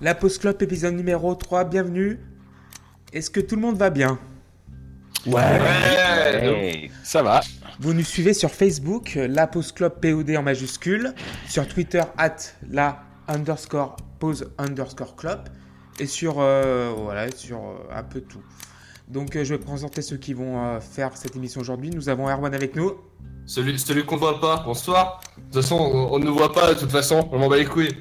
La Post Club épisode numéro 3, bienvenue. Est-ce que tout le monde va bien? Ouais, ça va. Vous nous suivez sur Facebook, la Pause Club POD en majuscule, sur Twitter, at la underscore pause underscore club, et sur, euh, voilà, sur euh, un peu tout. Donc euh, je vais présenter ceux qui vont euh, faire cette émission aujourd'hui. Nous avons Erwan avec nous. Celui, celui qu'on voit pas, bonsoir. De toute façon, on, on ne voit pas de toute façon, on m'en bat les couilles.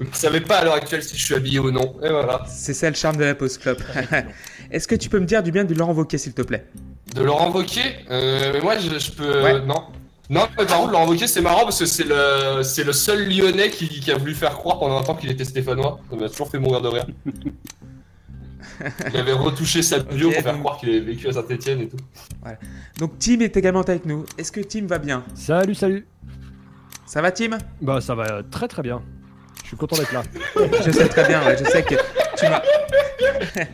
Vous ne savez pas à l'heure actuelle si je suis habillé ou non. Et voilà. C'est ça le charme de la Pause Club. Est-ce que tu peux me dire du bien de Laurent Wauquiez, s'il te plaît? De Laurent Wauquiez? Euh, Mais moi, je, je peux. Ouais. euh, non. Non, mais par contre, Laurent Wauquiez, c'est marrant parce que c'est le, c'est le seul lyonnais qui, qui a voulu faire croire pendant un temps qu'il était stéphanois. Ça m'a toujours fait mourir de rire. Il avait retouché sa bio pour faire donc- croire qu'il avait vécu à Saint-Etienne et tout. Donc Tim est également avec nous. Est-ce que Tim va bien? Salut, salut. Ça va Tim? Bah ça va très très bien. Je suis content d'être là. Je sais très bien, ouais, je sais que tu m'as...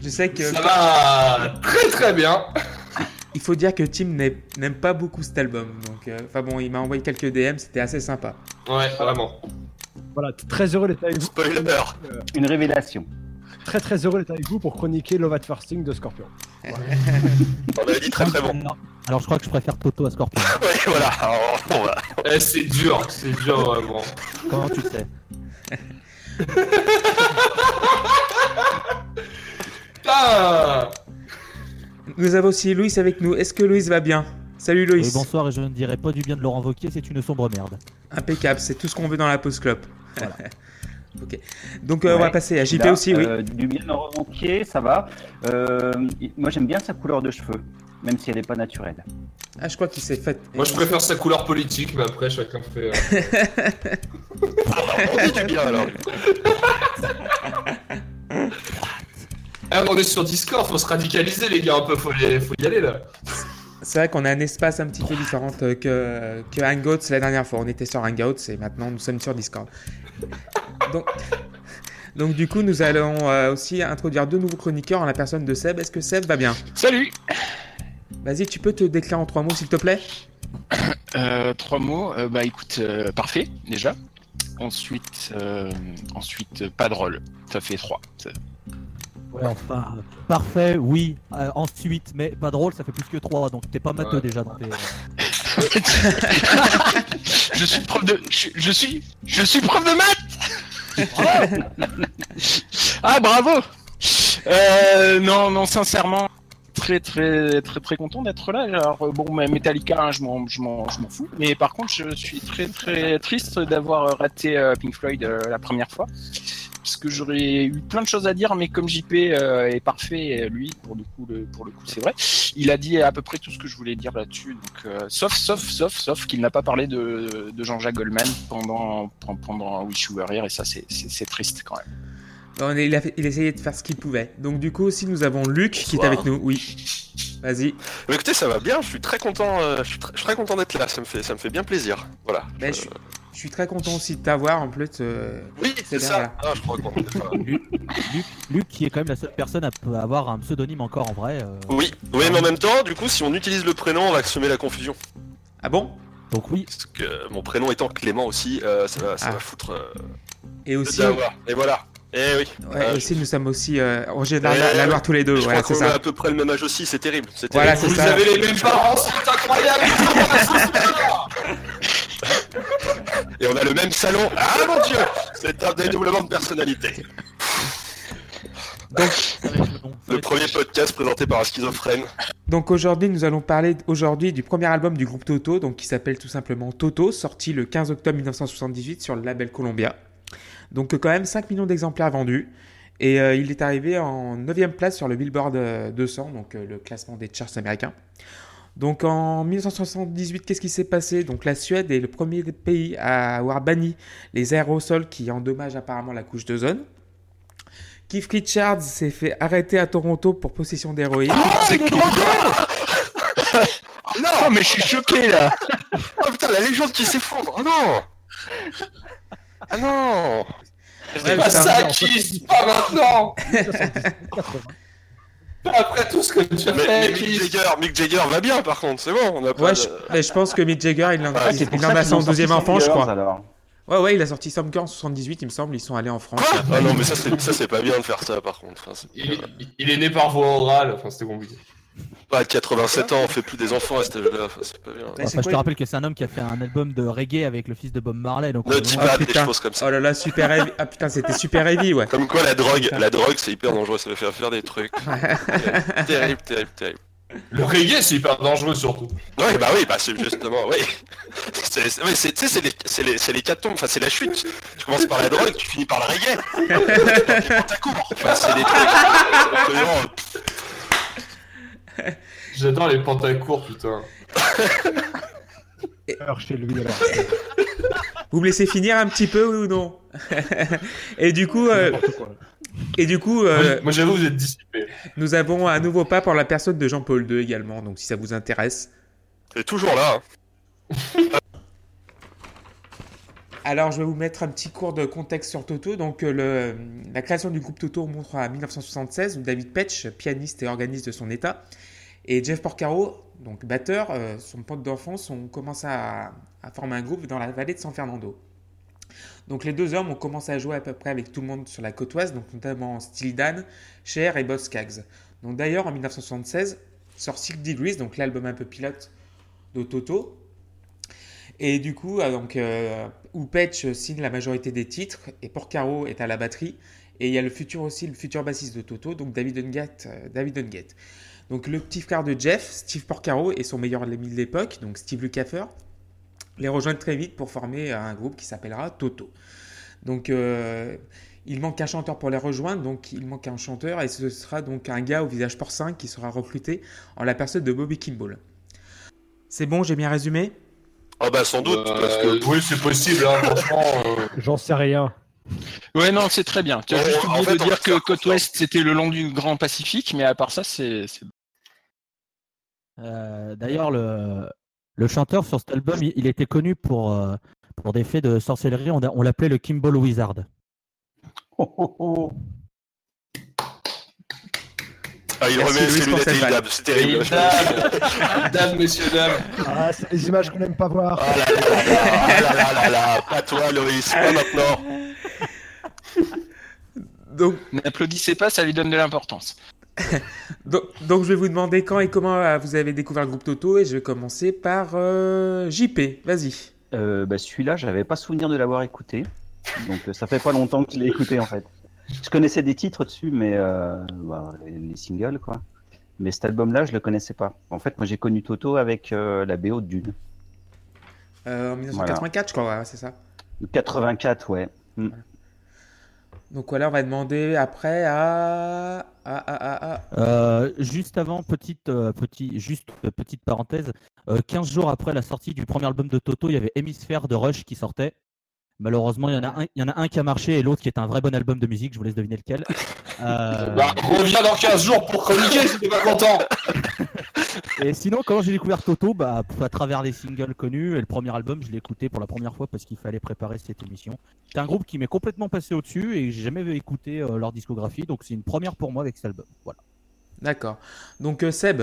je sais que... Ça va très très bien. Il faut dire que Tim n'aime pas beaucoup cet album. Donc, euh, enfin bon, il m'a envoyé quelques DM, c'était assez sympa. Ouais, vraiment. Voilà, très heureux d'être avec vous. Spoiler. Une révélation. Très très heureux d'être avec vous pour chroniquer Love at de Scorpion. On avait dit très très bon. Alors je crois que je préfère Toto à Scorpion. Ouais, voilà. Bon, voilà. Eh, c'est dur, c'est dur vraiment. Comment tu sais? Putain Nous avons aussi Louis avec nous. Est-ce que Louis va bien? Salut Louis. Oui, bonsoir et je ne dirai pas du bien de Laurent Wauquiez, c'est une sombre merde. Impeccable, c'est tout ce qu'on veut dans la pause club. Voilà. Ok. Donc euh, on va passer à JP Là, aussi, oui. euh, du bien remontier, ça va. Euh, moi, j'aime bien sa couleur de cheveux, même si elle n'est pas naturelle. Ah, je crois qu'il s'est fait. Moi je préfère sa couleur politique, mais après chacun fait. euh, On dit du bien alors. Ah, on est sur Discord, faut se radicaliser les gars un peu, faut y, faut y aller là. C'est vrai qu'on a un espace un petit peu différent euh, que, que Hangouts la dernière fois. On était sur Hangouts et maintenant nous sommes sur Discord. Donc, donc du coup, nous allons euh, aussi introduire deux nouveaux chroniqueurs en la personne de Seb. Est-ce que Seb va bien? Salut Vas-y, tu peux te déclarer en trois mots, s'il te plaît? Euh, Trois mots, euh, bah écoute, parfait déjà. Ensuite, ensuite pas drôle, ça fait trois. Ça- Ouais, enfin, parfait, oui. Euh, ensuite, mais pas drôle, ça fait plus que 3, donc t'es pas matheux Ouais. déjà dans tes... je suis prof de, je, je suis, je suis prof de maths. ah bravo. Euh, non, non, sincèrement, très très très très content d'être là. Alors euh, bon, mais Metallica, hein, je m'en je m'en je m'en fous. Mais par contre, je suis très très triste d'avoir raté euh, Pink Floyd euh, la première fois. Parce que j'aurais eu plein de choses à dire, mais comme JP euh, est parfait, euh, lui, pour le coup, le, pour le coup, c'est vrai. Il a dit à peu près tout ce que je voulais dire là-dessus. Donc, euh, sauf, sauf, sauf, sauf qu'il n'a pas parlé de, de Jean-Jacques Goldman pendant, pendant, pendant Wish You Were Here, et ça, c'est, triste quand même. Il, a fait- il essayait de faire ce qu'il pouvait. Donc du coup aussi, nous avons Luc qui est avec nous. Oui. Vas-y. Mais écoutez, ça va bien. Je suis très content. euh, je, suis très, je suis très content d'être là. Ça me fait, ça me fait bien plaisir. Voilà. Ben, Je- je, je suis très content aussi de t'avoir en plus. euh, Oui, c'est ça. voilà. Ah, je crois Luc, Luc, Luc, qui est quand même la seule personne à avoir un pseudonyme encore en vrai. euh, Oui, oui, mais en même temps, du coup, si on utilise le prénom, on va semer la confusion. Ah bon? Donc oui, Parce que mon prénom étant Clément aussi, euh, ça va, ça Ah. va foutre. euh, Et aussi. Et voilà. Eh oui. ouais, Euh, aussi nous sommes aussi euh, de la, Ouais, la. Loire tous les deux. je Voilà, crois qu'on a à peu près le même âge aussi, c'est terrible. c'est Voilà, terrible. c'est Vous ça. avez les mêmes parents, c'est incroyable Et on a le même salon. Ah mon dieu C'est un dédoublement de personnalité. Donc, le premier podcast présenté par un schizophrène. donc aujourd'hui, nous allons parler aujourd'hui du premier album du groupe Toto, donc qui s'appelle tout simplement Toto, sorti le 15 octobre 1978 sur le label Columbia. Donc euh, quand même 5 millions d'exemplaires vendus. Et euh, il est arrivé en 9 place sur le Billboard euh, 200, donc euh, le classement des charts américains. Donc en 1978, qu'est-ce qui s'est passé? Donc la Suède est le premier pays à avoir banni les aérosols qui endommagent apparemment la couche d'ozone. Keith Richards s'est fait arrêter à Toronto pour possession d'héroïne. c'est cool Non, mais je suis choqué là Oh putain, la légende qui s'effondre. Oh non Ah non Ouais, Pas ça, Kiss Pas maintenant 80. Pas après tout ce que tu as mais, mais fait, Mick Jagger, Mick Jagger va bien par contre, c'est bon, on a pas Ouais, de- je, mais je pense que Mick Jagger, il en, Ah, il- en a son ont sorti 12e enfant, je crois. alors. Ouais, ouais, il a sorti Some Girl en 78, il me semble. Ils sont allés en France. Quoi Ah non, mais ça, c'est ça, c'est pas bien de faire ça, par contre. Enfin, il- il est né par voie orale, enfin c'était compliqué. Pas à 87 ans, on fait plus des enfants à cet âge-là. Enfin, c'est pas bien. Ouais, Enfin, c'est je te rappelle que c'est un homme qui a fait un album de reggae avec le fils de Bob Marley. Donc, Ne euh, dis pas des putain. choses comme ça. Oh là là, super heavy. Ah putain, c'était super heavy, ouais. Comme quoi, la drogue, la drogue, c'est hyper dangereux. Ça va faire faire des trucs. terrible, terrible, terrible. Le reggae c'est hyper dangereux surtout. Ouais, bah oui, bah c'est justement, oui. C'est, c'est- ouais, c'est- tu sais, c'est les, c'est les, c'est les catombes, enfin c'est la chute. Tu commences par la drogue, tu finis par le reggae. Enfin, c'est des trucs. absolument- J'adore les pantacours putain. Alors chez lui alors. Vous me laissez finir un petit peu ou non? Et du coup, euh, quoi. et du coup, euh, Moi j'avoue vous êtes dissipé. nous avons un nouveau pas pour la personne de Jean-Paul II également. Donc, si ça vous intéresse. C'est toujours là. hein. Alors, je vais vous mettre un petit cours de contexte sur Toto. Donc, euh, la création du groupe Toto remonte à 1976, où David Petch, pianiste et organiste de son état, et Jeff Porcaro, donc batteur, euh, son pote d'enfance, ont commencé à, former un groupe dans la vallée de San Fernando. Donc, les deux hommes ont commencé à jouer à peu près avec tout le monde sur la côte ouest, donc notamment Steely Dan, Cher et Boss Skaggs. Donc, d'ailleurs, en 1976, sort Six Degrees, donc l'album un peu pilote de Toto, et du coup, euh, donc, euh, Petch signe la majorité des titres et Porcaro est à la batterie. Et il y a le futur aussi, le futur bassiste de Toto, donc David Ungate. euh, David. Donc le petit frère de Jeff, Steve Porcaro, et son meilleur ami de l'époque, donc Steve Lukather, les rejoignent très vite pour former un groupe qui s'appellera Toto. Donc euh, il manque un chanteur pour les rejoindre, donc il manque un chanteur, et ce sera donc un gars au visage porcin qui sera recruté en la personne de Bobby Kimball. C'est bon, j'ai bien résumé? Ah bah sans doute, parce que Oui c'est possible hein, franchement. euh, J'en sais rien. Ouais, non, c'est très bien. Tu as Ouais, juste en oublié fait, de dire que côte ouest c'était le long du Grand Pacifique, mais à part ça, c'est. Euh, D'ailleurs, le, le chanteur sur cet album, il, il était connu pour, euh, pour des faits de sorcellerie. On, a- on l'appelait le Kimball Wizard. Oh, oh, oh. Ah, il Merci, remet Louis, ses pour lunettes cette et il vanne. dab, c'est terrible. Dame, dame, messieurs, dames. Ah, c'est des images qu'on n'aime pas voir. Ah là là là là, là là là là, pas toi Loïs, pas maintenant. Donc, N'applaudissez pas, ça lui donne de l'importance. donc, donc, je vais vous demander quand et comment euh, vous avez découvert le groupe Toto et je vais commencer par euh, JP. Vas-y. Euh, bah, celui-là, j'avais pas souvenir de l'avoir écouté. Donc euh, ça fait pas longtemps que je l'ai écouté en fait. Je connaissais des titres dessus, mais euh, bah, les, les singles quoi. Mais cet album-là, je le connaissais pas. En fait, moi j'ai connu Toto avec euh, la BO de Dune. Euh, en 1984, je crois, ouais, c'est ça. 84, ouais. Donc voilà, on va demander après à. à, à, à, à- Euh, juste avant, petite, euh, petit, juste euh, petite parenthèse, euh, 15 jours après la sortie du premier album de Toto, il y avait Hémisphère de Rush qui sortait. Malheureusement, il y, en a un, il y en a un qui a marché et l'autre qui est un vrai bon album de musique. Je vous laisse deviner lequel. Euh, Bah, reviens dans 15 jours pour chroniquer si t'es pas content. Et sinon, comment j'ai découvert Toto bah, À travers des singles connus. Et le premier album, je l'ai écouté pour la première fois parce qu'il fallait préparer cette émission. C'est un groupe qui m'est complètement passé au-dessus et j'ai jamais écouté euh, leur discographie. Donc c'est une première pour moi avec cet album. Voilà. D'accord. Donc euh, Seb.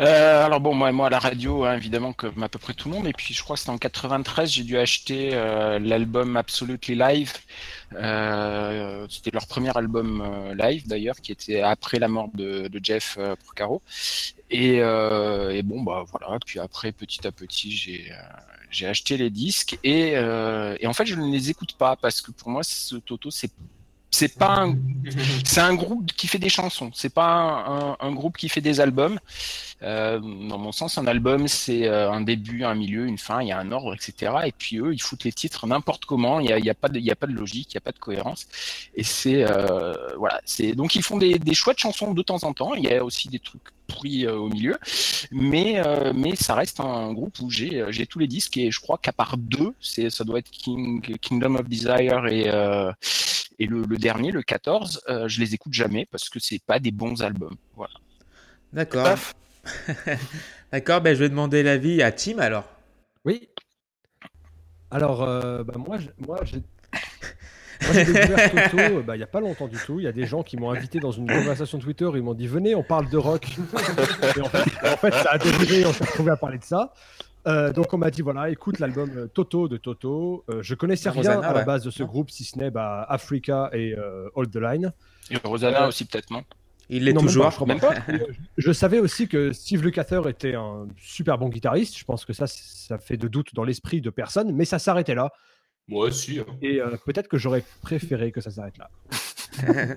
Euh, alors bon, moi, moi à la radio, hein, évidemment, comme à peu près tout le monde. Et puis je crois que c'était en 93, j'ai dû acheter euh, l'album Absolutely Live. C'était leur premier album live d'ailleurs, qui était après la mort de, Jeff Porcaro. Et, bon, bah voilà. Puis après, petit à petit, j'ai j'ai acheté les disques et, et en fait, je ne les écoute pas parce que pour moi, ce Toto, c'est c'est pas un, c'est un groupe qui fait des chansons. C'est pas un, groupe qui fait des albums. Euh, dans mon sens, un album, c'est euh, un début, un milieu, une fin, il y a un ordre, etc. Et puis eux, ils foutent les titres n'importe comment. Il y a, y a pas de, il y a pas de logique, il y a pas de cohérence. Et c'est euh, voilà. C'est donc ils font des, des chouettes chansons de temps en temps. Il y a aussi des trucs pourris euh, au milieu, mais euh, mais ça reste un groupe où j'ai euh, j'ai tous les disques et je crois qu'à part deux, c'est ça doit être King, Kingdom of Desire et euh, et le, le dernier, le 14, euh, je les écoute jamais parce que c'est pas des bons albums. Voilà. D'accord. Paf. D'accord, ben, je vais demander l'avis à Tim alors. Oui. Alors, euh, bah, moi, je- moi, j'ai moi, j'ai découvert Toto euh, bah, il n'y a pas longtemps du tout. Il y a des gens qui m'ont invité dans une conversation Twitter. Ils m'ont dit Venez, on parle de rock. Et en, fait, en fait, ça a dérivé. On s'est retrouvé à parler de ça. Euh, donc on m'a dit voilà, écoute l'album euh, Toto de Toto. Euh, je connaissais rien Rosanna, à la ouais. base de ce groupe, si ce n'est bah, Africa et euh, Hold the Line. Et Rosanna Euh, aussi, peut-être, non? Il l'est Non, même toujours. pas, je crois Même pas. Je savais aussi que Steve Lukather était un super bon guitariste. Je pense que ça, ça fait de doute dans l'esprit de personne, mais ça s'arrêtait là. Moi aussi. hein. Et euh, peut-être que j'aurais préféré que ça s'arrête là.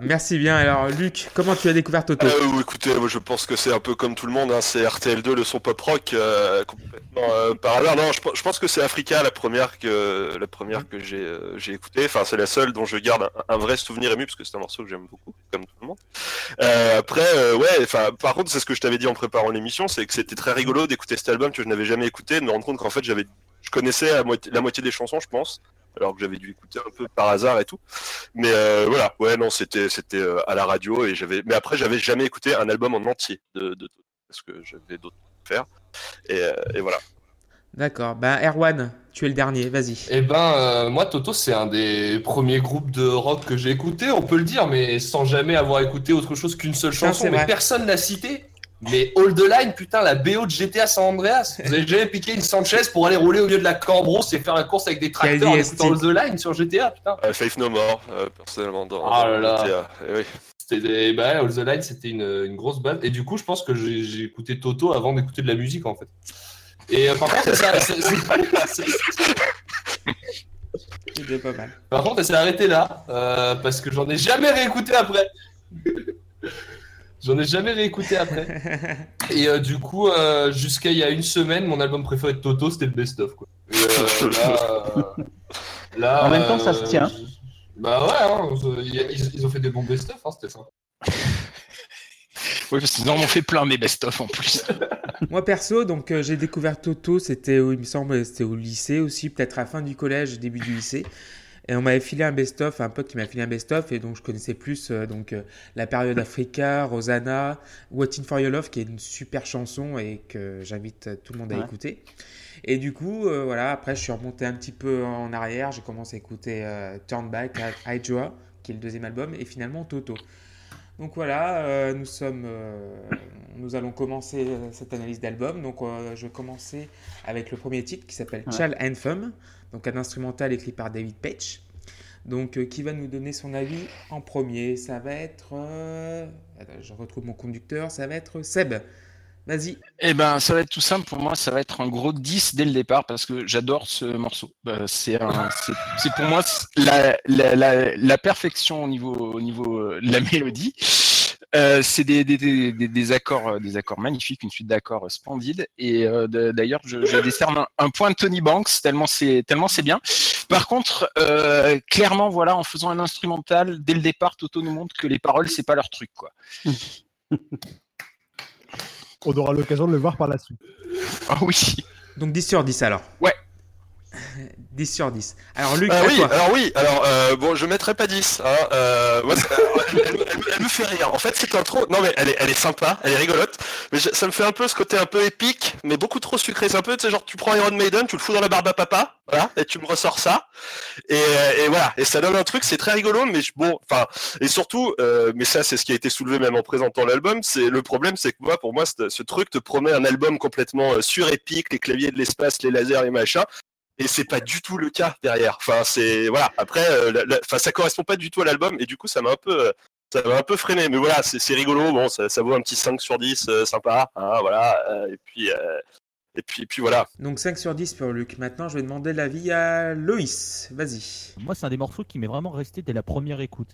Merci bien. Alors, Luc, comment tu as découvert Toto? Euh, écoutez, moi je pense que c'est un peu comme tout le monde, hein, c'est RTL2, le son pop rock, euh, complètement euh, par hasard. Non, je, pe- je pense que c'est Africa la première que la première que j'ai euh, j'ai écoutée. Enfin, c'est la seule dont je garde un, un vrai souvenir ému parce que c'est un morceau que j'aime beaucoup, comme tout le monde. Euh, après, euh, ouais, enfin, par contre, c'est ce que je t'avais dit en préparant l'émission, c'est que c'était très rigolo d'écouter cet album que je n'avais jamais écouté, de me rendre compte qu'en fait j'avais, je connaissais la moitié, la moitié des chansons, je pense. Alors que j'avais dû écouter un peu par hasard et tout. Mais euh, voilà, ouais, non, c'était c'était euh, à la radio et j'avais. Mais après, j'avais jamais écouté un album en entier de, de parce que j'avais d'autres à faire. Et, euh, et voilà. D'accord. Ben, Erwan, tu es le dernier. Vas-y. Eh ben, euh, moi, Toto, c'est un des premiers groupes de rock que j'ai écouté, on peut le dire, mais sans jamais avoir écouté autre chose qu'une seule chanson. Mais vrai. personne l'a cité. Mais All the Line, putain, la BO de GTA San Andreas. Vous avez jamais piqué une Sanchez pour aller rouler au milieu de la Cambros et faire la course avec des tracteurs en écoutant All the Line sur GTA, putain. Euh, Faith No More, euh, personnellement, dans, Ah dans là là. GTA. Eh oui. C'était bah, All the Line, c'était une, une grosse base. Et du coup, je pense que j'ai écouté Toto avant d'écouter de la musique, en fait. Et euh, par contre, ça, C'était pas mal. Par contre, elle s'est arrêtée là, euh, parce que j'en ai jamais réécouté après. J'en ai jamais réécouté après. Et euh, du coup, euh, jusqu'à il y a une semaine, mon album préféré de Toto, c'était le best-of. Quoi. Et, euh, là, euh, là, En même temps, ça se tient. je- Bah ouais, hein, ils, ils ont fait des bons best-of, hein, c'était ça. Oui, parce qu'ils en ont fait plein des best-of en plus. Moi perso, donc euh, j'ai découvert Toto, c'était il me semble c'était au lycée aussi, peut-être à la fin du collège, début du lycée. Et on m'avait filé un best-of, un pote qui m'a filé un best-of, et donc je connaissais plus euh, donc euh, la période Africa, Rosanna, Waiting for Your Love, qui est une super chanson et que j'invite euh, tout le monde à Ouais. écouter. Et du coup, euh, voilà, après je suis remonté un petit peu en arrière, j'ai commencé à écouter Turn Back, Hydra, qui est le deuxième album, et finalement Toto. Donc voilà, nous sommes, nous allons commencer cette analyse d'album. Donc je vais commencer avec le premier titre qui s'appelle Ouais. Child Anthem, donc un instrumental écrit par David Page. Donc euh, qui va nous donner son avis en premier? Ça va être, euh, je retrouve mon conducteur, ça va être Seb. Vas-y. Eh ben, ça va être tout simple pour moi, ça va être un gros 10 dès le départ parce que j'adore ce morceau. Euh, c'est pour moi la, la perfection au niveau, au niveau euh, de la mélodie. Euh, c'est des, des, des, des- des accords, euh, des accords magnifiques, une suite d'accords splendides. Et euh, d'ailleurs, je, je décerne un, un point de Tony Banks tellement c'est tellement c'est bien. Par contre, euh, clairement, voilà, en faisant un instrumental dès le départ, Toto nous montre que les paroles c'est pas leur truc, quoi. On aura l'occasion de le voir par la suite. Ah oui. Donc 10 sur 10 alors. Ouais. 10 sur 10. Alors Luc, Ah oui, toi. alors oui, alors euh, bon, je mettrai pas 10. Hein, euh, moi, c'est- elle, elle- elle- elle me fait rire. En fait, cette intro, non mais elle est, elle est sympa, elle est rigolote, mais je- ça me fait un peu ce côté un peu épique, mais beaucoup trop sucré. C'est un peu, tu sais, genre tu prends Iron Maiden, tu le fous dans la barbe à papa, voilà, et tu me ressors ça, et, euh, et voilà, et ça donne un truc, c'est très rigolo, mais je- bon, enfin, et surtout, euh, mais ça, c'est ce qui a été soulevé même en présentant l'album. C'est le problème, c'est que moi, pour moi, ce, truc te promet un album complètement euh, surépique, les claviers de l'espace, les lasers, les machins et c'est pas du tout le cas derrière. Enfin, c'est voilà. Après, euh, la- la- enfin, ça correspond pas du tout à l'album et du coup, ça m'a un peu, euh, ça m'a un peu freiné. Mais voilà, c'est c'est rigolo. Bon, ça, ça vaut un petit 5 sur 10, euh, sympa. hein, voilà. euh, et puis, euh, et puis, et puis voilà. Donc 5 sur 10 pour Luc. Maintenant, je vais demander l'avis à Loïs. Vas-y. Moi, c'est un des morceaux qui m'est vraiment resté dès la première écoute.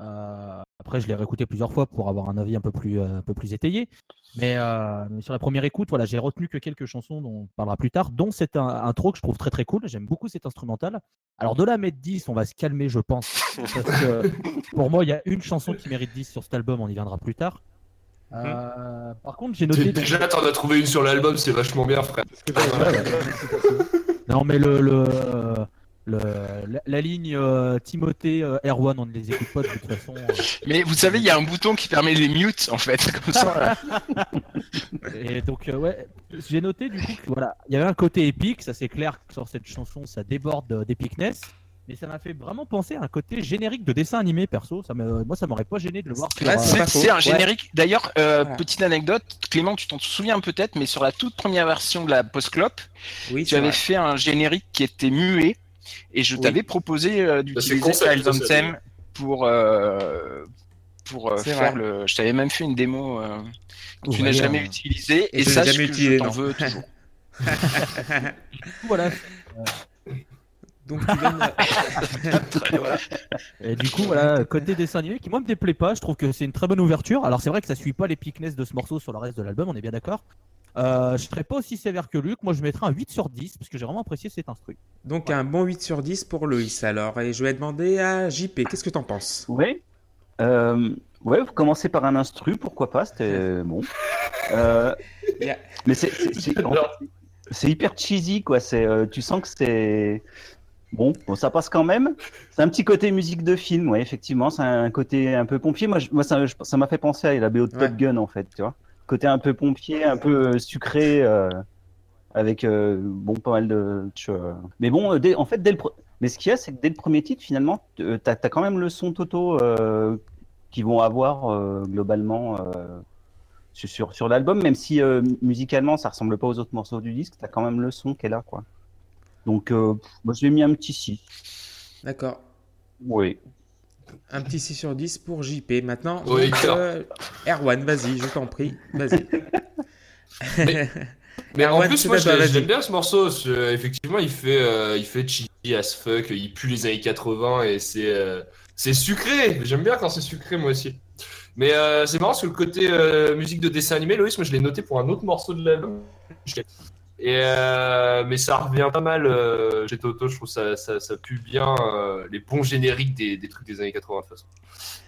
Euh, après, je l'ai réécouté plusieurs fois pour avoir un avis un peu plus, euh, un peu plus étayé. Mais, euh, mais sur la première écoute, voilà, j'ai retenu que quelques chansons dont on parlera plus tard, dont cette un- intro que je trouve très très cool. J'aime beaucoup cet instrumental. Alors, de à mettre 10, on va se calmer, je pense. Parce que pour moi, il y a une chanson qui mérite 10 sur cet album, on y viendra plus tard. Euh, par contre, j'ai noté. donc- Déjà, t'en as trouvé une sur l'album, c'est vachement bien, frère. Non, mais le, le, le- la, la ligne euh, Timothée euh, Erwan, on ne les écoute pas de toute façon. euh. Mais vous savez, il y a un bouton qui permet les mutes en fait, comme ça. Et donc, euh, ouais, j'ai noté du coup que voilà, il y avait un côté épique, ça c'est clair que sur cette chanson, ça déborde euh, d'épicness. mais ça m'a fait vraiment penser à un côté générique de dessin animé perso. Ça me- moi, ça m'aurait pas gêné de le voir. euh, c'est un Ouais. générique. D'ailleurs, euh, Voilà. petite anecdote, Clément, tu t'en souviens peut-être, mais sur la toute première version de la Post-Clop, Oui, tu avais vrai. fait un générique qui était muet, et je Oui. t'avais proposé euh, d'utiliser Child ça, ça, Anthem pour euh, pour euh, faire vrai. le. Je t'avais même fait une démo euh, que tu n'as jamais utilisée, et et, je l'ai sache jamais que utilisé, je t'en veux toujours. Voilà. Donc tu viens de- Et du coup, voilà, côté dessin animé qui moi me déplaît pas, je trouve que c'est une très bonne ouverture. Alors c'est vrai que ça suit pas les pickness de ce morceau sur le reste de l'album, on est bien d'accord. Euh, je serais pas aussi sévère que Luc, moi je mettrais un 8 sur 10 parce que j'ai vraiment apprécié cet instru. Donc un bon 8 sur 10 pour Loïs alors. Et je vais demander à JP, qu'est-ce que t'en penses? Ouais. Euh, ouais, vous commencez par un instru, pourquoi pas, c'était bon. Euh, Yeah. Mais c'est- c'est c'est- en fait, c'est hyper cheesy, quoi. C'est, euh, tu sens que c'est. Bon, bon, ça passe quand même. C'est un petit côté musique de film, ouais, effectivement. C'est un côté un peu pompier. Moi, je- moi ça je- ça m'a fait penser à la BO de Ouais. Top Gun, en fait, tu vois. Côté un peu pompier, un peu euh, sucré, euh, avec euh, bon, pas mal de. tu vois. Mais bon, dès- en fait, dès le. Mais ce qu'il y a, c'est que dès le premier titre, finalement, t'as as quand même le son Toto euh, qu'ils vont avoir globalement sur, sur, l'album, même si musicalement ça ressemble pas aux autres morceaux du disque, t'as quand même le son qui est là, quoi. Donc, moi j'ai mis un petit 6. D'accord. Oui. Un petit 6 sur 10 pour JP. Maintenant, Oui, euh, Erwan, vas-y, je t'en prie. Vas-y. Mais- Mais en Erwan, plus, moi, j'aime bien ce morceau. que, euh, effectivement, il fait, euh, il fait cheesy as fuck. Il pue les années 80 et c'est, euh, c'est sucré. J'aime bien quand c'est sucré, moi aussi. Mais euh, c'est marrant parce que le côté euh, musique de dessin animé, Loïs, moi, je l'ai noté pour un autre morceau de l'album. Et euh, mais ça revient pas mal euh, chez Toto. Je trouve ça, ça, pue bien euh, les bons génériques des, des trucs des années 80 de.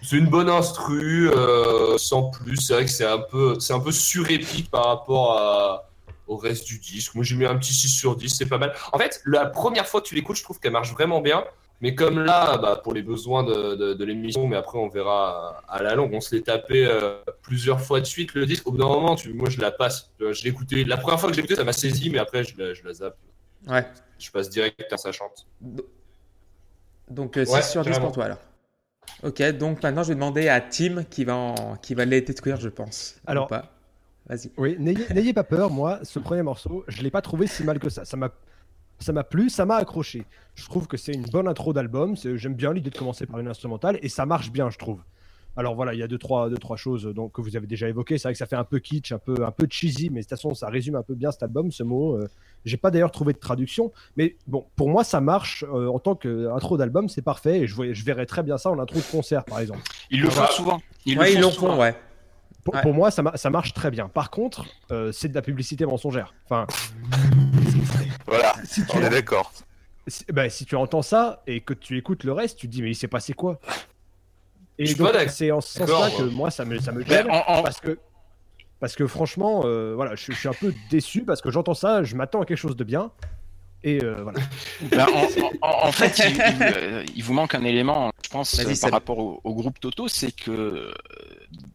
C'est une bonne instru, euh, sans plus. C'est vrai que c'est un peu, c'est un peu surépique par rapport au reste du disque. Moi, j'ai mis un petit 6 sur 10, c'est pas mal. En fait, la première fois que tu l'écoutes, je trouve qu'elle marche vraiment bien. Mais comme là, bah, pour les besoins de, de, de l'émission, mais après on verra à la longue, on se l'est tapé euh, plusieurs fois de suite le disque. Au bout d'un moment, tu, moi je la passe. Je l'ai écouté. La première fois que j'ai écouté, ça m'a saisi, mais après je la, je la zappe. Ouais. Je passe direct à sa chante. Donc euh, 6 Ouais, sur 10 carrément. pour toi alors. Ok, donc maintenant je vais demander à Tim qui va, en... qui va les détruire, je pense. Ou Alors- pas. Vas-y. Oui, n'ayez n'ayez pas peur, moi, ce premier morceau, je l'ai pas trouvé si mal que ça. Ça m'a ça m'a plu, ça m'a accroché. Je trouve que c'est une bonne intro d'album, j'aime bien l'idée de commencer par une instrumentale et ça marche bien, je trouve. Alors voilà, il y a deux trois, deux, trois choses donc, que vous avez déjà évoquées. C'est vrai que ça fait un peu kitsch, un peu, un peu cheesy, mais de toute façon, ça résume un peu bien cet album, ce mot. Euh, J'ai pas d'ailleurs trouvé de traduction, mais bon, pour moi, ça marche euh, en tant qu'intro d'album, c'est parfait et je, voyais- je verrais très bien ça en intro de concert, par exemple. Ils le font souvent. Ils ouais, le font souvent. font, ouais. Pour, Ouais. pour moi, ça, ma- ça marche très bien. Par contre, euh, c'est de la publicité mensongère. Enfin, Voilà, si tu, on est d'accord. si, bah, si tu entends ça et que tu écoutes le reste, tu te dis mais il s'est passé quoi? Et Je suis donc, pas d'accord, c'est en ce sens-là que moi. ça me, ça me Ben, gêne en- en- parce que parce que franchement, euh, voilà, je, je suis un peu déçu parce que j'entends ça, je m'attends à quelque chose de bien et euh, voilà. Ben, en, en- en fait, il, il, il vous manque un élément, je pense, par rapport au, au groupe Toto, c'est que euh,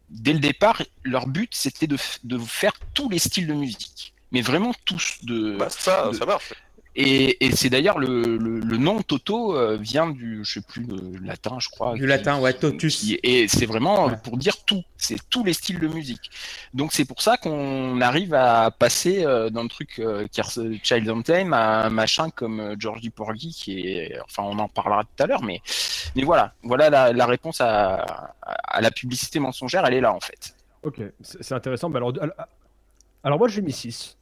dès le départ, leur but c'était de, de faire tous les styles de musique, mais vraiment tous. De, Bah, ça, ça marche. Et et c'est d'ailleurs le, le, le nom Toto euh, vient du, je sais plus, le latin, je crois. Du qui- latin, ouais, totus. qui- et c'est vraiment Ouais. pour dire tout, c'est tous les styles de musique. Donc c'est pour ça qu'on arrive à passer euh, dans le truc euh, qui est Child Anthem à un machin comme euh, Georgie Porgy qui est, enfin on en parlera tout à l'heure, mais mais voilà, voilà la, la réponse à, à la publicité mensongère, elle est là en fait. Ok, c'est intéressant. Bah, alors, alors, alors moi j'ai mis 6.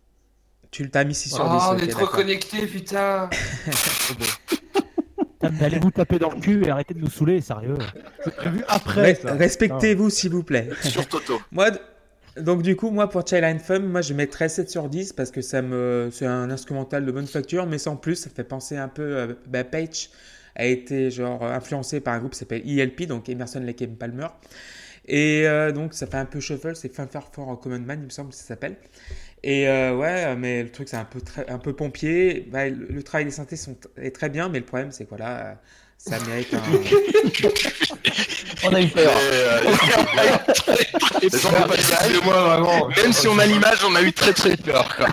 Tu t'as mis 6 sur 10. Oh, on est trop d'accord. connectés, putain. Allez vous taper dans le cul et arrêtez de nous saouler, sérieux. Après. Re-. Respectez-vous, s'il vous plaît. Sur Toto. Moi, donc du coup, moi pour Child Anthem, moi je mettrais 7 sur 10 parce que ça me, c'est un instrumental de bonne facture, mais sans plus, ça fait penser un peu. euh, bah, Page a été genre influencé par un groupe qui s'appelle ELP, donc Emerson Lake and Palmer. Et euh, donc ça fait un peu shuffle, c'est Fanfare for Common Man, il me semble que ça s'appelle. Et euh, ouais, mais le truc c'est un peu un peu pompier. Bah, le, le travail des synthés sont, est très bien, mais le problème c'est que voilà, euh, ça mérite un. On a eu peur. Même si on a l'image, on a eu très très peur. Quoi.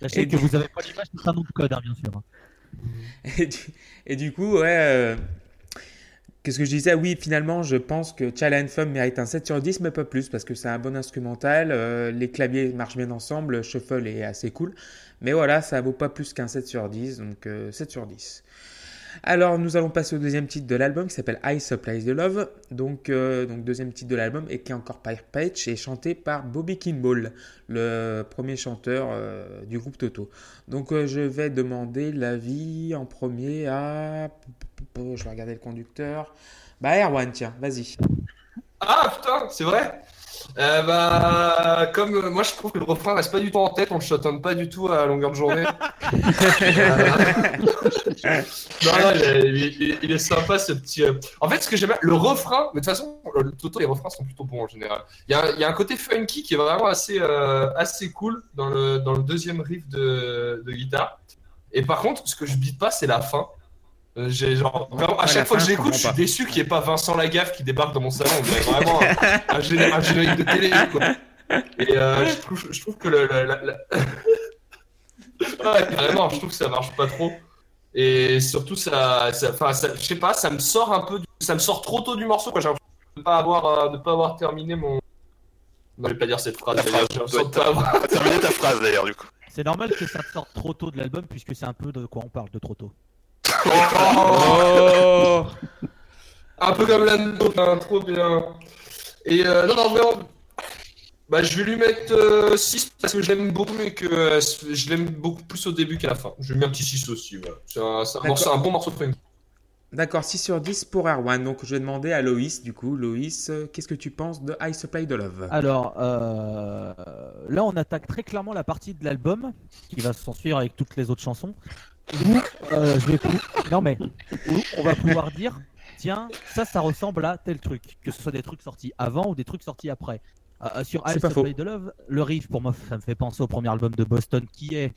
Sachez Et que du- vous avez pas l'image, c'est un nom de code, hein, bien sûr. Et du, et du coup, ouais. euh, Qu'est-ce que je disais? Oui, finalement, je pense que Child Fun mérite un 7 sur 10, mais pas plus, parce que c'est un bon instrumental. euh, les claviers marchent bien ensemble, le shuffle est assez cool. Mais voilà, ça vaut pas plus qu'un 7 sur 10, donc euh, 7 sur 10. Alors, nous allons passer au deuxième titre de l'album qui s'appelle I Supply the Love. Donc, euh, donc, deuxième titre de l'album et qui est encore par Page et chanté par Bobby Kimball, le premier chanteur euh, du groupe Toto. Donc, euh, je vais demander l'avis en premier à. Je vais regarder le conducteur. Bah, Erwan, tiens, vas-y. Ah putain, c'est vrai euh, bah, comme euh, moi je trouve que le refrain reste pas du tout en tête, on le chantonne pas du tout à longueur de journée. Euh, non, non, il est, il est- il est sympa ce petit. euh, En fait, ce que j'aime bien, le refrain, mais de toute façon, le Toto, les refrains sont plutôt bons en général. Il y a, il y a un côté funky qui est vraiment assez, euh, assez cool dans le, dans le deuxième riff de, de guitare. Et par contre, ce que je bite pas, c'est la fin. Euh, J'ai genre vraiment, à chaque fois que fin, je je l'écoute, je suis déçu qu'il n'y ait pas Vincent Lagaffe qui débarque dans mon salon. On dirait vraiment un, un géné- un générique de télé. Quoi. Et euh, je, trouve, je trouve que le. le- la- la- ouais, carrément, je trouve que ça marche pas trop. Et surtout, ça, ça, enfin, ça- je sais pas, ça me sort un peu, du- ça me sort trop tôt du morceau. quoi. J'ai l'impression de pas avoir, euh, de pas avoir terminé mon. Non, je vais pas dire cette phrase. J'ai l'impression de pas avoir. Terminer ta phrase d'ailleurs, du coup. C'est normal que ça te sorte trop tôt de l'album puisque c'est un peu de quoi on parle de trop tôt. Oh Un peu comme l'anneau, hein, trop bien. Et euh, non, non, vraiment. Bah, je vais lui mettre 6 parce que je l'aime beaucoup, mais que euh, je l'aime beaucoup plus au début qu'à la fin. Je lui mets un petit 6 aussi. Voilà. C'est un, c'est un D'accord. morceau- un bon morceau de funk. D'accord, 6 sur 10 pour Erwan. Donc, je vais demander à Loïs, du coup. Loïs, euh, qu'est-ce que tu penses de I Supply the Love? Alors euh, là, on attaque très clairement la partie de l'album qui va s'en suivre avec toutes les autres chansons. Où euh, je vais pou- non mais où on va pouvoir dire tiens ça ça ressemble à tel truc que ce soit des trucs sortis avant ou des trucs sortis après. Euh, sur C'est I pas Supply the Love, le riff pour moi ça me fait penser au premier album de Boston qui est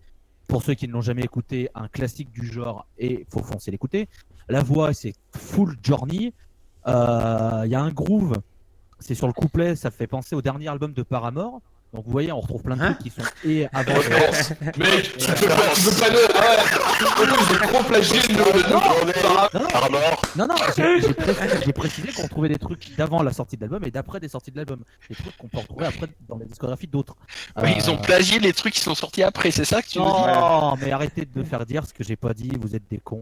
pour ceux qui ne l'ont jamais écouté un classique du genre et faut foncer l'écouter. La voix c'est full Journey. Euh, Il y a un groove c'est sur le couplet, ça fait penser au dernier album de Paramore. Donc vous voyez, on retrouve plein de Hein trucs qui sont et avant. Mec, tu peux pas, tu peux pas j'ai trop plagié le Non, non, Par mort. non, non, j'ai j'ai précisé, j'ai précisé qu'on trouvait des trucs d'avant la sortie de l'album et d'après des sorties de l'album. Des trucs qu'on peut retrouver après dans la discographie d'autres. Oui, ils Euh, ont plagié les trucs qui sont sortis après, c'est ça que tu veux dire? Non, mais arrêtez de me faire dire ce que j'ai pas dit, vous êtes des cons.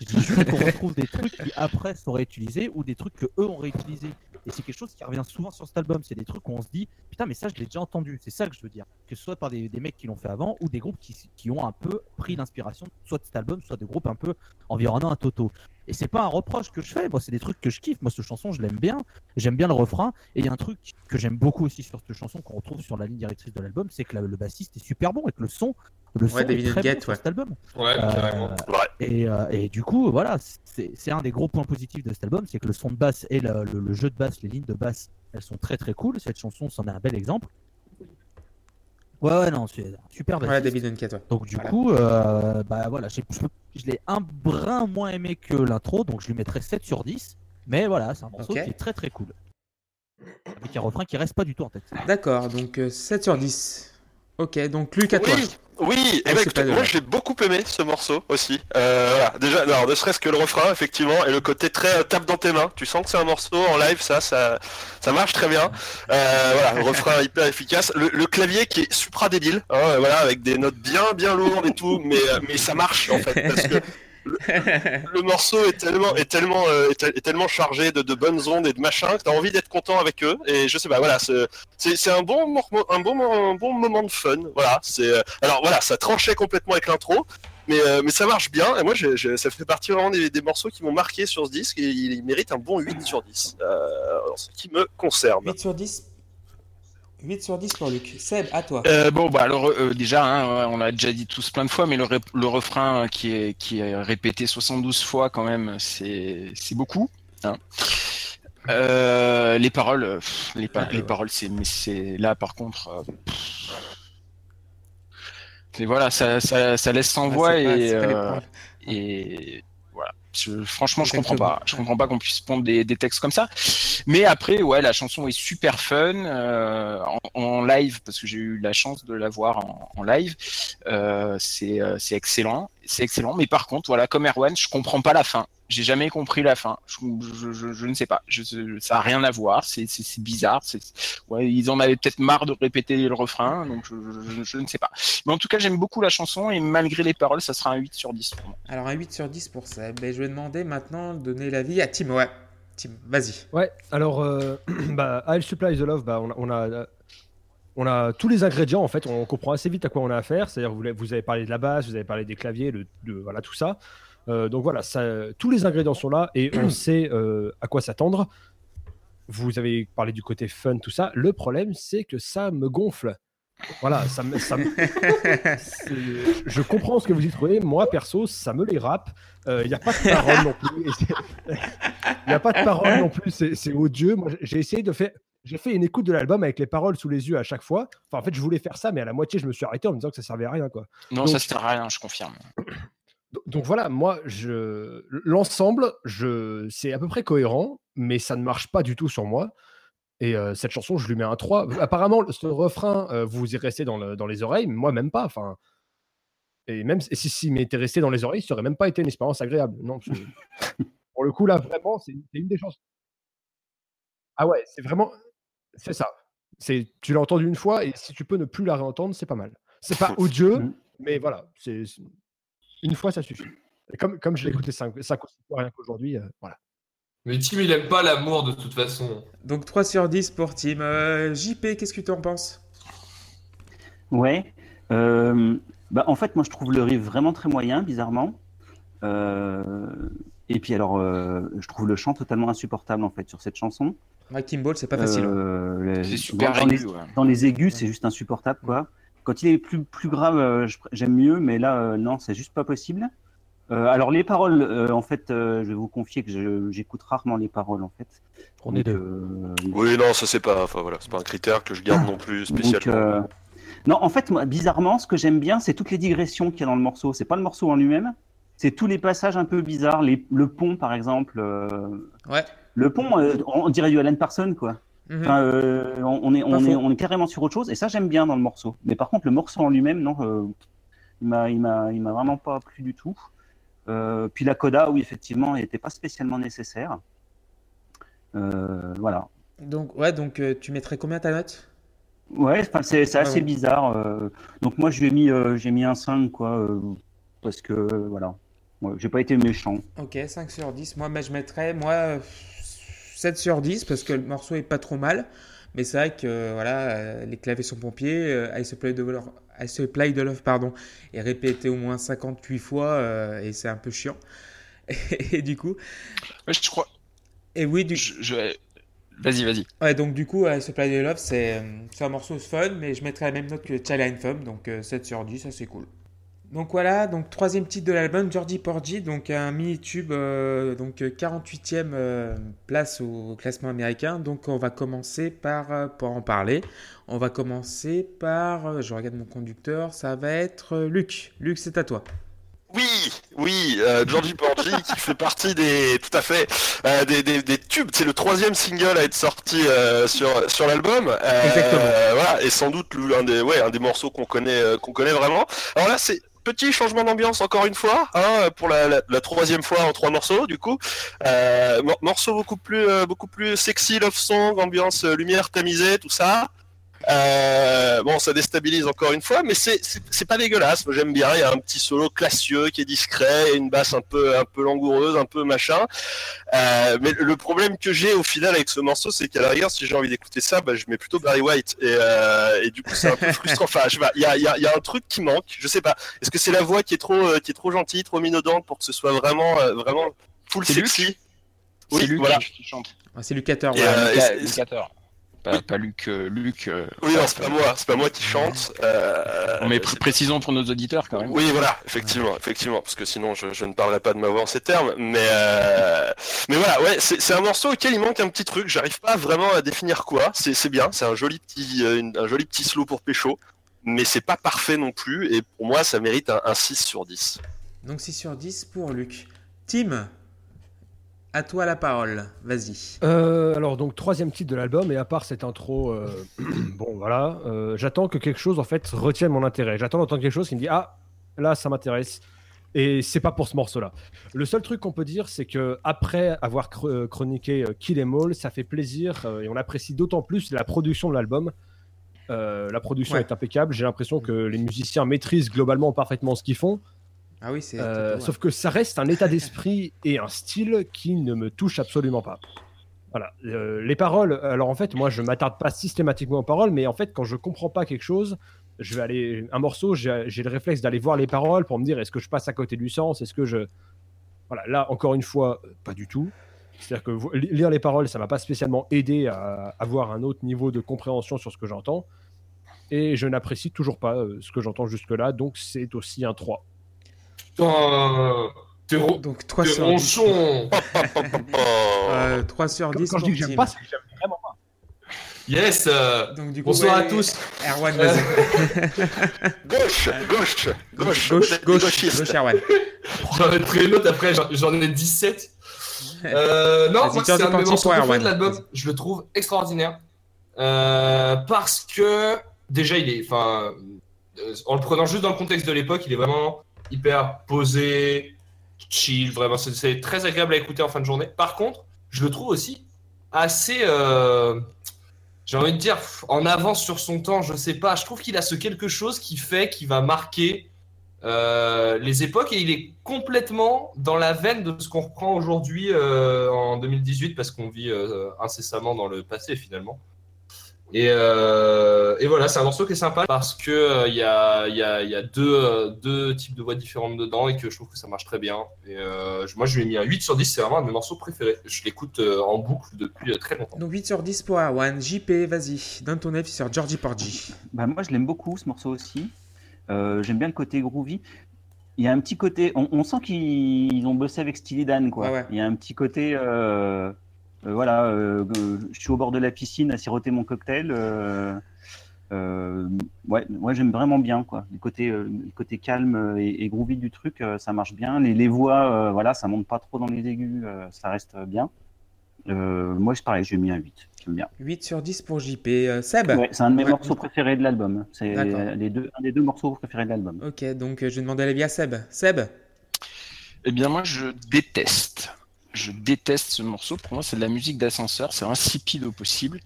Je dis juste qu'on retrouve des trucs qui après sont réutilisés ou des trucs que eux ont réutilisés. Et c'est quelque chose qui revient souvent sur cet album. C'est des trucs où on se dit putain, mais ça je l'ai déjà entendu. C'est ça que je veux dire. Que ce soit par des, des mecs qui l'ont fait avant ou des groupes qui, qui ont un peu pris l'inspiration soit de cet album, soit de groupes un peu environnant un Toto. Et c'est pas un reproche que je fais. Moi, c'est des trucs que je kiffe. Moi, cette chanson, je l'aime bien. J'aime bien le refrain. Et il y a un truc que j'aime beaucoup aussi sur cette chanson qu'on retrouve sur la ligne directrice de l'album, c'est que la- le bassiste est super bon et que le son, le son Ouais, est très bon sur ouais. cet album. Ouais, Euh, et, euh, et du coup, voilà, c'est c'est un des gros points positifs de cet album, c'est que le son de basse et le, le- le jeu de basse, les lignes de basse, elles sont très très cool. Cette chanson, c'en est un bel exemple. Ouais, ouais, non, c'est un super bassiste. David Uncat, ouais. Donc du Voilà. coup, euh, bah voilà, j'ai- je, je l'ai un brin moins aimé que l'intro, donc je lui mettrais 7 sur 10. Mais voilà, c'est un morceau qui est très très cool. Avec un refrain qui reste pas du tout en tête. D'accord, donc euh, 7 sur 10. Ok, donc Luc, à toi. Oui, oui, Ah, et bah, écoute, moi je l'ai beaucoup aimé ce morceau aussi. Euh, voilà, déjà, alors, ne serait-ce que le refrain, effectivement, et le côté très euh, tape dans tes mains. Tu sens que c'est un morceau en live, ça, ça, ça marche très bien. Euh, voilà, le refrain hyper efficace. Le, le clavier qui est supra débile, hein, voilà, avec des notes bien, bien lourdes et tout, mais, euh, mais ça marche en fait, parce que le morceau est tellement, est tellement, euh, est, est tellement chargé de, de bonnes ondes et de machin que t'as envie d'être content avec eux. Et je sais pas, voilà, c'est, un bon, un bon, un bon moment de fun. Voilà, c'est, euh, alors voilà, ça tranchait complètement avec l'intro. Mais, euh, mais ça marche bien, et moi j'ai- j'ai- ça fait partie vraiment des, des morceaux qui m'ont marqué sur ce disque, et il, il mérite un bon 8 sur 10, euh, ce qui me concerne. 8 sur 10. 8 sur 10 pour Luc. Seb, à toi. Euh, bon, bah alors euh, déjà, hein, on l'a déjà dit tous plein de fois, mais le, refrain euh, qui est, qui est répété 72 fois quand même, c'est beaucoup. hein. Euh, les paroles, pff, les, pa- les paroles, c'est mais là par contre. euh. Et voilà, ça, ça, ça laisse sans Ouais, voix et, pas. Je- franchement, je comprends pas. Je comprends pas qu'on puisse pondre des, des textes comme ça. Mais après, ouais, la chanson est super fun euh, en, en live parce que j'ai eu la chance de la voir en, en live. Euh, c'est euh, c'est excellent c'est excellent. Mais par contre, voilà, comme Erwan, je comprends pas la fin. J'ai jamais compris la fin. Je, je, je, je ne sais pas. Je, ça a rien à voir. C'est c'est bizarre. C'est ouais, ils en avaient peut-être marre de répéter le refrain. Donc je, je, ne sais pas. Mais en tout cas, j'aime beaucoup la chanson et malgré les paroles, ça sera un 8 sur 10 pour moi. Alors un 8 sur 10 pour ça. Ben, je vais demander maintenant de donner l'avis à Tim. Ouais. Tim, vas-y. Ouais. Alors, euh, bah, I'll Supply the Love, bah, on a, on a on a tous les ingrédients en fait, on comprend assez vite à quoi on a affaire. C'est-à-dire vous, vous avez parlé de la basse, vous avez parlé des claviers, le, de, voilà tout ça. Euh, donc voilà, ça, tous les ingrédients sont là et on sait euh, à quoi s'attendre. Vous avez parlé du côté fun, tout ça. Le problème, c'est que ça me gonfle. Voilà, ça me, ça me... je comprends ce que vous y trouvez. Moi, perso, ça me les rappe. Il n'y a pas de parole non plus. Il n'y a pas de parole non plus. C'est odieux. Moi, j'ai essayé de faire j'ai fait une écoute de l'album avec les paroles sous les yeux à chaque fois. Enfin, en fait, je voulais faire ça, mais à la moitié, je me suis arrêté en me disant que ça servait à rien. Quoi. Non, ça sert à rien, je confirme. Donc voilà, moi, je... l'ensemble, je... c'est à peu près cohérent, mais ça ne marche pas du tout sur moi. Et euh, cette chanson, je lui mets un 3. Apparemment, ce refrain, euh, vous y restez dans, le... dans, les oreilles, mais moi, même pas. Enfin, et même si s'il m'était resté dans les oreilles, ça aurait même pas été une expérience agréable. Non, pour le coup, là, vraiment, c'est une des chansons. Ah ouais, c'est vraiment. C'est ça. C'est, tu l'as entendu une fois et si tu peux ne plus la réentendre, c'est pas mal. C'est pas odieux, mais voilà, c'est une fois ça suffit. Et comme, comme je l'ai écouté 5 fois rien qu'aujourd'hui, euh, voilà. Mais Tim, il aime pas l'amour de toute façon. Donc 3 sur 10 pour Tim. Euh, JP, qu'est-ce que tu en penses? Ouais. Euh, bah, en fait, moi, je trouve le riff vraiment très moyen, bizarrement. et puis, alors, je trouve le chant totalement insupportable, en fait, sur cette chanson. Ouais, Kimball, c'est pas facile. Hein. Euh, c'est super dans, aigu, les, ouais. dans, les, aigus, c'est juste insupportable, quoi. Quand il est plus, plus grave, euh, j'aime mieux, mais là, euh, non, c'est juste pas possible. Euh, alors les paroles, euh, en fait, je vais vous confier que j'écoute rarement les paroles, en fait. On est deux. oui, non, ça c'est pas, enfin voilà, c'est pas un critère que je garde non plus spécialement. Donc, non, en fait, moi, bizarrement, ce que j'aime bien, c'est toutes les digressions qu'il y a dans le morceau. C'est pas le morceau en lui-même, c'est tous les passages un peu bizarres, les, le pont par exemple. ouais. Le pont, euh, on dirait du Alan Parson, quoi. Mhm. Euh, on, est, on, est, on est carrément sur autre chose, et ça j'aime bien dans le morceau. Mais par contre, le morceau en lui-même, non, euh, il m'a, vraiment pas plu du tout. puis la coda, oui, effectivement, n'était pas spécialement nécessaire. voilà. Donc, ouais, donc tu mettrais combien ta note? Ouais, c'est, c'est assez bizarre. donc moi, j'ai mis, j'ai mis un 5, quoi, parce que voilà. j'ai pas été méchant. Ok, 5 sur 10. Moi, mais je mettrais, moi, 7 sur 10 parce que le morceau est pas trop mal. Mais c'est vrai que voilà, euh, les claviers sont pompiers. Euh, I Supply the Love, I the Love pardon, est répété au moins 58 fois euh, et c'est un peu chiant. Et, du coup. je crois. Et oui, du je, Vas-y, vas-y. Ouais, donc du coup, I Supply the Love, c'est un morceau fun, mais je mettrais la même note que Child Fum, donc 7 sur 10, ça c'est cool. Donc voilà, donc troisième titre de l'album, Georgie Porgy, donc un mini-tube, euh, donc 48e euh, place au classement américain. Donc on va commencer par, euh, pour en parler, on va commencer par, je regarde mon conducteur, ça va être Luc. Luc, c'est à toi. Oui, oui, Georgie Porgy qui fait partie des, tout à fait, des, des, tubes. C'est le troisième single à être sorti sur sur l'album. Exactement. Voilà, et sans doute un des, ouais, un des morceaux qu'on connaît, qu'on connaît vraiment. Alors là, c'est petit changement d'ambiance encore une fois, hein, pour la, troisième fois en trois morceaux du coup. Euh, morceau beaucoup plus, euh, beaucoup plus sexy, love song, ambiance euh, lumière tamisée, tout ça. Euh, bon, ça déstabilise encore une fois, mais c'est pas dégueulasse. Moi, j'aime bien. Il y a un petit solo classieux qui est discret, une basse un peu un peu langoureuse, un peu machin. Euh, mais le problème que j'ai au final avec ce morceau, c'est qu'à l'arrière, si j'ai envie d'écouter ça, bah, je mets plutôt Barry White. Et, euh, et du coup, c'est un peu frustrant. Enfin, je sais pas. Il y a, y, a, y a, un truc qui manque. Je sais pas. Est-ce que c'est la voix qui est trop euh, qui est trop gentille, trop minaudante pour que ce soit vraiment euh, vraiment full sexy? Oui, c'est Luc voilà. qui chante. c'est Lucateur. Voilà. Lucateur pas, Luc. Euh, Luc euh, oui, non, c'est pas moi, c'est pas moi qui chante. Euh, mais précisons pour nos auditeurs quand même. Oui, voilà, effectivement, effectivement, parce que sinon je, je, ne parlerai pas de ma voix en ces termes. Mais mais voilà, ouais, c'est un morceau auquel il manque un petit truc. J'arrive pas vraiment à définir quoi. C'est bien, c'est un joli petit un joli petit slow pour pécho, mais c'est pas parfait non plus. Et pour moi, ça mérite un, un 6 sur 10. Donc 6 sur 10 pour Luc. Tim, à toi la parole, vas-y. Euh, alors donc troisième titre de l'album et à part cette intro, euh, bon voilà, euh, j'attends que quelque chose en fait retienne mon intérêt. J'attends d'entendre quelque chose qui me dit ah là ça m'intéresse. Et c'est pas pour ce morceau-là. Le seul truc qu'on peut dire, c'est que après avoir chr- chroniqué Kill Em All, ça fait plaisir euh, et on apprécie d'autant plus la production de l'album. Euh, la production Ouais. est impeccable. J'ai l'impression que les musiciens maîtrisent globalement parfaitement ce qu'ils font. Ah oui, c'est. Euh. Sauf que ça reste un état d'esprit et un style qui ne me touche absolument pas. Voilà. Euh, les paroles, alors en fait, moi je m'attarde pas systématiquement aux paroles, mais en fait, quand je comprends pas quelque chose, je vais aller. Un morceau, j'ai le réflexe d'aller voir les paroles pour me dire est-ce que je passe à côté du sens? Est-ce que je. Voilà, là, encore une fois, euh, pas du tout. C'est-à-dire que lire les paroles, ça m'a pas spécialement aidé à avoir un autre niveau de compréhension sur ce que j'entends. Et je n'apprécie toujours pas euh, ce que j'entends jusque-là, donc c'est aussi un 3. Putain, t'es ro- Donc 3 t'es sur 10. ronchon. Euh, 3 sur Quand, 10. quand je dis que j'aime pas, c'est que j'aime vraiment pas. Yes. euh, Donc, du coup, Bonsoir ouais, à tous. Erwan, vas-y. Gauche, gauche, gauche, Gauche, gauche, gauche, Erwan. J'en ai pris une autre après, j'en- ai 17. Euh, non, moi, c'est un de mes de l'album. Je le trouve extraordinaire. Euh, parce que, déjà, il est. Enfin, euh, en le prenant juste dans le contexte de l'époque, il est vraiment hyper posé, chill, vraiment. C'est- très agréable à écouter en fin de journée. Par contre, je le trouve aussi assez. euh, j'ai envie de dire, en avance sur son temps, je sais pas. Je trouve qu'il a ce quelque chose qui fait qu'il va marquer euh, les époques et il est complètement dans la veine de ce qu'on reprend aujourd'hui euh, en 2018 parce qu'on vit incessamment dans le passé finalement. Et, euh, et voilà, c'est un morceau qui est sympa parce que euh, il y, a, il y, a, il y a deux, euh, deux types de voix différentes dedans et que je trouve que ça marche très bien. Et euh, moi, je lui ai mis un 8 sur 10, c'est vraiment un de mes morceaux préférés. Je l'écoute euh, en boucle depuis euh, très longtemps. Donc 8 sur 10 pour Erwan. JP, vas-y. Donne ton avis sur Georgie Porgy. Bah, moi, je l'aime beaucoup, ce morceau aussi. Euh, J'aime bien le côté groovy. Il y a un petit côté. On, on sent qu'ils ils ont bossé avec Steely Dan, quoi. Ouais. Il y a un petit côté. Euh, voilà, euh, je suis au bord de la piscine à siroter mon cocktail. euh, euh, ouais, ouais j'aime vraiment bien, quoi. Le côté, euh, le côté calme et, et groovy du truc, euh, ça marche bien. Les, les voix, euh, voilà, ça monte pas trop dans les aigus, euh, ça reste bien. Euh, moi, c'est pareil, j'ai mis un 8. J'aime bien. 8 sur 10 pour JP. Euh, Seb Ouais, c'est un de mes Ouais. morceaux préférés de l'album. C'est D'accord. les deux, un des deux morceaux préférés de l'album. Ok, donc euh, je vais demander l'avis à Seb. Seb Eh bien, moi, je déteste. Je déteste ce morceau. Pour moi, c'est de la musique d'ascenseur. C'est insipide au possible.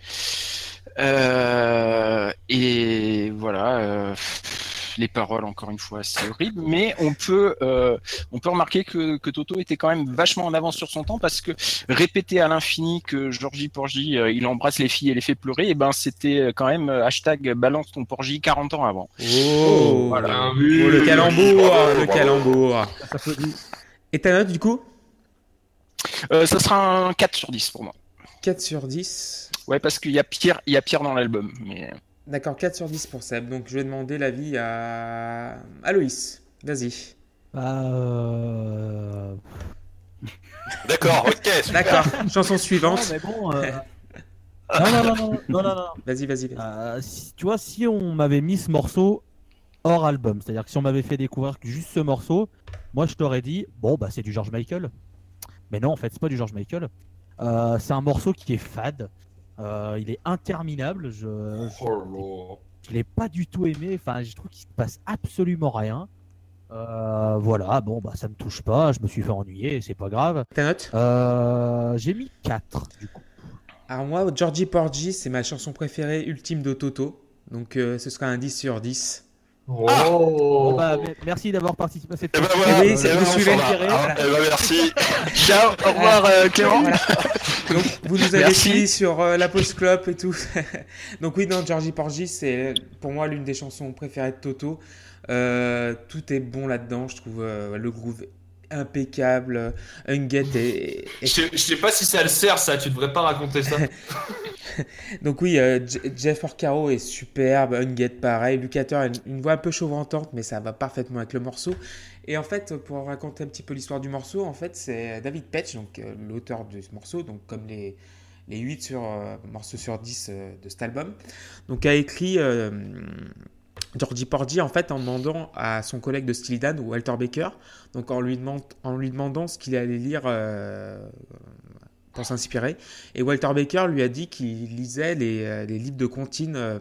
Euh, et voilà. euh, les paroles, encore une fois, c'est horrible. Mais on peut, euh, on peut remarquer que, que Toto était quand même vachement en avance sur son temps parce que répéter à l'infini que Georgie Porgy, euh, il embrasse les filles et les fait pleurer, et ben c'était quand même hashtag balance ton Porgy 40 ans avant. Oh, Voilà, voilà. Oh, le calembour, Bravo, le calembour. Et ta note du coup? Euh, ça sera un 4 sur 10 pour moi. 4 sur 10. Ouais, parce qu'il y a pire, il y a pire dans l'album. Mais D'accord, 4 sur 10 pour Seb. Donc je vais demander l'avis à Aloïs. Vas-y. Bah, euh, D'accord, ok. D'accord, chanson Non, suivante. mais bon. euh, Non, non, non, non, non, non, non. Vas-y, vas-y. vas-y. Euh, si- tu vois, si on m'avait mis ce morceau hors album, c'est-à-dire que si on m'avait fait découvrir juste ce morceau, moi je t'aurais dit, bon, bah c'est du George Michael. Mais non, en fait, c'est pas du George Michael. Euh, c'est un morceau qui est fade. Euh, il est interminable. Je, je, Oh je l'ai pas du tout aimé. Enfin, je trouve qu'il se passe absolument rien. Euh, voilà, bon, bah ça me touche pas. Je me suis fait ennuyer, c'est pas grave. Ta note Euh, J'ai mis 4 du coup. Alors moi, Georgie Porgy, c'est ma chanson préférée ultime de Toto. Donc euh, ce sera un 10 sur 10. Oh. Bon, bah, me- merci d'avoir participé à cette Eh ben émission. voilà, oui, eh c'est- ben, tirer, Ah, voilà. eh ben, merci. ciao, au revoir euh, Clément. Voilà. Donc vous nous avez suivis sur euh, la Post Club et tout. Donc oui, non, Georgie Porgy, c'est pour moi l'une des chansons préférées de Toto. Euh, tout est bon là-dedans, je trouve euh, le groove impeccable, Unget et, et- Je sais, je sais pas si ça le sert, ça. Tu devrais pas raconter ça. donc oui, euh, Je- Jeff Porcaro est superbe, Unget pareil, Lucater a une, une voix un peu chauvantante, mais ça va parfaitement avec le morceau. Et en fait, pour raconter un petit peu l'histoire du morceau, en fait, c'est David Petch, donc euh, l'auteur de ce morceau, donc comme les les 8 sur, euh, morceaux sur 10 euh, de cet album, donc a écrit Georgie Porgy en fait en demandant à son collègue de Steely Dan, Walter Baker, donc en lui, en lui demandant ce qu'il allait lire euh, pour s'inspirer. Et Walter Baker lui a dit qu'il lisait les, euh, les livres de comptines euh,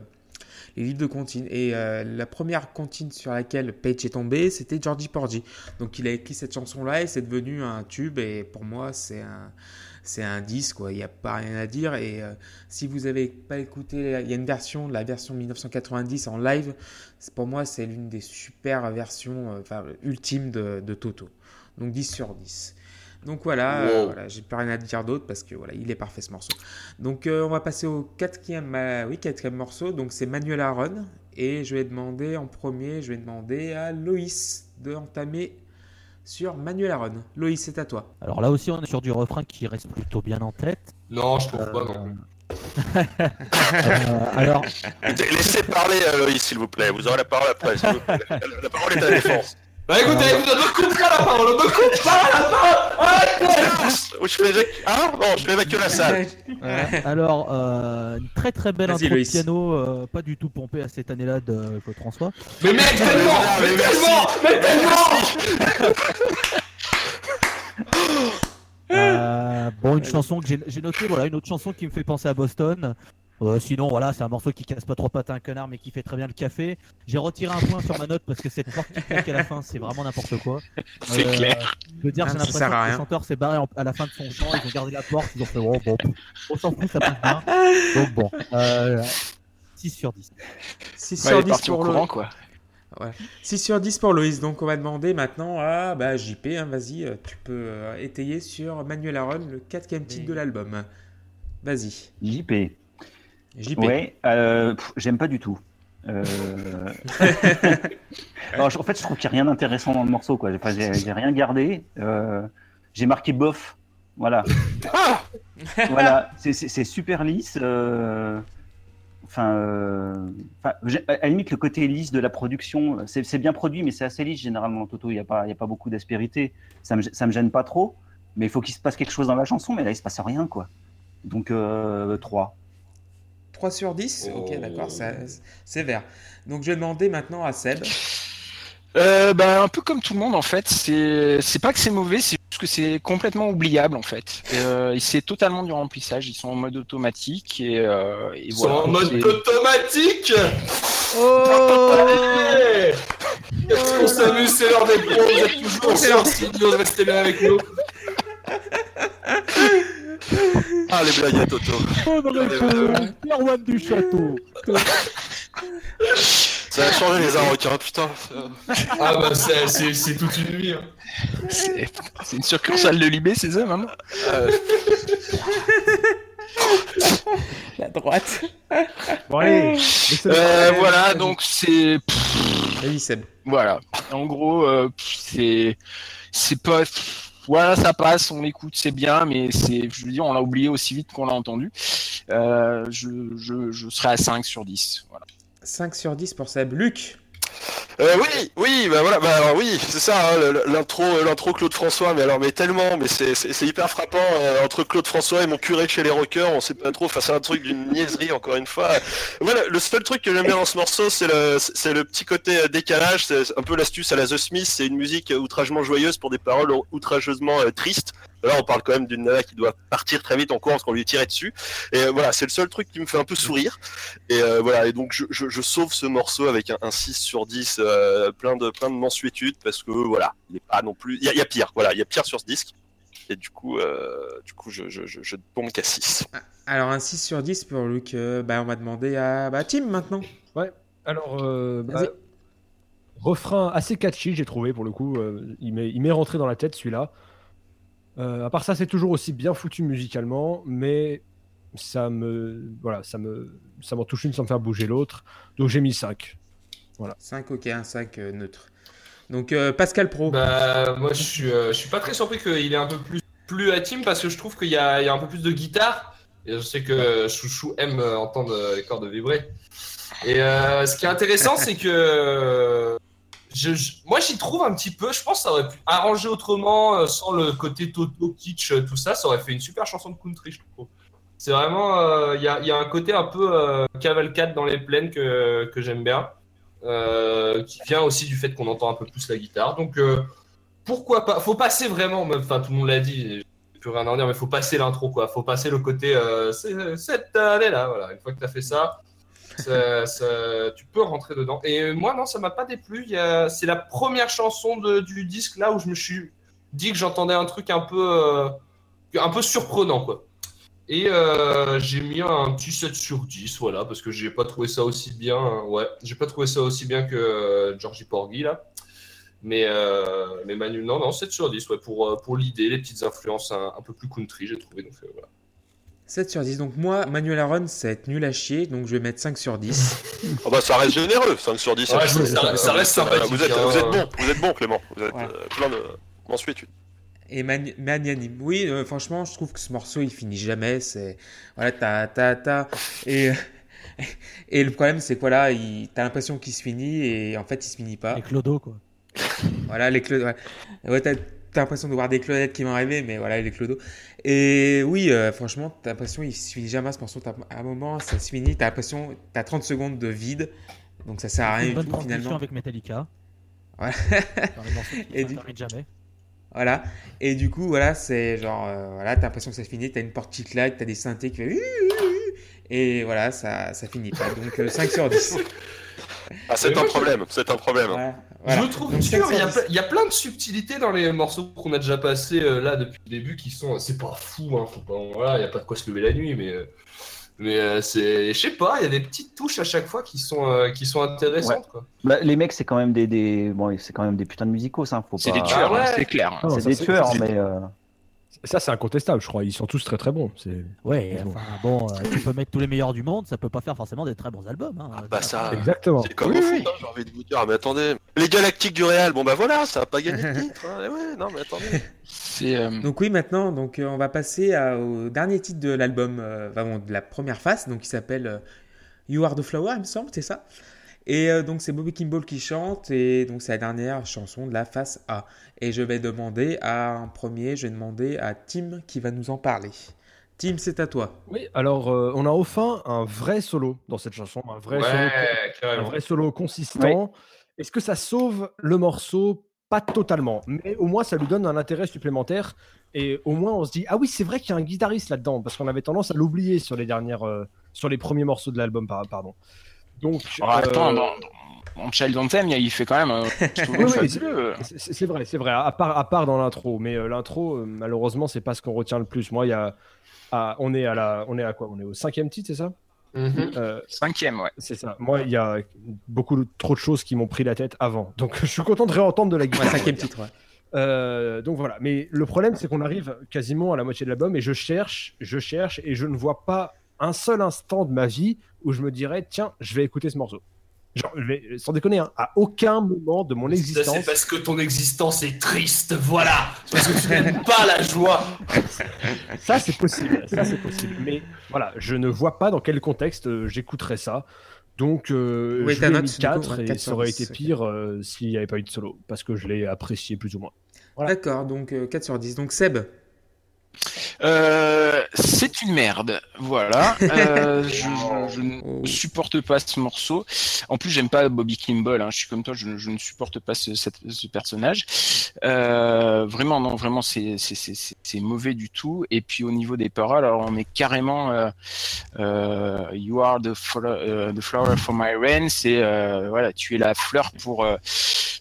les livres de comptines. Et la première comptine sur laquelle Page est tombé, c'était Georgie Porgy. Donc il a écrit cette chanson-là et c'est devenu un tube. Et pour moi, c'est un, c'est un disque, quoi. Il n'y a pas rien à dire. Et euh, si vous avez pas écouté, il y a une version, la version 1990 en live. Pour moi, c'est l'une des super versions, euh, enfin, ultimes de, de Toto. Donc 10 sur 10. Donc voilà, Wow. euh, voilà j'ai pas rien à dire d'autre parce que voilà, il est parfait ce morceau. Donc euh, on va passer au quatrième, euh, oui, quatrième morceau. Donc c'est Manuel Aaron et je vais demander en premier, je vais demander à Loïs de entamer sur Manuel Aaron. Loïs, c'est à toi. Alors là aussi, on est sur du refrain qui reste plutôt bien en tête. Non, je trouve pas, non. Euh, alors, Laissez parler euh, Loïs, s'il vous plaît. Vous aurez la parole après. s'il vous la parole est à la défense. Bah écoutez, écoutez, ne coupe pas la parole, ne coupe pas la parole Oui, je fais évac- Ah non, je fais évacuer la salle. alors euh, une très très belle intro de Loïs. piano, euh, pas du tout pompée à cette année-là de Claude François. Mais mec, tellement Mais tellement Mais tellement Euh, bon, une chanson que j'ai j'ai notée, voilà, une autre chanson qui me fait penser à Boston. Euh, sinon, voilà, c'est un morceau qui casse pas trop patin un connard, mais qui fait très bien le café. J'ai retiré un point sur ma note parce que cette porte qui claque à la fin, c'est vraiment n'importe quoi. C'est Euh, clair. Je veux dire, j'ai ça l'impression sert à que le chanteur s'est barré à la fin de son chant, ils ont gardé la porte, ils ont fait, oh, bon, on s'en fout, ça passe bien. Donc bon, euh, 6 sur 10. 6 Ouais, sur il est 10 parti au pour courant, Loïs. quoi. 6 sur 10 pour Loïs. Donc on va demander maintenant à bah, JP, hein, vas-y, euh, tu peux euh, étayer sur Manuel Aaron, le quatrième titre de l'album. Vas-y, JP. JP. Ouais, euh, j'aime pas du tout. Euh... Alors, en fait, je trouve qu'il n'y a rien d'intéressant dans le morceau. quoi. Enfin, j'ai rien gardé. Euh, J'ai marqué bof. Voilà. voilà. C'est- super lisse. euh, Enfin, à la limite, le côté lisse de la production, c'est bien produit, mais c'est assez lisse généralement. Toto, il n'y a, pas- y a pas beaucoup d'aspérité. Ça me, ça me gêne pas trop, mais il faut qu'il se passe quelque chose dans la chanson, mais là, il se passe rien, quoi. Donc, euh, 3. 3 sur 10 Ok, d'accord, c'est vert. Donc je vais demander maintenant à Seb. Euh, bah, un peu comme tout le monde en fait, c'est c'est pas que c'est mauvais, c'est juste que c'est complètement oubliable en fait. Euh, c'est totalement du remplissage, ils sont en mode automatique et, euh, et Ils sont voilà. en mode automatique Oh On s'amuse, c'est l'heure des pros, vous êtes toujours sur Studios, restez bien avec nous. Ah, les blagues à Toto. Erwan du château. Ça a changé les Arocains, putain. Ah bah c'est- toute une vie. hein. C'est une succursale de Libé, c'est ça maintenant Euh, La droite. Bon, allez, euh. Voilà, donc c'est Vas-y Seb. Voilà. En gros, euh, c'est c'est pas voilà, ça passe, on l'écoute, c'est bien, mais c'est je veux dire, on l'a oublié aussi vite qu'on l'a entendu. Euh, je, je, je serais à 5 sur 10. Voilà. 5 sur 10 pour Seb. Luc? Euh, oui, oui, bah voilà, bah oui, c'est ça, hein, l'intro, l'intro Claude François, mais alors mais tellement, mais c'est, hyper frappant euh, entre Claude François et mon curé de chez les rockers, on sait pas trop, enfin c'est un truc d'une niaiserie encore une fois. Voilà, le seul truc que j'aime bien dans ce morceau, c'est le, petit côté euh, décalage, c'est un peu l'astuce à la The Smith, c'est une musique euh, outragement joyeuse pour des paroles outrageusement euh, tristes. Là, on parle quand même d'une nana qui doit partir très vite en courant parce qu'on lui tiré dessus. Et euh, voilà, c'est le seul truc qui me fait un peu sourire. Et euh, voilà, et donc je, je, je sauve ce morceau avec un, un 6 sur 10, euh, plein de plein de mensuétude parce que voilà, il est pas non plus. Il y, a- il y a pire, voilà, il y a pire sur ce disque. Et du coup, euh, du coup, je, je, je, je tombe qu'à 6. Alors un 6 sur 10 pour Luc. Euh, bah, on va demander à bah, Tim maintenant. Alors, euh, bah, refrain assez catchy, j'ai trouvé pour le coup. euh, il m'est il m'est rentré dans la tête celui-là. Euh, à part ça, c'est toujours aussi bien foutu musicalement, mais ça me, voilà, ça me, ça m'en touche une sans me faire bouger l'autre. Donc j'ai mis 5. 5, ok, un 5 euh, neutre. Donc euh, Pascal Pro. Bah moi je suis, euh, je suis pas très surpris qu'il ait un peu plus plus à team parce que je trouve qu'il y a, il y a un peu plus de guitare. Et je sais que Chouchou aime entendre les cordes vibrer. Et euh, ce qui est intéressant, c'est que euh, moi j'y trouve un petit peu. Je pense que ça aurait pu arranger autrement euh, sans le côté Toto kitsch, euh, tout ça. Ça aurait fait une super chanson de country, je trouve. C'est vraiment, euh, il il y a un côté un peu euh, cavalcade dans les plaines que, j'aime bien, euh, qui vient aussi du fait qu'on entend un peu plus la guitare. Donc euh, pourquoi pas? Faut passer vraiment, enfin tout le monde l'a dit, plus rien en dire, mais faut passer l'intro quoi. Faut passer le côté euh, cette année là, voilà. Une fois que t'as fait ça, tu peux rentrer dedans. Et euh, moi, non, ça m'a pas déplu. C'est la première chanson du disque là où je me suis dit que j'entendais un truc un peu, euh, un peu surprenant. Et euh, j'ai mis un petit 7 sur 10, voilà, parce que j'ai pas trouvé ça aussi bien. ouais, j'ai pas trouvé ça aussi bien que euh, Georgie Porgy là. Mais, mais Manu, non, non, 7 sur 10, ouais, pour, pour l'idée, les petites influences un, un peu plus country, j'ai trouvé. Donc, voilà. 7 sur 10. Donc moi, Manuel Aaron, ça va être nul à chier, donc je vais mettre 5 sur 10. Oh bah ça reste généreux, 5 sur 10. Ouais, je trouve. ça- ça reste sympathique, Vous êtes, hein. vous êtes bon, vous êtes bon Clément. Vous êtes Ouais. euh, plein de mensuétude. Et Man- Magnanime. Oui, euh, franchement, je trouve que ce morceau, il finit jamais. C'est voilà, ta ta ta. Et et le problème, c'est que voilà, il... t'as l'impression qu'il se finit et en fait, il se finit pas. Avec Clodo, quoi. Voilà, les clodos. Ouais, Ouais, t'as l'impression de voir des clodettes qui vont arriver, mais voilà, les clodos. Et oui, euh, franchement, t'as l'impression il se finit jamais ce morceau. T'as- À un moment, ça se finit. T'as l'impression, t'as 30 secondes de vide, donc ça sert à rien Une du bonne tout transition finalement. avec Metallica. Ouais. Dans les morceaux qui Et du- s'arrêtent jamais. Voilà. Et du coup, voilà, c'est genre, euh, voilà, t'as l'impression que ça se finit, t'as une porte qui claque, t'as des synthés qui fait et voilà, ça, ça finit pas. Donc euh, 5 sur 10. Ah, c'est un problème, c'est un problème. Voilà. Je Voilà. le trouve Donc, dur. 5 Il y, a, 10. ple- il y a plein de subtilités dans les morceaux qu'on a déjà passés euh, là depuis le début qui sont. C'est pas fou, hein, faut pas, voilà, il y a pas de quoi se lever la nuit, mais. euh, Mais euh, c'est, je sais pas, il y a des petites touches à chaque fois qui sont, euh, qui sont intéressantes. Quoi. Bah, les mecs, c'est quand même des, des... Bon, c'est quand même des putains de musicos, hein, faut C'est pas... des tueurs, Ah ouais. hein, c'est clair. C'est ça, des tueurs, mais euh, Ça, c'est incontestable, je crois. Ils sont tous très très bons. C'est... Ouais, Bon. enfin bon, euh, tu peux mettre tous les meilleurs du monde, ça peut pas faire forcément des très bons albums. Hein. Ah, bah ça, Exactement. c'est comme Oui, au foot, oui. hein, j'ai envie de vous dire. Ah, mais attendez, les Galactiques du Real, bon bah voilà, ça a pas gagné de titre. hein. Eh ouais, non mais attendez. C'est euh, Donc oui, maintenant, donc euh, on va passer à- au dernier titre de l'album, euh, enfin, bon, de la première face, donc qui s'appelle euh, You Are the Flower, il me semble, c'est ça? Et euh, donc c'est Bobby Kimball qui chante et donc c'est la dernière chanson de la face A. Et je vais demander à un premier, je vais demander à Tim qui va nous en parler. Tim, c'est à toi. Oui, alors euh, on a enfin un vrai solo dans cette chanson, un vrai solo, un vrai solo consistant. Est-ce que ça sauve le morceau? Pas totalement, mais au moins ça lui donne un intérêt supplémentaire. Et au moins on se dit ah oui c'est vrai qu'il y a un guitariste là-dedans parce qu'on avait tendance à l'oublier sur les dernières, euh, sur les premiers morceaux de l'album par- pardon. Donc oh, attends, euh, dans, dans Child Anthem, il fait quand même. euh, Oui, oui, fabuleux. C'est vrai, c'est vrai. À part, à part dans l'intro, mais euh, l'intro, euh, malheureusement, c'est pas ce qu'on retient le plus. Moi, il y a, ah, on est à la, on est à quoi? On est au cinquième titre, c'est ça? Mhm. Euh, Cinquième, ouais. C'est ça. Moi, il y a beaucoup de- trop de choses qui m'ont pris la tête avant. Donc, je suis content de réentendre de la Ouais, guitare. cinquième titre. ouais. Euh, donc voilà. Mais le problème, c'est qu'on arrive quasiment à la moitié de l'album et je cherche, je cherche et je ne vois pas un seul instant de ma vie où je me dirais tiens, je vais écouter ce morceau. Genre, sans déconner, hein, à aucun moment de mon Ça, existence. c'est parce que ton existence est triste, voilà. C'est parce que tu n'aimes pas la joie. Ça, c'est possible. Ça, c'est possible. Mais voilà, je ne vois pas dans quel contexte euh, j'écouterais ça. Donc, euh, Oui, je ta lui ai note, mis du coup, 4 ouais, et 4 ça aurait 10, été pire euh, s'il n'y avait pas eu de solo. Parce que je l'ai apprécié plus ou moins. Voilà. D'accord, donc euh, 4 sur 10. Donc Seb, Euh, c'est une merde, voilà. Euh, je, je- je ne Oh. supporte pas ce morceau. En plus, j'aime pas Bobby Kimball. Hein. Je suis comme toi, je, je ne supporte pas ce, cette- ce personnage. Euh, vraiment, non, vraiment, c'est mauvais du tout. Et puis au niveau des paroles, alors on est carrément euh, euh, You are the, flo- the flower for my rain. C'est euh, voilà, tu es la fleur pour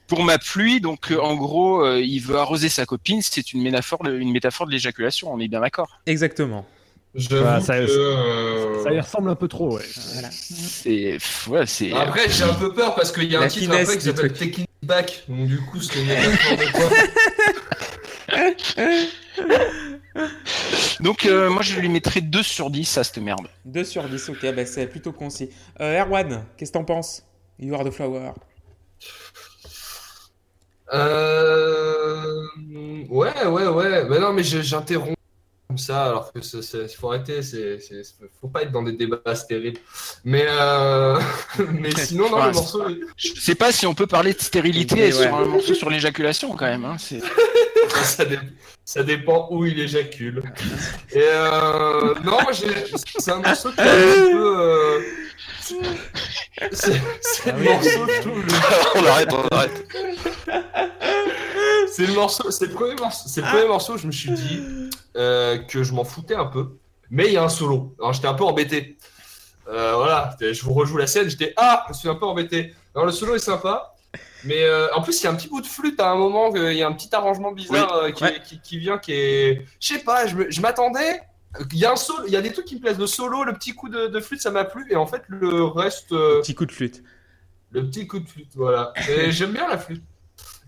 pour ma pluie. Donc en gros, il veut arroser sa copine. C'est une métaphore, de- une métaphore de l'éjaculation. On est bien d'accord. Exactement. J'avoue Bah, ça- que, euh, Ça y ressemble un peu trop, ouais. Voilà. C'est ouais, c'est Après, j'ai un peu peur parce qu'il y a La un titre après qui s'appelle. Taking It Back. Donc, du coup, c'est Donc euh, moi je lui mettrais 2 sur 10 à cette merde. 2 sur 10, ok, bah, c'est plutôt concis. Euh, Erwan, qu'est-ce que t'en penses You are the flower? Euh... Ouais, ouais, ouais. Mais non, mais je- j'interromps comme ça, alors que c'est- c'est- faut arrêter. C'est, c'est- faut pas être dans des débats stériles. Mais, euh... mais sinon, non, Ouais, le morceau. Je sais pas si on peut parler de stérilité Ouais. sur un morceau sur l'éjaculation quand même. Hein. ça, dé- ça dépend où il éjacule. Et euh... non, moi, j'ai... c'est un morceau qui est un peu. euh, C'est, c'est le morceau, je trouve, on arrête, on arrête. C'est le morceau, c'est le premier morceau, c'est le premier morceau où je me suis dit euh, que je m'en foutais un peu, mais il y a un solo. Alors j'étais un peu embêté. Euh, voilà, je vous rejoue la scène, j'étais ah, je suis un peu embêté. Alors le solo est sympa, mais euh, en plus il y a un petit bout de flûte à un moment, il y a un petit arrangement bizarre euh, qui, Ouais. qui, qui vient, qui est, je sais pas, je m'attendais. Il y a un solo, il y a des trucs qui me plaisent. Le solo, le petit coup de, de flûte, ça m'a plu, et en fait le reste, euh, Petit coup de flûte. le petit coup de flûte, voilà. Et j'aime bien la flûte.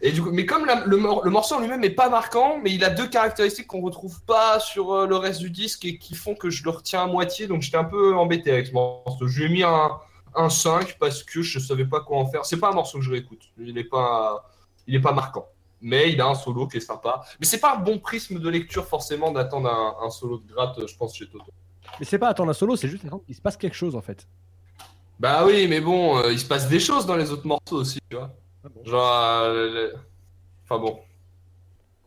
Et du coup, mais comme la- le, mor- le morceau en lui-même n'est pas marquant, mais il a deux caractéristiques qu'on retrouve pas sur euh, le reste du disque et qui font que je le retiens à moitié, donc j'étais un peu embêté avec ce morceau. Je lui ai mis un, un 5 parce que je savais pas quoi en faire. C'est pas un morceau que je réécoute. Il est pas, il est pas marquant. Mais il a un solo qui est sympa. Mais c'est pas un bon prisme de lecture forcément d'attendre un, un solo de gratte, je pense, chez Toto. Mais c'est pas attendre un solo, c'est juste attendre qu'il se passe quelque chose en fait. Bah oui, mais bon, euh, il se passe des choses dans les autres morceaux aussi, tu vois. Ah bon. Genre. euh, le- Enfin bon.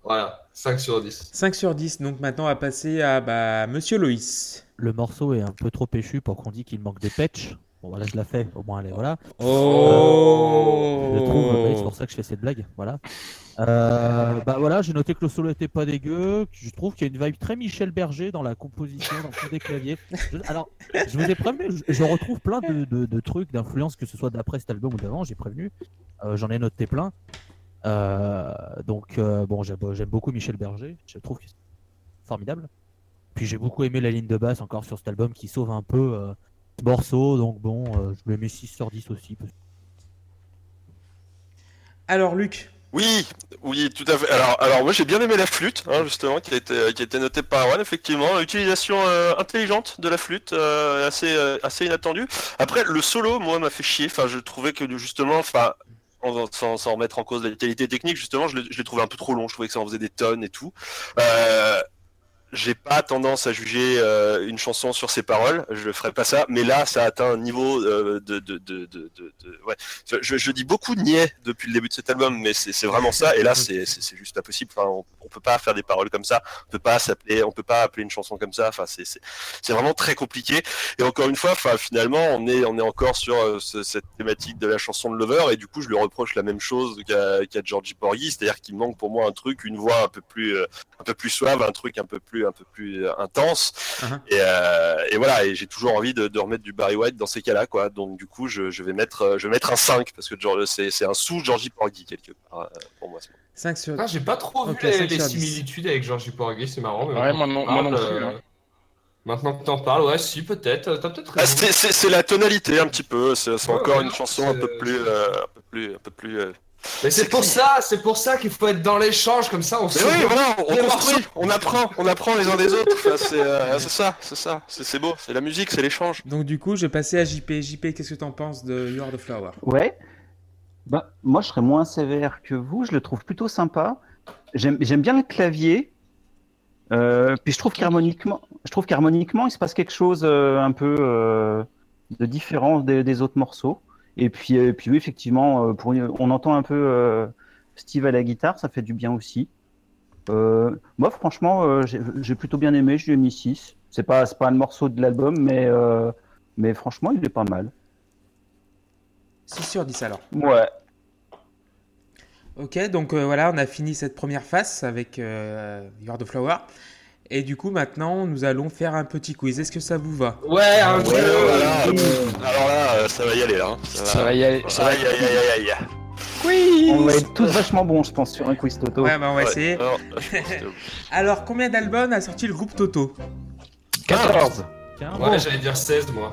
Voilà, 5 sur 10. 5 sur 10, donc maintenant on va passer à bah, Monsieur Loïs. Le morceau est un peu trop péchu pour qu'on dise qu'il manque des patchs. Bon, voilà, je la fais. Au moins, est voilà. Oh Je trouve, bah, c'est pour ça que je fais cette blague. Voilà. Euh, bah voilà, j'ai noté que le solo était pas dégueu. Je trouve qu'il y a une vibe très Michel Berger dans la composition, dans le son des claviers. Je- alors, je vous ai prévenu, je, je retrouve plein de, de- de trucs, d'influences, que ce soit d'après cet album ou d'avant, j'ai prévenu. Euh, J'en ai noté plein. Euh, donc, euh, bon, j'aime beaucoup Michel Berger. Je trouve que c'est formidable. Puis j'ai beaucoup aimé la ligne de basse encore sur cet album qui sauve un peu euh, morceau. Donc bon, euh, je ai mis 6 sur 10 aussi. parce que Alors Luc, Oui, oui, tout à fait. Alors, alors moi j'ai bien aimé la flûte, hein, justement, qui a été, qui a été notée par Erwan, effectivement. Utilisation euh, intelligente de la flûte, euh, assez, euh, assez inattendue. Après, le solo, moi, m'a fait chier. Enfin, je trouvais que justement, enfin, en- sans, sans remettre en cause la qualité technique, justement, je l'ai je l'ai trouvé un peu trop long. Je trouvais que ça en faisait des tonnes et tout. Euh, j'ai pas tendance à juger euh, une chanson sur ses paroles, je ferai pas ça, mais là ça a atteint un niveau euh, de, de, de, de, ouais. Je, je dis beaucoup de niais depuis le début de cet album, mais c'est vraiment ça, et là c'est juste pas possible. Enfin, on, on peut pas faire des paroles comme ça, on peut pas s'appeler, on peut pas appeler une chanson comme ça. Enfin, c'est vraiment très compliqué. Et encore une fois, enfin finalement, on est on est encore sur euh, ce- cette thématique de la chanson de Lover, et du coup je lui reproche la même chose qu'à qu'à Georgie Porgy, c'est-à-dire qu'il manque pour moi un truc, une voix un peu plus euh, un peu plus suave, un truc un peu plus un peu plus euh, intense. Uh-huh. Et, euh, et voilà, et j'ai toujours envie de, de remettre du Barry White dans ces cas-là, quoi. Donc du coup, je, je vais mettre euh, je vais mettre un 5 parce que c'est c'est un sous Georgie Porgy quelque part euh, pour moi. 5 sur Ah, j'ai pas trop vu les, similitudes avec Georgie Porgy, c'est marrant. Mais Ouais, maintenant moi non, que moi t'en non parles, plus. euh, hein. Maintenant que t'en parles, ouais, si, peut-être. T'as peut-être Ah, c'est- c'est c'est la tonalité un petit peu. C'est c'est Ouais, encore ouais, une chanson un peu plus euh, un peu plus un peu plus. euh, Mais c'est pour ça, c'est pour ça qu'il faut être dans l'échange, comme ça on se oui, voilà, on construit, apprend, on apprend les uns des autres. Enfin, c'est euh, c'est ça, c'est ça, c'est beau, c'est la musique, c'est l'échange. Donc du coup, je vais passer à JP. JP, qu'est-ce que t'en penses de You Are the Flower? Ouais. Bah, moi, je serais moins sévère que vous. Je le trouve plutôt sympa. J'aime j'aime bien le clavier. Euh, puis je trouve qu'harmoniquement, je trouve qu'harmoniquement, il se passe quelque chose euh, un peu euh, de différent des, des autres morceaux. Et puis, euh, puis oui, effectivement, euh, pour on entend un peu euh, Steve à la guitare, ça fait du bien aussi. Moi, franchement, j'ai j'ai plutôt bien aimé. Je lui ai mis 6. C'est pas, c'est pas un morceau de l'album, mais, mais franchement, il est pas mal. 6 sur 10 alors. Ouais. Ok, donc euh, voilà, on a fini cette première face avec euh, You Are the Flower. Et du coup, maintenant, nous allons faire un petit quiz. Est-ce que ça vous va? Ouais, un Ouais, voilà, pff, alors là, euh, ça va y aller là. hein. Ça va y aller. Ça va Aïe, aïe, aïe, aïe, aïe. On va être tous vachement bons, je pense, sur un quiz Toto. Ouais, bah on va Ouais, essayer. alors, Alors, combien d'albums a sorti le groupe Toto? 14. Tiens, Ouais, j'allais dire 16 moi.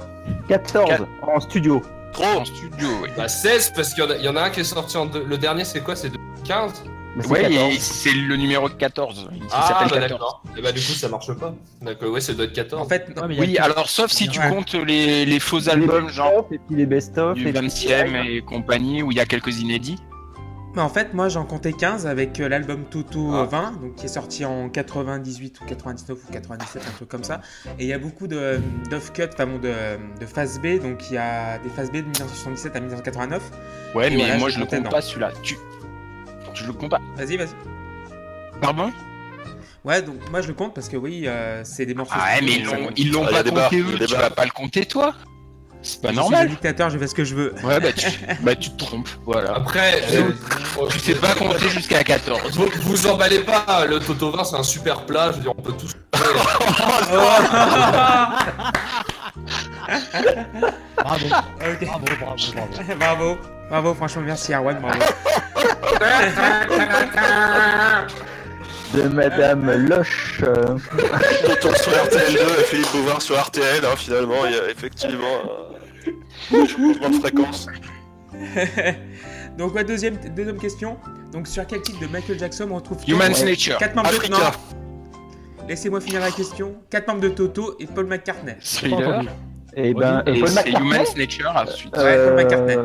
14 en studio. Trop. En studio, oui. Bah 16 parce qu'il y, en a- il y en a un qui est sorti en deux. Le dernier c'est quoi? C'est 15 Mais c'est Ouais, 14. et c'est le numéro 14. Il Ah s'appelle bah 14. d'accord. Et bah du coup ça marche pas. D'accord, ouais ça doit être 14. En fait, non, mais Oui, alors sauf si tu Ouais. comptes les, les faux Les albums, genre Et puis les best-of. du et puis- 20ème et compagnie, où il y a quelques inédits. mais en fait, moi j'en comptais 15 avec euh, l'album Toto Ah. euh, 20, donc qui est sorti en 98 ou 99 ou 97, un truc comme ça. Et il y a beaucoup de d'off cut, enfin bon, de, de phase B, donc il y a des phases B de 1977 à 1989. Ouais, Et mais voilà, moi je comptais compte dedans. pas celui-là. Tu... Je le compte pas. Vas-y, vas-y. Pardon? Ouais, donc moi je le compte parce que oui, euh, c'est des morceaux. Ah ouais, mais ils l'ont, compte. ils l'ont Ah, pas compté eux, tu vas pas le compter toi? C'est pas Je suis normal. dictateur, je fais ce que je veux. Ouais, bah tu, bah tu te trompes, voilà. Après, euh, Tu sais pas compter jusqu'à 14. vous, vous emballez pas, le Toto 20 c'est un super plat, je veux dire on peut tous. Bravo, Ok. bravo, bravo, bravo. bravo. Bravo, franchement, merci Arwan, bravo. De Madame Loche. euh, Toto sur RTL2 et Philippe Bouvard sur RTL, hein, finalement, il y a effectivement un changement de fréquence. Donc, ouais, deuxième, deuxième question. Donc, sur quel titre de Michael Jackson on retrouve Human's Nature. quatre membres de Africa. non. Laissez-moi finir la question. Quatre membres de Toto et Paul McCartney. Thriller. Et ben, Et Paul c'est McCartney. Human's Nature ensuite. Ouais, Paul McCartney.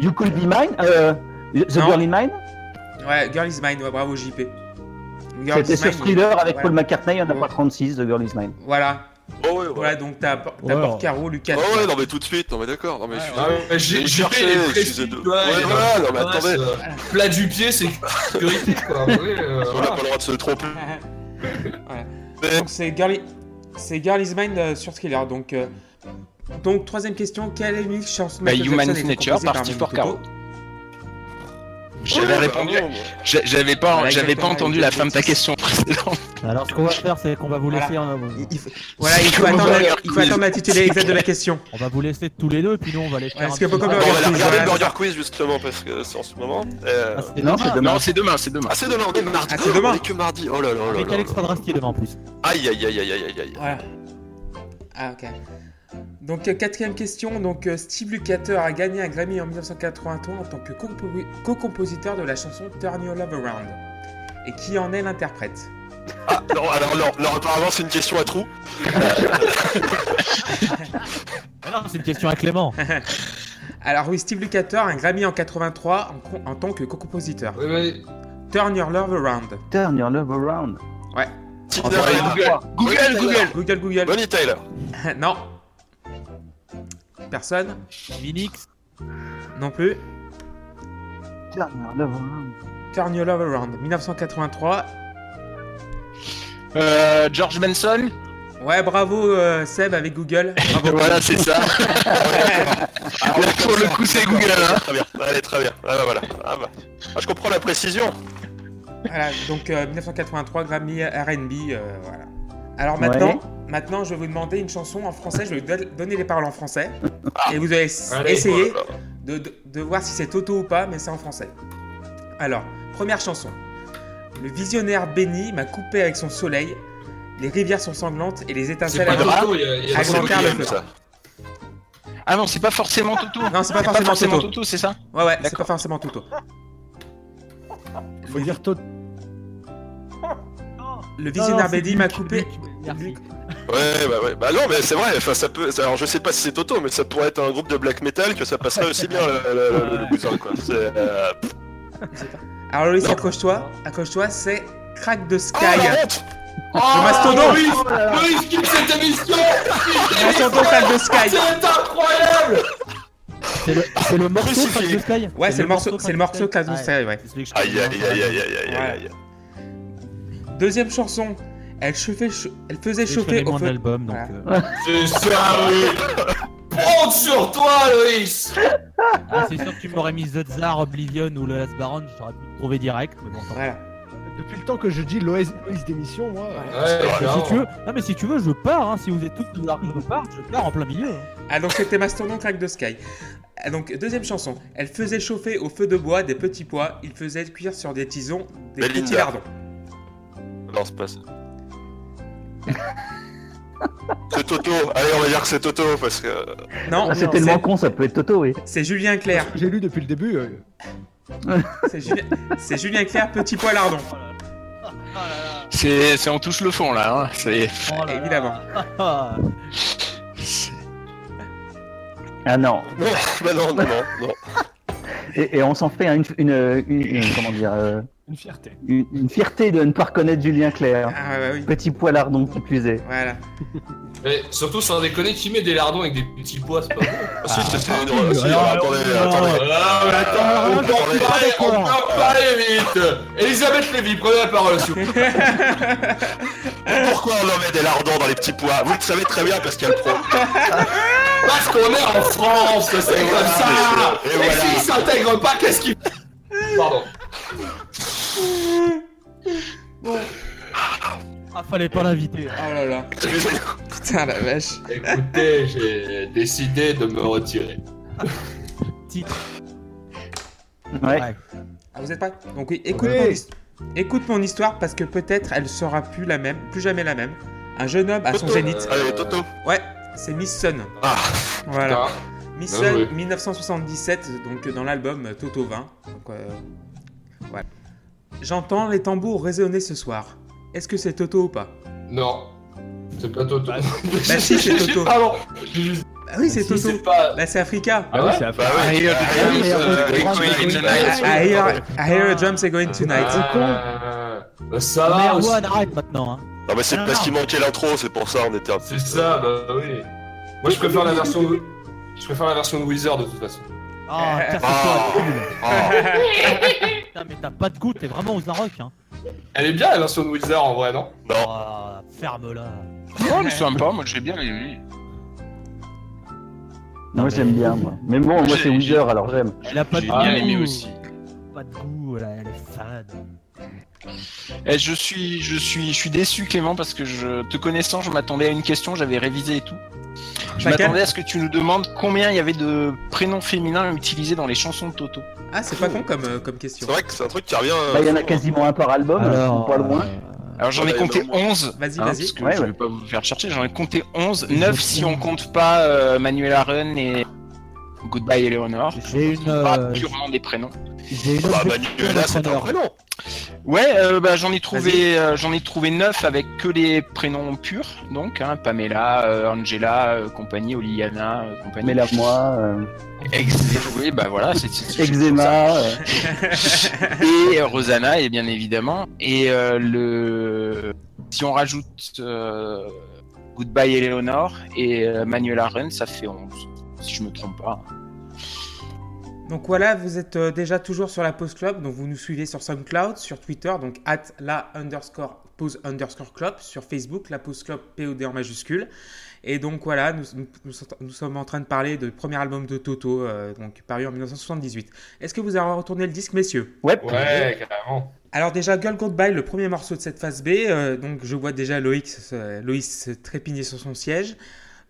You Could Be Mine. euh, The Non. Girl in Mine. Ouais, Girl is Mine, ouais, bravo JP. C'était is sur Thriller avec voilà. Paul McCartney. En a Ouais. pas 36. The Girl is Mine. Voilà, Oh ouais, ouais. voilà, donc t'as t'as Ouais. Porcaro, Lucas. Oh ouais, non mais tout de suite, non mais d'accord, non mais je suis... Ah j'ai les je précis, de- Ouais, voilà, non, mais attendez. Plat du pied, c'est sécurité, quoi. Ouais, euh, On n'a pas le droit de se tromper. Voilà. Mais- Donc c'est Girl, c'est Girl is Mine euh, sur Thriller. Donc, euh, donc troisième question, quelle est l'unique chanson de Bah, Michael Human's Jackson est Nature composée par par Steve Toto Porcaro. J'avais répondu. J'avais pas, Voilà, j'avais pas entendu la fin de ta question précédente. Alors, ce qu'on va faire, c'est qu'on va vous laisser, Voilà. hein, Il- il faut- Voilà, il faut attendre, il faut attendre l'intitulé exact de la question. on va vous laisser tous les deux, puis nous, on va les faire. parce un qu'il faut petit- pas Bon, Burger on va Quiz, regarder Burger. Quiz justement parce que c'est en ce moment. Euh, Ah, c'est Non, demain. c'est demain. Non, c'est demain, c'est demain. Ah c'est demain, on est mardi. Ah, c'est demain. On est que mardi. Oh là là là Avec Alex. Padraski demain en plus. Aïe aïe aïe aïe aïe aïe aïe. Voilà. Ah, ok. Donc, euh, quatrième question. Donc, euh, Steve Lukather a gagné un Grammy en 1983 en tant que compo- co-compositeur de la chanson Turn Your Love Around. Et qui en est l'interprète? Ah non, alors non, non, apparemment c'est une question à trous. Ah non, c'est une question à Clément. Alors, oui, Steve Lukather a un Grammy en 83 en, en tant que co-compositeur. Ouais, ouais. Turn Your Love Around. Turn your love around. Cinderella. Google, Google. Google, Google. Bonnie Tyler. non. Personne Minix. Non plus. Turn your love around. Turn Your Love Around. 1983. Euh, George Benson. Ouais, bravo euh, Seb avec Google. Bravo. Voilà, c'est ça. Là, pour le coup, c'est Google. Hein. Très bien. Allez, très bien. Ah bah voilà. Ah bah. Ah, je comprends la précision. Voilà, donc euh, 1983 Grammy R&B, euh, voilà. Alors maintenant, Ouais. maintenant, je vais vous demander une chanson en français. Je vais vous don- donner les paroles en français et vous allez essayer de, de- de voir si c'est Toto ou pas, mais c'est en français. Alors, première chanson. Le visionnaire béni m'a coupé avec son soleil. Les rivières sont sanglantes et les C'est étincelles pas à Ah, Le ça. Ah non, c'est pas forcément Toto. Non, c'est pas forcément Toto. c'est ça? Ouais, ouais, c'est pas forcément Toto. Faut dire Toto. Le c'est béni m'a coupé. Merci. Ouais, bah ouais. Bah non, mais c'est vrai. Enfin, ça peut. Alors, je sais pas si c'est Toto, mais ça pourrait être un groupe de black metal que ça passerait aussi bien le, le, le, le bousin, quoi. C'est. Euh... Alors Loïs, accroche-toi. Accroche-toi, c'est Crack the Sky. Oh, honte Oh, mastodonte. Loïs Loïs, quitte cette émission Mastodonte Crack the Sky. C'est incroyable C'est le, le morceau. Crack the Sky Ouais, c'est le morceau, c'est le morceau Crack Ouais. Sky, ouais. Aïe aïe aïe aïe aïe aïe aïe. Deuxième chanson. Elle, chauffait, ch- elle faisait chauffer au mon feu. album, donc. Voilà. euh, C'est ça, oui Compte sur toi, Loïs ah, c'est sûr que tu m'aurais mis The Tsar, Oblivion ou le Last Baron, j'aurais pu te trouver direct. Mais bon, tant pis. Voilà. Depuis le temps que je dis Loïs Loïs d'émission, moi. Ouais, Mais clairement. si tu veux, non mais si tu veux, je pars. Hein, si vous êtes tous là, je pars, je pars en plein milieu. hein. Ah, donc c'était Mastodon Crack the Sky. Ah, donc, deuxième chanson. Elle faisait chauffer au feu de bois des petits pois. Il faisait cuire sur des tisons des Belinda. petits lardons. Non, c'est pas ça. C'est Toto. Allez, on va dire que c'est Toto parce que. Non, Ah, c'est non, tellement con, ça peut être Toto, oui. c'est Julien Clerc. J'ai lu depuis le début. euh, C'est Julien... c'est Julien Clerc, petit pois lardon. C'est, c'est on touche le fond là. Hein. C'est, Oh là là. Évidemment. Ah, c'est- Ah non. Non, bah non, non, non, non. Et, et on s'en fait une, une, une- une- comment dire, euh, Une fierté. une, une fierté de ne pas reconnaître Julien Clerc. Ah, ouais, ouais, oui. Petit poilardon qui plus est. Voilà. Mais surtout, sans déconner, qui met des lardons avec des petits pois, c'est pas bon. Ensuite, Ah, attendez, attendez. Ah, mais attends, on peut en parler, on peut en parler vite Elisabeth Lévy, prenez la parole, s'il vous plaît. Pourquoi on en met des lardons dans les petits pois? Vous le savez très bien parce qu'il y a le pro. Parce qu'on est en France, c'est comme ça Et Et, voilà. s'ils s'intègrent pas, qu'est-ce qu'ils... Pardon. Ah, fallait pas l'inviter. Oh là là. Putain la vache. Écoutez, j'ai décidé de me retirer. Titre. Ouais. Ah, vous êtes prêts? Donc oui, écoute, Oui. mon écoute mon histoire parce que peut-être elle sera plus la même, plus jamais la même. Un jeune homme à son zénith. Allez, Toto. Ouais, c'est Miss Sun. Ah, Voilà. Putain. Miss Ah Sun, ouais. 1977, donc dans l'album euh, Toto 20. Donc, euh, ouais. J'entends les tambours résonner ce soir. Est-ce que c'est Toto ou pas? Non. C'est pas Toto. Bah, bah si, c'est Toto. Pardon. J'ai juste- Ah oui, c'est Si, Toto. c'est pas. Bah c'est Africa. Ah ouais? C'est bah oui. I hear the Ah, drums, oui, uh, euh, the the. I hear, I hear a drum say going tonight. Ah, bah ça Mais va aussi. Arrête maintenant. Hein. Non, mais c'est Non, parce non. qu'il manquait l'intro, c'est pour ça, on était un C'est ça, bah oui. Moi je préfère la version. Je préfère la version de Wizard de toute façon. Ah, Euh, casse-toi, Ah. cool. Ah, Putain, mais t'as pas de goût, t'es vraiment aux Arocs. Hein. Elle est bien la version de Wizard en vrai, non? Non. Ah, Ferme-la. Elle est sympa, moi j'ai bien aimé. Non, Moi mais- j'aime bien, moi. Mais bon, moi J'ai- c'est Weezer, alors j'aime. Elle a pas de J'ai goût. bien aimé aussi. Pas de goût, elle, elle est fade. Et je suis, je suis, je suis déçu Clément parce que je te connaissant, je m'attendais à une question, j'avais révisé et tout. Je m'attendais à ce que tu nous demandes combien il y avait de prénoms féminins utilisés dans les chansons de Toto. Ah, c'est pas con comme, euh, comme question. C'est vrai que c'est un truc qui revient. Bah, il y en a souvent. quasiment un par album, Alors, pas loin. euh, Alors j'en ai Ouais, compté vraiment. 11. Vas-y, hein, vas-y. parce que Ouais, je ouais. vais pas vous faire chercher, j'en ai compté 11. 9 si on compte pas euh, Manuela Run et Goodbye Eleanor. J'ai une, Pas euh, purement des prénoms. j'ai une Bah, objection Manuela, c'est un prénom. Ouais, euh, bah, j'en ai trouvé, euh, j'en ai trouvé 9 avec que les prénoms purs, donc hein, Pamela, euh, Angela, euh, compagnie, Oliana, euh, compagnie. Mais là, moi, euh, Ex- oui, bah voilà, c'est c'est- c'est- Eczéma, et euh, Rosanna, et bien évidemment. Et euh, le si on rajoute euh, Goodbye Eleanor et euh, Manuela Run, ça fait 11, si je me trompe pas. Donc voilà, vous êtes euh, déjà toujours sur la Pause Club, donc vous nous suivez sur SoundCloud, sur Twitter, donc at la underscore pause underscore club, sur Facebook, la Pause Club POD en majuscule. Et donc voilà, nous, nous- nous sommes- en train de parler du premier album de Toto, euh, donc paru en 1978. Est-ce que vous avez retourné le disque, messieurs? Ouais. Ouais, carrément. Alors déjà, Girl Goodbye, le premier morceau de cette phase B, euh, donc je vois déjà Loïs, euh, Loïs trépigner sur son siège.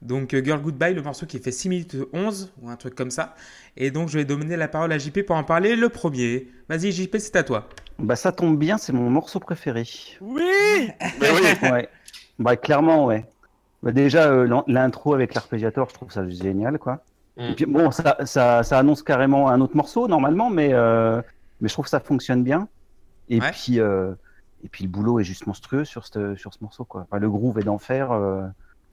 Donc euh, Girl Goodbye, le morceau qui fait 6 minutes 11, ou un truc comme ça. Et donc je vais donner la parole à JP pour en parler le premier. Vas-y JP, c'est à toi. Bah, ça tombe bien, c'est mon morceau préféré. Oui Mais oui. Ouais. Bah, clairement, ouais. Bah, déjà, euh, l'in- l'intro avec l'arpégiateur, je trouve ça génial, quoi. Mm. Et puis, bon, ça, ça, ça annonce carrément un autre morceau, normalement, mais, euh, mais je trouve que ça fonctionne bien. Et, Ouais. puis, euh, et puis, le boulot est juste monstrueux sur ce, sur ce morceau, quoi. Enfin, le groove est d'enfer.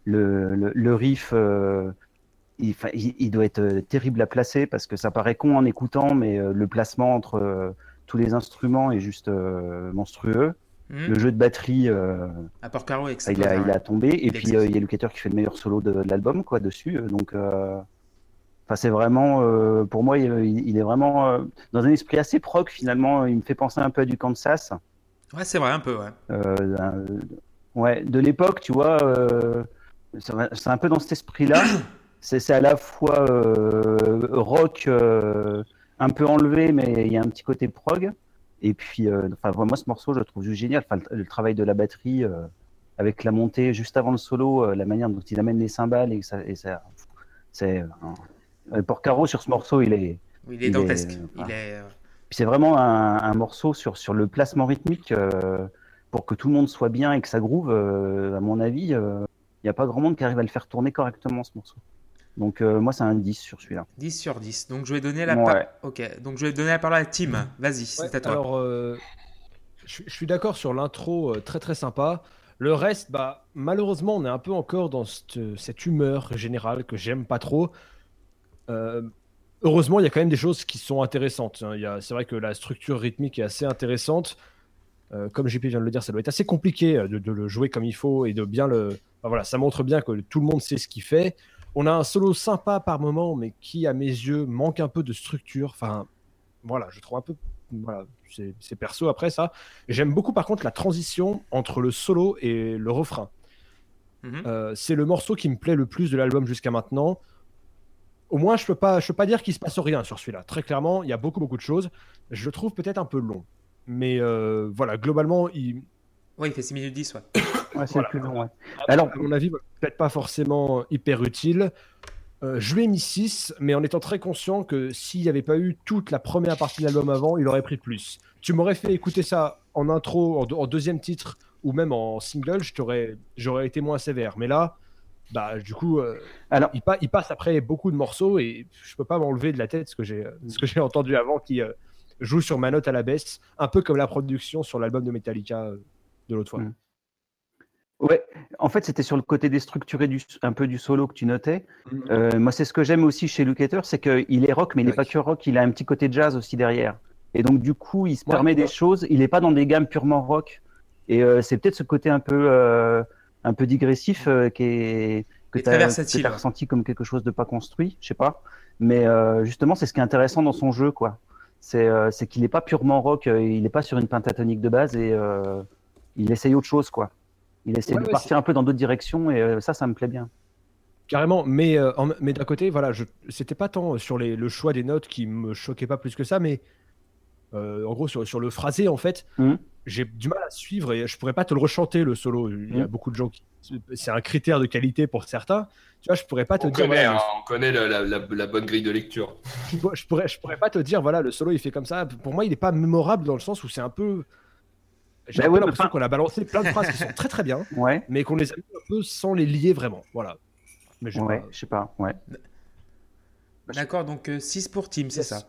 Le, le, le riff, euh, il, doit être euh, terrible à placer parce que ça paraît con en écoutant, mais euh, le placement entre tous les instruments est juste monstrueux. Hmm Le jeu de batterie, À Porcaro, ah, etc. il, a, il a tombé. Et Il puis, il y a Lucater qui fait le meilleur solo de, de l'album, quoi, dessus. Donc, enfin, c'est vraiment, euh, pour moi, il, il est vraiment euh, dans un esprit assez proc, finalement. Il me fait penser un peu à du Kansas. Ouais, c'est vrai, un peu. Euh, ouais, de l'époque, tu vois. C'est un peu dans cet esprit-là. C'est à la fois euh, rock, euh, un peu enlevé, mais il y a un petit côté prog. Et puis, euh, enfin, moi, ce morceau, je le trouve juste génial. Enfin, le, le travail de la batterie avec la montée juste avant le solo, la manière dont il amène les cymbales et ça, et ça c'est. Euh, Porcaro sur ce morceau, il est. Il est Il dantesque. est- Il est... c'est vraiment un, un morceau sur, sur le placement rythmique euh, pour que tout le monde soit bien et que ça groove. euh, à mon avis, il n'y a pas grand monde qui arrive à le faire tourner correctement ce morceau. Donc euh, moi, c'est un 10 sur celui-là. 10 sur 10. Donc je vais donner la Ouais. Ok, donc je vais donner la parole à Tim. Vas-y, c'est Ouais, à toi. Alors, euh, je, je suis d'accord sur l'intro, euh, très très sympa. Le reste, bah, malheureusement, on est un peu encore dans cette, cette humeur générale que j'aime pas trop. Euh, heureusement, il y a quand même des choses qui sont intéressantes. hein. Il y a- C'est vrai que la structure rythmique est assez intéressante. Euh, comme JP vient de le dire, ça doit être assez compliqué de, de le jouer comme il faut et de bien le. Enfin, voilà, ça montre bien que tout le monde sait ce qu'il fait. On a un solo sympa par moment, mais qui, à mes yeux, manque un peu de structure. Enfin, voilà, je trouve un peu. Voilà, c'est perso après ça. J'aime beaucoup par contre la transition entre le solo et le refrain. Mhm. Euh, c'est le morceau qui me plaît le plus de l'album jusqu'à maintenant. Au moins, je peux pas, je peux pas dire qu'il se passe rien sur celui-là. Très clairement, il y a beaucoup beaucoup de choses. Je le trouve peut-être un peu long, mais euh, voilà, globalement, il, Ouais, il fait 6 minutes 10, ouais. Ouais, c'est Voilà. plus long, ouais. Alors, à mon avis, peut-être pas forcément hyper utile. Euh, je lui ai mis 6, mais en étant très conscient que s'il n'y avait pas eu toute la première partie de l'album avant, il aurait pris plus. Tu m'aurais fait écouter ça en intro, en, deux- en deuxième titre, ou même en single, j'aurais été moins sévère. Mais là, bah, du coup, euh, Alors, il, pa- il passe après beaucoup de morceaux et je peux pas m'enlever de la tête ce que j'ai j'ai entendu avant qui euh, joue sur ma note à la baisse, un peu comme la production sur l'album de Metallica euh, de l'autre fois. Mm. Ouais, en fait, c'était sur le côté déstructuré du, un peu du solo que tu notais. Mm. Euh, moi, c'est ce que j'aime aussi chez Luke c'est qu'il est rock, mais il n'est Ouais. pas que rock, il a un petit côté jazz aussi derrière. Et donc, du coup, il se Ouais, permet ouais. des choses, il n'est pas dans des gammes purement rock. Et euh, c'est peut-être ce côté un peu, euh, un peu digressif qui est, que tu as, ressenti comme quelque chose de pas construit, je sais pas. Mais justement, c'est ce qui est intéressant dans son jeu, quoi. C'est qu'il n'est pas purement rock, il n'est pas sur une pentatonique de base et il essaye autre chose, quoi. Il essaie Ouais, de ouais, partir un peu dans d'autres directions et euh, ça, ça me plaît bien. Carrément, mais, euh, en- mais d'un côté, voilà, je, c'était pas tant sur les, le choix des notes qui me choquait pas plus que ça, mais euh, en gros, sur, sur le phrasé, en fait, Mhm. j'ai du mal à suivre et je pourrais pas te le rechanter, le solo. Il y a Mhm. beaucoup de gens qui. C'est un critère de qualité pour certains. Tu vois, je pourrais pas te On dire. connaît, voilà, hein, on connaît la, la- la- la bonne grille de lecture. le- je, pourrais, je pourrais pas te dire, voilà, le solo, il fait comme ça. Pour moi, il est pas mémorable dans le sens où c'est un peu. J'ai Bah ouais, mais l'impression pas- qu'on a balancé plein de phrases qui sont très très bien, Ouais, mais qu'on les a mis un peu sans les lier vraiment. Voilà. Mais ouais, pas- je sais pas, ouais. D'accord, donc 6 pour Tim, c'est Yes. ça.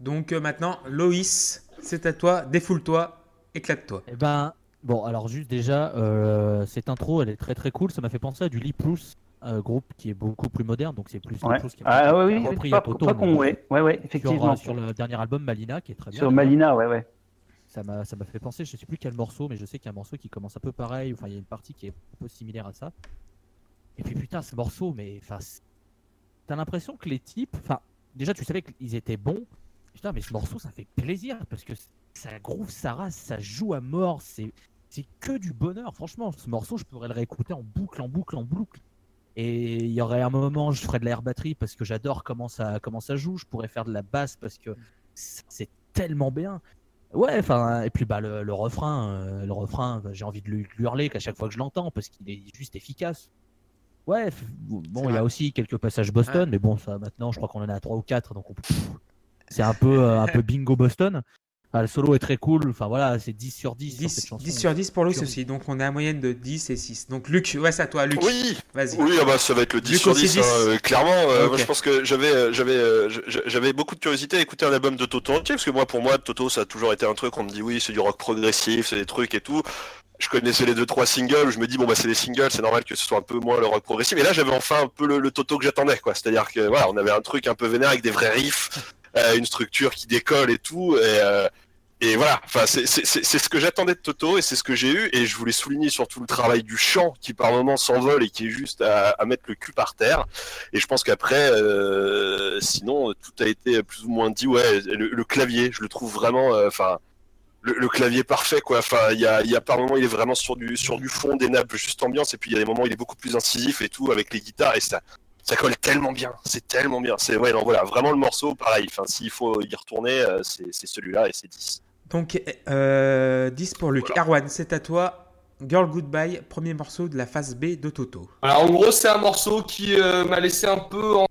Donc euh, maintenant, Loïs, c'est à toi, défoule-toi, éclate-toi. Eh ben, bon, alors juste déjà, euh, cette intro, elle est très très cool. Ça m'a fait penser à du Lee Plus, un groupe qui est beaucoup plus moderne, donc c'est plus Lee Ouais. Plus qui Ah a oui, oui, repris pas, à pas con, ouais, ouais, ouais, sur, effectivement. euh, sur le dernier album Malina, qui est très bien. Sur Malina, ouais, ouais. Ça m'a fait penser, je sais plus quel morceau, mais je sais qu'il y a un morceau qui commence un peu pareil. Enfin, il y a une partie qui est un peu similaire à ça. Et puis putain, ce morceau, mais enfin, t'as l'impression que les types, enfin, déjà tu savais qu'ils étaient bons. Putain, mais ce morceau, ça fait plaisir parce que ça groove, ça rase, ça joue à mort. C'est c'est que du bonheur. Franchement, ce morceau, je pourrais le réécouter en boucle, en boucle, en boucle. Et il y aurait un moment, je ferais de l'air batterie parce que j'adore comment ça, comment ça joue. Je pourrais faire de la basse parce que c'est tellement bien. Ouais, enfin, et puis bah le, le refrain, euh, le refrain, bah, j'ai envie de lui hurler qu'à chaque fois que je l'entends parce qu'il est juste efficace. Ouais, bon, il y a aussi quelques passages Boston, Ouais. mais bon, ça maintenant, je crois qu'on en a trois ou quatre, donc on c'est un peu, euh, un peu bingo Boston. Enfin, le solo est très cool. Enfin voilà, c'est 10 sur 10, sur 10, cette chanson. 10 sur 10 pour Sur- aussi, donc on est à moyenne de 10 et 6. Donc Luc, ouais, c'est à toi, Luc. Oui, Vas-y. oui, ah bah, ça va être le 10 Luc sur aussi 10, 10. hein, clairement. euh. Moi, je pense que j'avais, euh, j'avais, euh, j'avais beaucoup de curiosité à écouter un album de Toto entier, parce que moi, pour moi, Toto, ça a toujours été un truc. On me dit oui, c'est du rock progressif, c'est des trucs et tout. Je connaissais les deux trois singles, je me dis bon bah c'est des singles, c'est normal que ce soit un peu moins le rock progressif. Et là, j'avais enfin un peu le, le Toto que j'attendais, quoi. C'est-à-dire que voilà, on avait un truc un peu vénère avec des vrais riffs, euh, une structure qui décolle et tout. Et, euh, et voilà, enfin c'est ce que j'attendais de Toto et c'est ce que j'ai eu. Et je voulais souligner surtout le travail du chant qui par moments s'envole et qui est juste à, à mettre le cul par terre. Et je pense qu'après, euh, sinon tout a été plus ou moins dit. Ouais, le, le clavier, je le trouve vraiment, euh, enfin. le, le clavier parfait quoi. Enfin, il y a, y a par moments il est vraiment sur du sur du fond, des nappes juste ambiance, et puis il y a des moments où il est beaucoup plus incisif et tout avec les guitares et ça ça colle tellement bien, c'est tellement bien. C'est ouais, non voilà, vraiment le morceau pareil. Enfin, s'il faut y retourner, euh, c'est celui-là et c'est 10. Donc euh, 10 pour Luc. Erwan, c'est à toi. Girl Goodbye, premier morceau de la phase B de Toto. Alors en gros, c'est un morceau qui euh, m'a laissé un peu en.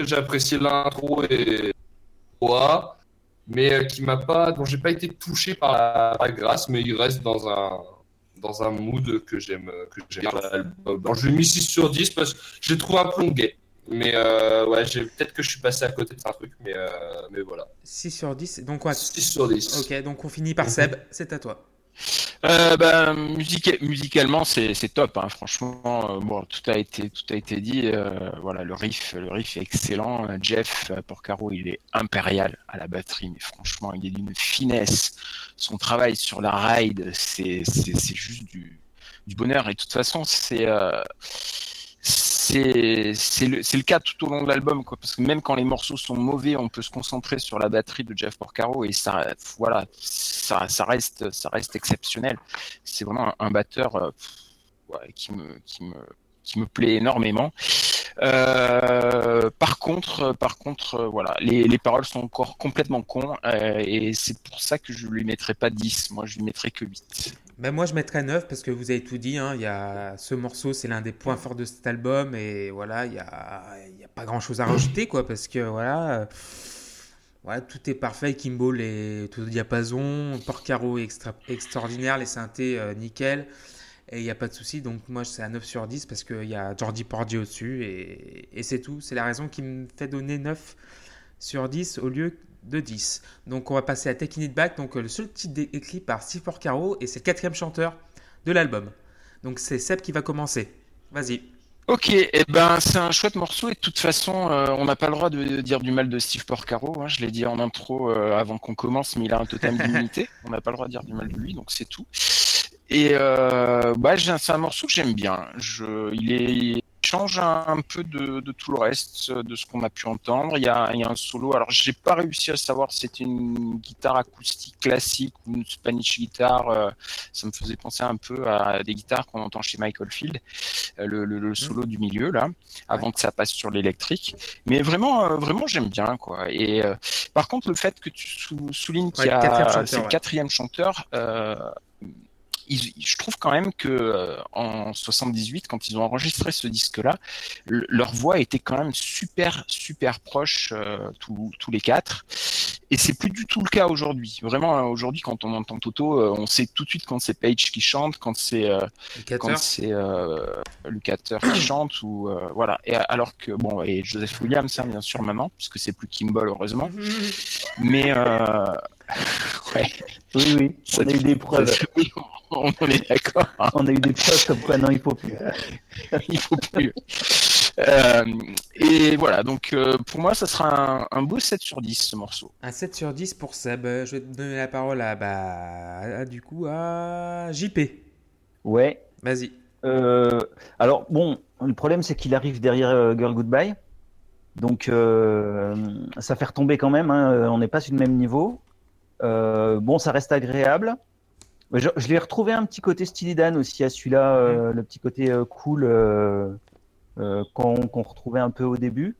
J'ai apprécié l'intro et. Ouais, mais euh, qui m'a pas. dont j'ai pas été touché par la, par la grâce, mais il reste dans un. dans un mood que j'aime. que j'aime l'album. Je lui ai mis 6 sur 10 parce que je l'ai trouvé un peu longuet. Mais euh, ouais, j'ai- peut-être que je suis passé à côté de un truc, mais, euh, mais voilà. 6 sur 10. Donc ouais. 6 sur 10. Ok, donc on finit par Seb, c'est à toi. Euh, musica- musicalement, c'est c'est top. hein, franchement, euh, bon, tout a été tout a été dit. euh, voilà, le riff, le riff est excellent. Jeff Porcaro, il est impérial à la batterie, mais franchement, il est d'une finesse. Son travail sur la ride, c'est c'est c'est juste du du bonheur. Et de toute façon, c'est euh, c'est le, cas tout au long de l'album parce que même quand les morceaux sont mauvais on peut se concentrer sur la batterie de Jeff Porcaro et ça voilà ça, reste exceptionnel c'est vraiment un, batteur euh, qui me plaît énormément Euh, par contre, par contre, euh, voilà, les, les paroles sont encore complètement cons et c'est pour ça que je lui mettrai pas 10. Moi, je lui mettrai que 8. Ben moi je mettrais 9 parce que vous avez tout dit. Hein. Y a ce morceau, c'est l'un des points forts de cet album et voilà, il y a, a pas grand chose à rajouter quoi parce que voilà, euh, voilà tout est parfait. Kimball est tout au diapason, Porcaro est extra- extraordinaire, les synthés euh, nickel et il n'y a pas de souci. Donc moi c'est à 9 sur 10 parce qu'il y a Jordi Porgy au-dessus et, et c'est tout. C'est la raison qui me fait donner 9 sur 10 au lieu de 10. Donc on va passer à Taking It Back, donc euh, le seul titre écrit par Steve Porcaro et c'est le quatrième chanteur de l'album. Donc c'est Seb qui va commencer. Vas-y. Ok, eh ben c'est un chouette morceau et de toute façon euh, on n'a pas le droit de dire du mal de Steve Porcaro. hein. je l'ai dit en intro euh, avant qu'on commence, mais il a un totem d'immunité. On n'a pas le droit de dire du mal de lui, donc c'est tout. Et euh, bah, c'est un morceau que j'aime bien. Je, il, est, change un, peu de, de tout le reste de ce qu'on a pu entendre. Il y a, il y a un solo. Alors j'ai pas réussi à savoir si c'était une guitare acoustique classique ou une Spanish guitare. euh, ça me faisait penser un peu à des guitares qu'on entend chez Michael Field, euh, le, le- le solo du milieu là, avant que ça passe sur l'électrique. Mais vraiment, euh, vraiment j'aime bien quoi. Et euh, par contre le fait que tu sou- soulignes qu'il y a c'est le quatrième chanteur. Ils- je trouve quand même que euh, en 78, quand ils ont enregistré ce disque-là, le- leur voix était quand même super super proche euh, tous, tous les quatre. Et c'est plus du tout le cas aujourd'hui. Vraiment, euh, aujourd'hui, quand on entend Toto, euh, on sait tout de suite quand c'est Page qui chante, quand c'est euh, quand c'est euh, Lucater qui chante ou euh, voilà. Et alors que bon, et Joseph Williams, hein, bien sûr maintenant, puisque c'est plus Kimball heureusement. Mais euh... ouais, Oui, oui, on a eu des preuves. on, est d'accord. On a eu des preuves comme quoi non, il faut plus. il faut plus. Euh, et voilà, donc euh, pour moi, ça sera un, un beau 7 sur 10 ce morceau. Un 7 sur 10 pour Seb. Euh, Je vais te donner la parole à, bah, à- du coup, à JP. Ouais. Vas-y. Euh, alors bon, le problème c'est qu'il arrive derrière euh, Girl Goodbye, donc euh, ça fait retomber quand même. hein, on n'est pas sur le même niveau. Euh, bon, ça reste agréable. Je, je l'ai retrouvé un petit côté Steely Dan aussi à celui-là, euh, le petit côté euh, cool euh, qu'on retrouvait un peu au début.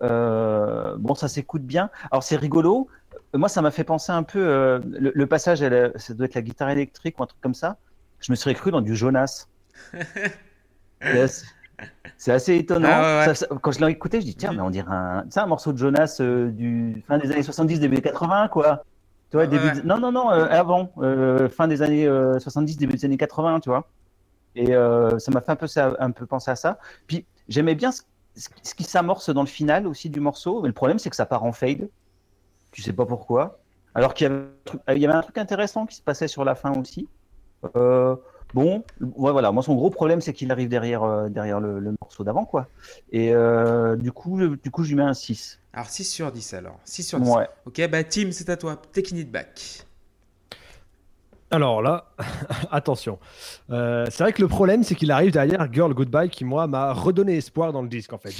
Bon, ça s'écoute bien. Alors c'est rigolo. Moi, ça m'a fait penser un peu le, le passage, la- ça doit être la guitare électrique ou un truc comme ça. Je me serais cru dans du Jonas. C'est assez- C'est assez étonnant. Ah ouais, ouais. Ça- ça- quand je l'ai écouté, je dis tiens, Mhm. mais on dirait un, un morceau de Jonas euh, du fin des années 70, début 80, quoi. Tu vois, Ouais, début ouais. de- Non, non, non, euh, avant, euh, fin des années euh, 70, début des années 80, tu vois. Et euh, ça m'a fait un peu, ça, un peu penser à ça. Puis j'aimais bien ce, ce- qui s'amorce dans le final aussi du morceau, mais le problème c'est que ça part en fade. Tu sais pas pourquoi. Alors qu'il y avait, un truc- il y avait un truc intéressant qui se passait sur la fin aussi. Euh, bon, ouais, voilà. Moi, son gros problème, c'est qu'il arrive derrière, euh, derrière le, le morceau d'avant, quoi. Et euh, du coup, du coup, je lui mets un 6. Alors 6 sur 10 alors. 6 sur 10. Ouais. Ok, bah Tim, c'est à toi. Taking it back. Alors là, attention. Euh, c'est vrai que le problème, c'est qu'il arrive derrière Girl Goodbye qui, moi, m'a redonné espoir dans le disque, en fait.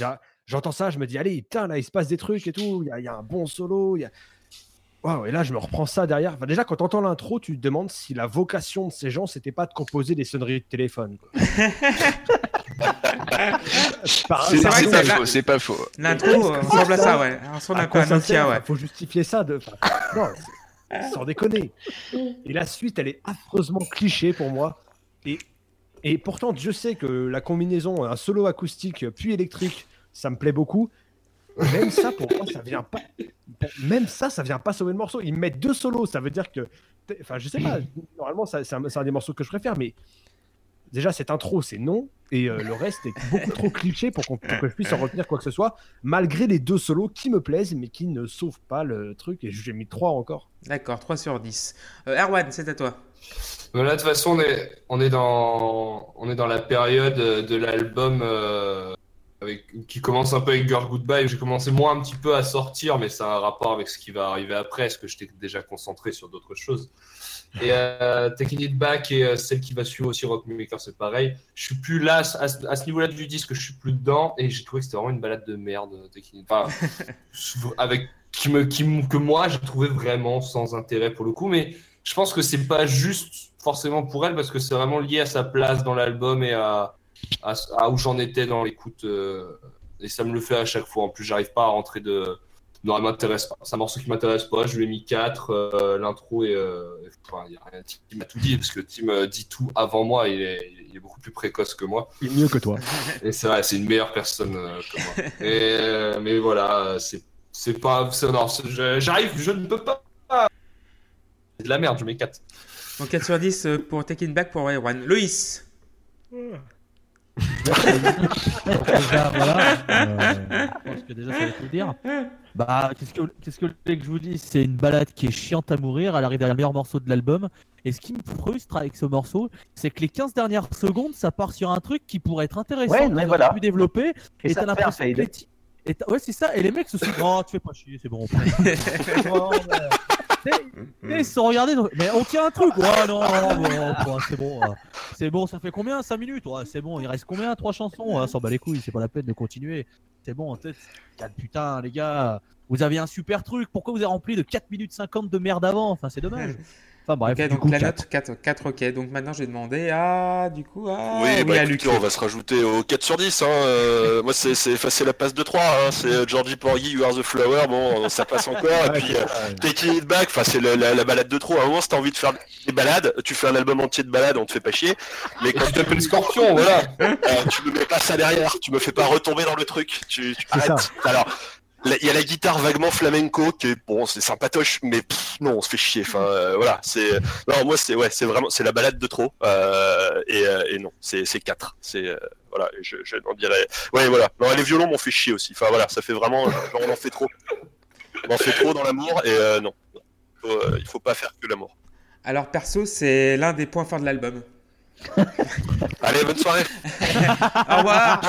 J'entends ça, je me dis, allez, putain, là, il se passe des trucs et tout. Il y a, il y a un bon solo. il Y a... Waouh, et là, je me reprends ça derrière. Enfin, déjà, quand tu entends l'intro, tu te demandes si la vocation de ces gens, c'était pas de composer des sonneries de téléphone. C'est pas faux, c'est pas faux. L'intro ressemble à ça, ouais. On ressemble À quoi Nokia, ouais. Faut justifier ça. De... enfin, non, sans déconner. Et la suite, elle est affreusement cliché pour moi. Et, et pourtant, je sais que la combinaison, un solo acoustique puis électrique, ça me plaît beaucoup. Même ça, pour moi, ça vient pas. Même ça, ça vient pas sauver le morceau. Ils mettent deux solos, ça veut dire que. Enfin, je sais pas. Normalement, ça- c'est un, des morceaux que je préfère, mais déjà cette intro, c'est non, et euh, le reste est beaucoup trop cliché pour, qu'on- que je puisse en retenir quoi que ce soit, malgré les deux solos qui me plaisent, mais qui ne sauvent pas le truc. Et j'ai mis trois encore. D'accord, 3 sur 10. Euh, Erwan, c'est à toi. Mais là, de toute façon, on est, on est, dans, on est dans la période de l'album euh, avec, qui commence un peu avec Girl Goodbye. J'ai commencé moi un petit peu à sortir, mais ça a un rapport avec ce qui va arriver après, parce que j'étais déjà concentré sur d'autres choses. Et euh, Taking It Back et euh, celle qui va suivre aussi Rockmaker, c'est pareil. Je suis plus là, à, ce- niveau-là du disque, je suis plus dedans, et j'ai trouvé que c'était vraiment une balade de merde. Taking It Enfin, avec, qui me, qui, me- que moi, j'ai trouvé vraiment sans intérêt pour le coup, mais je pense que c'est pas juste forcément pour elle parce que c'est vraiment lié à sa place dans l'album et à, à, à où j'en étais dans l'écoute euh, Et ça me le fait à chaque fois. En plus, j'arrive pas à rentrer de. Non, elle m'intéresse pas. C'est un morceau qui m'intéresse pas. Je lui ai mis 4. L'intro et. euh, enfin, y a rien. Tim m'a tout dit parce que Tim euh, dit tout avant moi. Il est, il est beaucoup plus précoce que moi. Il est mieux que toi. Et c'est vrai, c'est une meilleure personne euh, que moi. Et, euh, mais voilà, c'est c'est pas. j'arrive, je ne peux pas. C'est de la merde, je mets 4. Donc 4 sur 10 euh, pour Taking Back pour Erwan. Loïs déjà, voilà. euh, je pense que déjà, ça va tout dire. Bah, qu'est-ce que, qu'est-ce que je vous dise C'est une balade qui est chiante à mourir. Elle arrive derrière le meilleur morceau de l'album. Et ce qui me frustre avec ce morceau, c'est que les 15 dernières secondes, ça part sur un truc qui pourrait être intéressant, Ouais, mais voilà. pu développer. Et Et ça t'as l'impression que les et ouais, c'est ça. Et les mecs se sont dit, oh, tu fais pas chier, c'est bon. Et ils se sont regardés, mais on tient un truc. Ouais, non, non, bon, bon, c'est bon. euh, C'est bon, ça fait combien 5 minutes? Ouais, c'est bon, il reste combien 3 chansons? Ouais, S'en bat les couilles, c'est pas la peine de continuer. C'est bon, en tête. Putain, les gars, vous avez un super truc. Pourquoi vous avez rempli de 4 minutes 50 de merde avant? Enfin, c'est dommage. Enfin, bref, Ok, du donc coup, la note 4, 4, ok. Donc maintenant, je vais demander à. Du coup, à. oui, bah à écoutez, Luc. on va se rajouter au 4 sur 10. Hein. euh, moi, c'est c'est la passe de 3. Hein. C'est euh, Georgie Porgy, You Are the Flower. Bon, ça passe encore. Et puis, euh. Taking It Back, enfin, c'est la, la balade de trop. À un moment, si t'as envie de faire des balades, tu fais un album entier de balades, on te fait pas chier. Mais quand Je t'appelle Scorpion, voilà. Euh, tu me mets pas ça derrière, tu me fais pas retomber dans le truc, tu, tu ça. arrêtes. Alors, il y a la guitare vaguement flamenco qui est bon, c'est sympatoche, mais pff, non, on se fait chier. Enfin, euh, voilà, c'est non, moi c'est ouais, c'est vraiment c'est la balade de trop. Euh, et, euh, et non, c'est c'est 4 C'est euh, voilà, je, je n'en dirais. Ouais, voilà. Non, les violons m'ont fait chier aussi. Enfin voilà, ça fait vraiment genre, on en fait trop. On en fait trop dans l'amour et euh, non, Faut, euh, il faut pas faire que l'amour. Alors, perso, c'est l'un des points forts de l'album. Allez, bonne soirée. Au revoir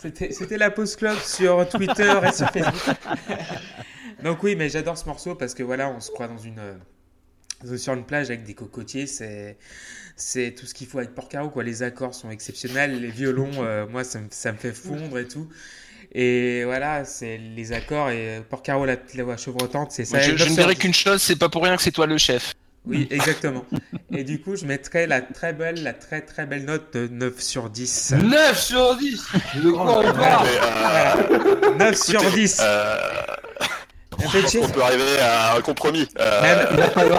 C'était la pause club sur Twitter et sur Facebook. Donc oui, mais j'adore ce morceau parce que voilà, on se croit dans une euh, sur une plage avec des cocotiers, c'est c'est tout ce qu'il faut avec Porcaro quoi. Les accords sont exceptionnels, les violons, euh, moi ça me, ça me fait fondre et tout. Et voilà, c'est les accords et Porcaro la, la voix chevrotante, c'est ça. Moi, je, je ne dirais qu'une chose, c'est pas pour rien que c'est toi le chef. Oui, exactement. Et du coup, je mettrais la très belle, la très très belle note de 9 sur 10. 9 sur 10 De quoi on parle Mais, euh, 9 sur 10. euh, Un peu de chier. on peut arriver à un compromis. Euh,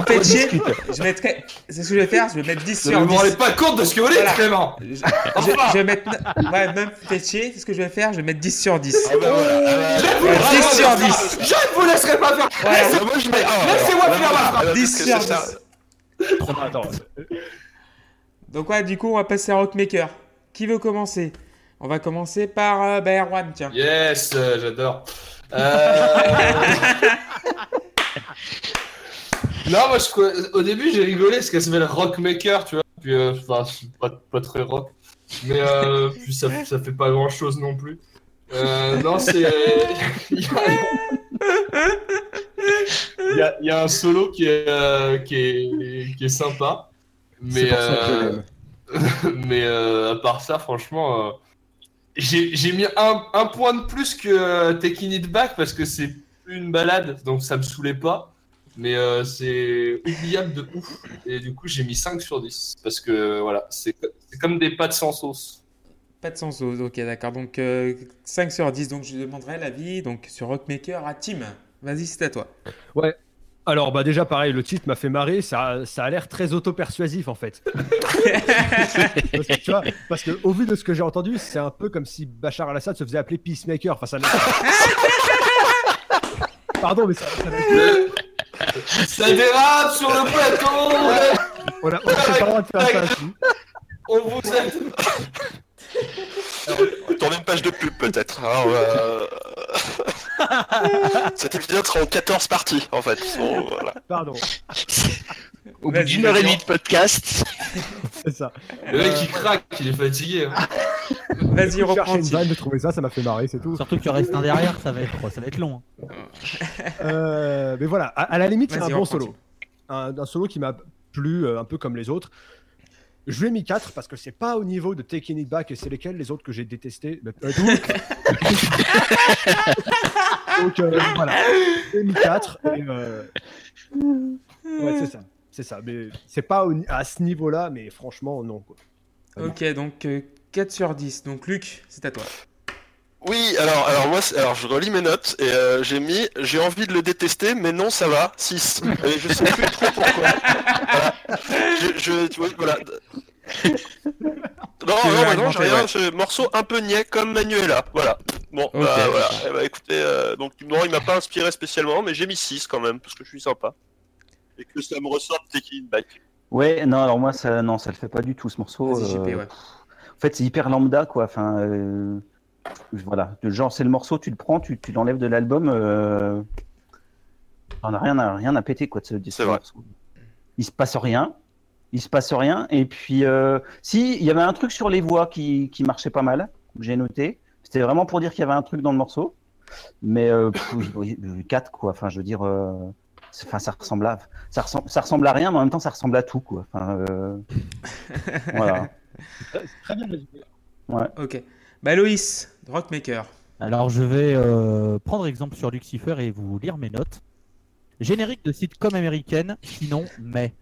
qu'on chier. discute. Je mettrais. C'est ce que je vais faire. Je vais mettre 10 Ne sur vous 10. rendez pas compte de ce que vous dites, Voilà. Clément Je, je- je vais mettre. Ouais, même fait chier. C'est ce que je vais faire. Je vais mettre 10 sur 10. ah bah voilà. Je Ah vous Ouais, 10 sur pas 10. faire. Je ne vous laisserai pas faire Ouais, Ah, moi, je mets un, Laissez-moi alors. finir ma phrase. Ah, 10 parce que sur c'est ça. 10. Attends, Donc, ouais, du coup, on va passer à Rockmaker. Qui veut commencer? On va commencer par euh, bah, Erwan, tiens. Yes, euh, j'adore. Euh... non, moi, je... au début, j'ai rigolé parce qu'elle s'appelle Rockmaker, tu vois. Puis, euh, enfin, c'est pas, pas très rock. Mais euh, puis ça, ça fait pas grand chose non plus. Euh, non, c'est. Il y, a... il y a- un solo qui est, euh, qui est, qui est sympa. c'est Mais, pour ça que je euh, l'aime. mais euh, à part ça, franchement, euh, j'ai j'ai mis un, un point de plus que euh, Taking It Back parce que c'est plus une balade, donc ça me saoulait pas. Mais euh, c'est oubliable de ouf. Et du coup, j'ai mis 5 sur 10 parce que voilà, c'est co- c'est comme des pâtes sans sauce. Pas de sens, ok, d'accord. Donc, euh, 5 sur 10. Donc, je demanderai l'avis donc, sur Rockmaker à Tim. Vas-y, c'est à toi. Alors, bah déjà, pareil, le titre m'a fait marrer. Ça, ça a l'air très auto-persuasif en fait. parce, que, tu vois, parce que au vu de ce que j'ai entendu, c'est un peu comme si Bachar al-Assad se faisait appeler Peacemaker. Enfin, ça. n'a- Pardon, mais ça. ça dérape sur le plateau on a, on a pas le droit de faire ça. ici. On vous aime Tourner une page de pub peut-être. hein, euh, Cet épisode sera en 14 parties en fait. Bon, voilà. Pardon, Au bout d'une heure et demie de podcast. c'est ça. Le mec il craque, il est fatigué. hein. Vas-y, reprends une vanne de trouver ça, ça m'a fait marrer, c'est tout. Surtout qu'il reste un derrière, ça va être, ça va être long. hein. Euh, mais voilà, à, à la limite, c'est un bon solo. Un, un solo qui m'a plu euh, un peu comme les autres. Je lui ai mis 4 parce que c'est pas au niveau de Taking It Back et c'est lesquels les autres que j'ai détestés. Bah, euh, donc, donc, euh, voilà, j'ai mis 4 et euh, ouais, c'est ça. C'est ça, mais c'est pas au à ce niveau-là, mais franchement, non. Quoi. Ok, donc euh, 4 sur 10. Donc, Luc, c'est à toi. Oui, alors, alors moi, alors je relis mes notes et euh, j'ai mis, j'ai envie de le détester, mais non, ça va, 6. Et je sais plus trop pourquoi. Voilà. Je, je- tu vois, voilà. Non, non, bah non, j'ai rien, ouais. ce morceau un peu niais comme Manuela, voilà. Bon, bah, voilà. Eh bah, écoutez, euh, donc non, il m'a pas inspiré spécialement, mais j'ai mis 6 quand même, parce que je suis sympa. Et que ça me ressorte Taking Back. Ouais, non, alors moi, ça, non, ça le fait pas du tout ce morceau. JP, euh, ouais. En fait, c'est hyper lambda, quoi. Enfin, euh, voilà. De genre, c'est le morceau, tu le prends, tu, tu l'enlèves de l'album. Euh... On a rien à, rien à péter, quoi, de ce, de ce C'est vrai. Il se passe rien. Il se passe rien. Et puis, euh, si, il y avait un truc sur les voix qui, qui marchait pas mal, j'ai noté. C'était vraiment pour dire qu'il y avait un truc dans le morceau. Mais euh, 4, quoi. Enfin, je veux dire. euh, c'est- Enfin, ça ressemble à, ça ressemble, ça ressemble à rien, mais en même temps, ça ressemble à tout, quoi. Enfin, euh, voilà. Très bien résumé. Ok. Bah Loïs, Rockmaker. Alors je vais euh, prendre exemple sur Lucifer et vous lire mes notes. Générique de sitcom américaine, sinon mais.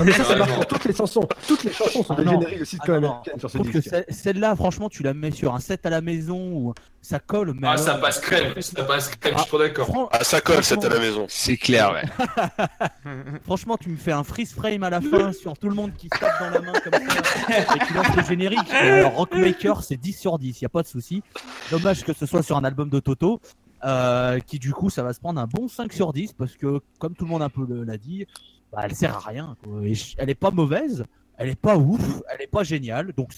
Non, mais ça, ça marche pour toutes les chansons. Toutes les chansons sont Ah des génériques de sitcom Ah américaines sur ce disque. celle-là, franchement, tu la mets sur un set à la maison ou ça colle. Mais Ah, alors- ça passe crème, ça passe crème, je suis trop d'accord. Fran- Ah, ça colle, c'est à la maison. C'est clair, ouais. Franchement, tu me fais un freeze frame à la fin sur tout le monde qui se tape dans la main comme ça et qui lance le générique. Alors, Rockmaker, c'est 10 sur 10, y a pas de souci. Dommage que ce soit sur un album de Toto, euh, qui du coup, ça va se prendre un bon 5 sur 10 parce que, comme tout le monde un peu l'a dit, bah, elle sert à rien. quoi. Et je- elle est pas mauvaise, elle est pas ouf, elle est pas géniale. Donc,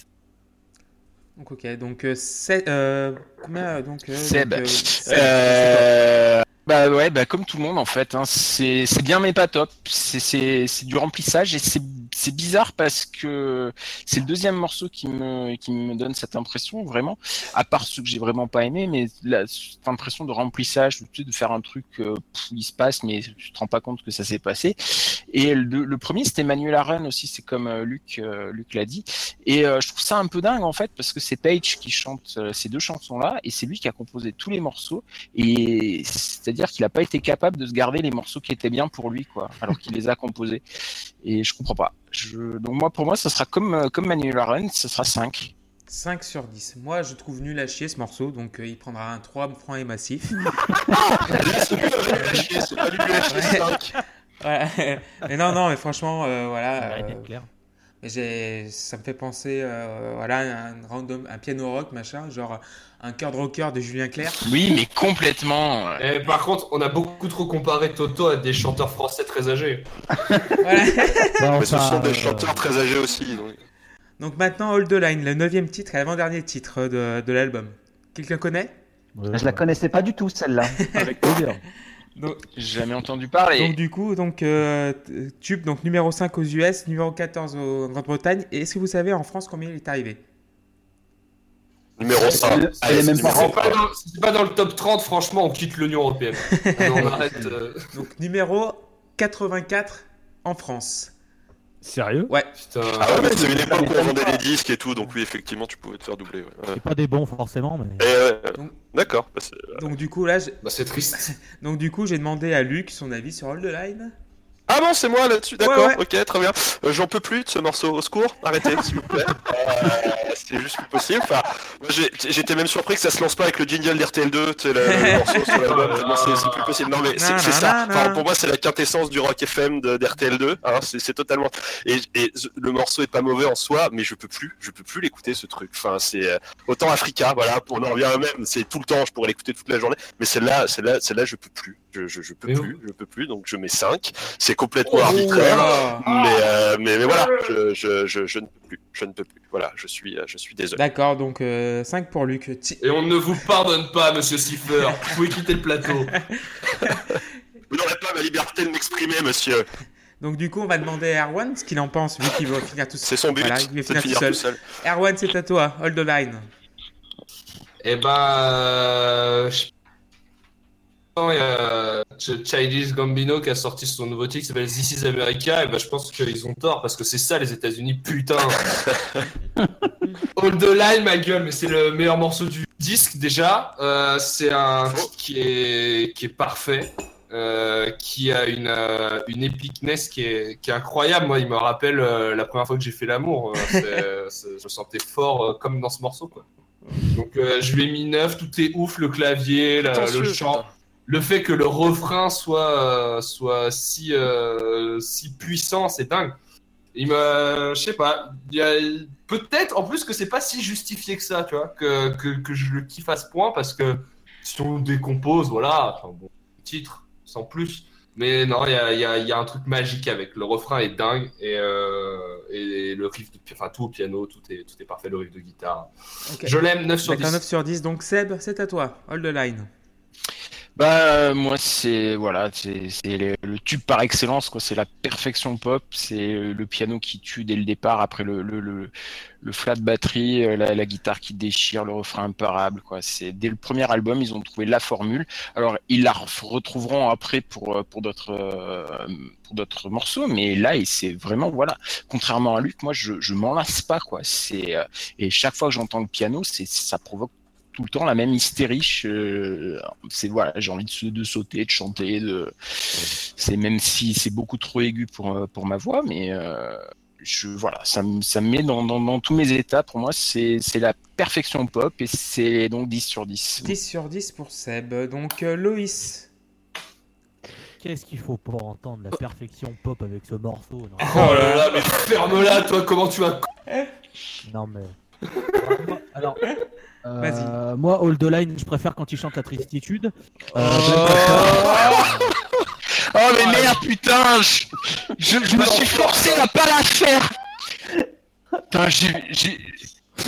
Donc ok, donc euh, c'est euh, combien donc euh, Seb. donc, euh, Seb, Euh, Bah ouais, bah comme tout le monde en fait. Hein. C'est c'est bien mais pas top. C'est c'est c'est du remplissage et c'est c'est bizarre parce que c'est le deuxième morceau qui me qui me donne cette impression vraiment. À part ceux que j'ai vraiment pas aimé, mais la, cette impression de remplissage, de faire un truc euh, pff, il se passe mais tu te rends pas compte que ça s'est passé. Et le, premier c'était Manuel Aren aussi, c'est comme euh, Luc euh, Luc l'a dit. Et euh, je trouve ça un peu dingue en fait parce que c'est Page qui chante euh, ces deux chansons là et c'est lui qui a composé tous les morceaux et c'est-à-dire qu'il n'a pas été capable de se garder les morceaux qui étaient bien pour lui, quoi, alors qu'il les a composés. Et je comprends pas. Je... Donc moi, pour moi, ça sera comme, euh, comme Manuel Aaron, ça sera 5. 5 sur 10. Moi, je trouve nul à chier ce morceau, donc euh, il prendra un 3 franc et massif. C'est pas du. Ouais. mais non, non, mais franchement, euh, voilà. euh. Mais ça me fait penser, euh, voilà, un random, un piano rock, machin, genre un cœur de rocker de Julien Clerc. Oui, mais complètement. Et par contre, on a beaucoup trop comparé Toto à des chanteurs français très âgés. Voilà. Bah, Mais ce sont des euh, chanteurs très âgés aussi. donc. Donc maintenant, Hold the Line, le neuvième titre et l'avant-dernier titre de, de l'album. Quelqu'un connaît? Euh, Je la connaissais pas du tout, celle-là. Avec plaisir. Donc, Jamais entendu parler. donc du coup, donc euh, tube donc numéro 5 aux US, numéro 14 au- en Grande-Bretagne. Et est-ce que vous savez en France combien il est arrivé? Numéro 1. Elle- elle est même pas Si c'est pas, dans- si c'est pas dans le top 30, franchement, on quitte l'Union Européenne. on arrête. euh, Donc numéro 84 en France. Sérieux Putain. Ah ouais, mais c'est une époque où on vendait des disques et tout, donc oui, effectivement, tu pouvais te faire doubler. Ouais. Ouais. C'est pas des bons forcément, mais. Et, ouais, Donc- D'accord. bah, c'est- Donc du coup là, j'ai- Bah, c'est triste. donc du coup j'ai demandé à Luc son avis sur Hold the Line. Ah bon, c'est moi là-dessus, d'accord, Ouais, ok, très bien. Euh, J'en peux plus de ce morceau, au secours, arrêtez, s'il vous plaît. C'est juste plus possible. Enfin, j'étais même surpris que ça se lance pas avec le jingle d'RTL2, tu sais, le, morceau sur l'album, c'est plus possible. Non, mais c'est ça. Enfin, pour moi, c'est la quintessence du rock FM de- d'RTL2. Hein, c'est totalement. Et, et le morceau est pas mauvais en soi, mais je peux plus, je peux plus l'écouter ce truc. Enfin, c'est euh, autant Africa, voilà, on en revient à même. C'est tout le temps, je pourrais l'écouter toute la journée, mais celle-là, celle-là, celle-là, je peux plus. Je, je, je peux Mais plus, je peux plus. Donc je mets 5 C'est complètement Oh, arbitraire. Mais, euh, mais, mais voilà, je, je, je, je ne peux plus. Je ne peux plus. Voilà, je suis, euh, je suis désolé. D'accord, donc 5 pour Luc. Ti- Et on ne vous pardonne pas, monsieur Siffer. Vous pouvez quitter le plateau. Vous n'aurez pas ma liberté de m'exprimer, monsieur. Donc du coup on va demander à Erwan ce qu'il en pense vu qu'il va finir tout seul. C'est son but, Voilà, il va finir tout finir seul. tout seul. Erwan c'est à toi, Hold the Line. Eh ben, euh, je- il y a Ch- Childish Gambino qui a sorti son nouveau titre qui s'appelle This is America. Et ben, je pense qu'ils ont tort parce que c'est ça les États-Unis, putain. All the line, ma gueule, mais c'est le meilleur morceau du disque déjà. Euh, c'est un titre qui est, qui est parfait. euh, qui a une, euh, une épicness qui est, qui est incroyable. Moi, il me rappelle euh, la première fois que j'ai fait l'amour. Je me sentais fort euh, comme dans ce morceau. Quoi. Donc euh, je lui ai mis 9, tout est ouf, le clavier, la- le chant. Le fait que le refrain soit, soit si, euh, si puissant, c'est dingue. Il me, je sais pas, peut-être en plus que c'est pas si justifié que ça, tu vois, que, que, que je le kiffe à ce point parce que si on le décompose, voilà, enfin, bon, titre, sans plus. Mais non, il y a, y, a, y a un truc magique avec. Le refrain est dingue et, euh, et le riff, de, enfin tout au piano, tout est, tout est parfait, le riff de guitare. Je l'aime 9 sur Avec un 10. 9 sur 10. Donc Seb, c'est à toi. Hold the line. Bah moi c'est voilà c'est le, tube par excellence quoi. C'est la perfection pop. C'est le piano qui tue dès le départ. Après le le le, le flat batterie euh, la, la guitare qui déchire le refrain imparable quoi. C'est dès le premier album ils ont trouvé la formule. Alors ils la re- retrouveront après pour euh, pour d'autres euh, pour d'autres morceaux mais là c'est vraiment voilà. Contrairement à Luc moi je je m'en lasse pas quoi. C'est et chaque fois que j'entends le piano c'est ça provoque tout le temps la même hystérie. je- C'est voilà, j'ai envie de, sa- de sauter, de chanter. De... C'est même si c'est beaucoup trop aigu pour euh, pour ma voix, mais euh, je voilà, ça me ça me met dans, dans, dans tous mes états. Pour moi, c'est c'est la perfection pop et c'est donc 10 sur 10. 10 sur 10 pour Seb. Donc euh, Loïs. Qu'est-ce qu'il faut pour entendre la perfection pop avec ce morceau Non, Oh là là, mais ferme-la, toi, comment tu as. non mais. Alors, euh, Vas-y. moi, All the Line, je préfère quand il chante la tristitude. Euh, Oh mais merde putain, je, je, je me suis forcé à pas la faire. Putain, j'ai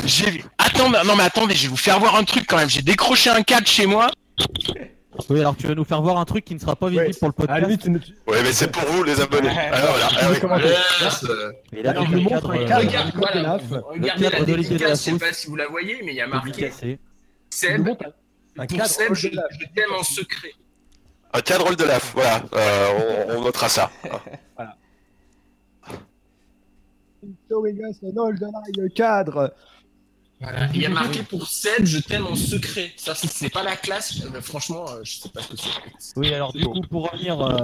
j'ai attends non mais attendez, je vais vous faire voir un truc quand même. J'ai décroché un cadre chez moi. Oui, alors tu vas nous faire voir un truc qui ne sera pas visible Ouais, pour le podcast. ne- tu- Ouais, mais c'est pour vous, les abonnés. Alors là, ah oui. comment dire Yes, Et là, Alors, je montre cadre, cadre. Regarde, voilà, regardez la dédicace, je sais Delafosse. pas si vous la voyez, mais il y a marqué Seb, un pour Seb, je, t'aime en secret. Un cadre de laf, voilà. Euh, on, on notera ça. Showing us an old line cadre. Voilà. Il y a marqué pour Seb, je t'aime en secret. Ça, si c'est pas la classe, euh, franchement, euh, je sais pas ce que c'est. Oui, alors du coup, pour revenir, euh,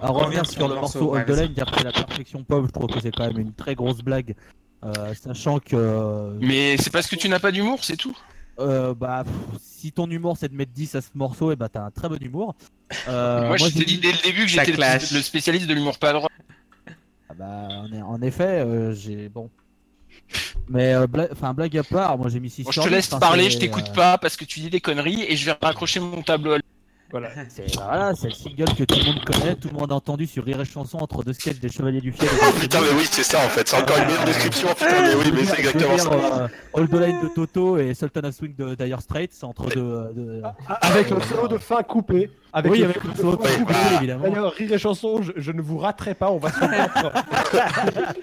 à revenir sur le morceau All the. Line, dire que c'est la perfection pop, je trouve que c'est quand même une très grosse blague. Euh, sachant que Mais c'est parce que tu n'as pas d'humour, c'est tout. euh, bah, pff, si ton humour c'est de mettre 10 à ce morceau, et bah t'as un très bon humour. Euh, moi, je j'ai t'ai dit dès le début que j'étais le, spécialiste de l'humour pas droit. Ah bah, en, effet, euh, j'ai bon. Mais euh, bla- enfin blague à part, moi j'ai mis 6 Bon, je te 10, laisse parler, je t'écoute euh, pas parce que tu dis des conneries et je vais raccrocher mon tableau. Voilà, c'est voilà, c'est le single que tout le monde connaît, tout le monde a entendu sur Rire et Chanson entre deux sketchs des Chevaliers du Fiel. et Oh putain, mais oui, c'est ça en fait. C'est encore une meilleure description. Putain, mais oui, mais c'est exactement dire, ça. euh, All the Line de Toto et Sultan of Swing de Dire Straits, c'est entre deux. euh, deux- Avec le solo de fin coupé. Avec oui, le avec solo le de solo fin de coupé. coupé, évidemment. D'ailleurs, rire et chanson, je, je ne vous raterai pas, on va se faire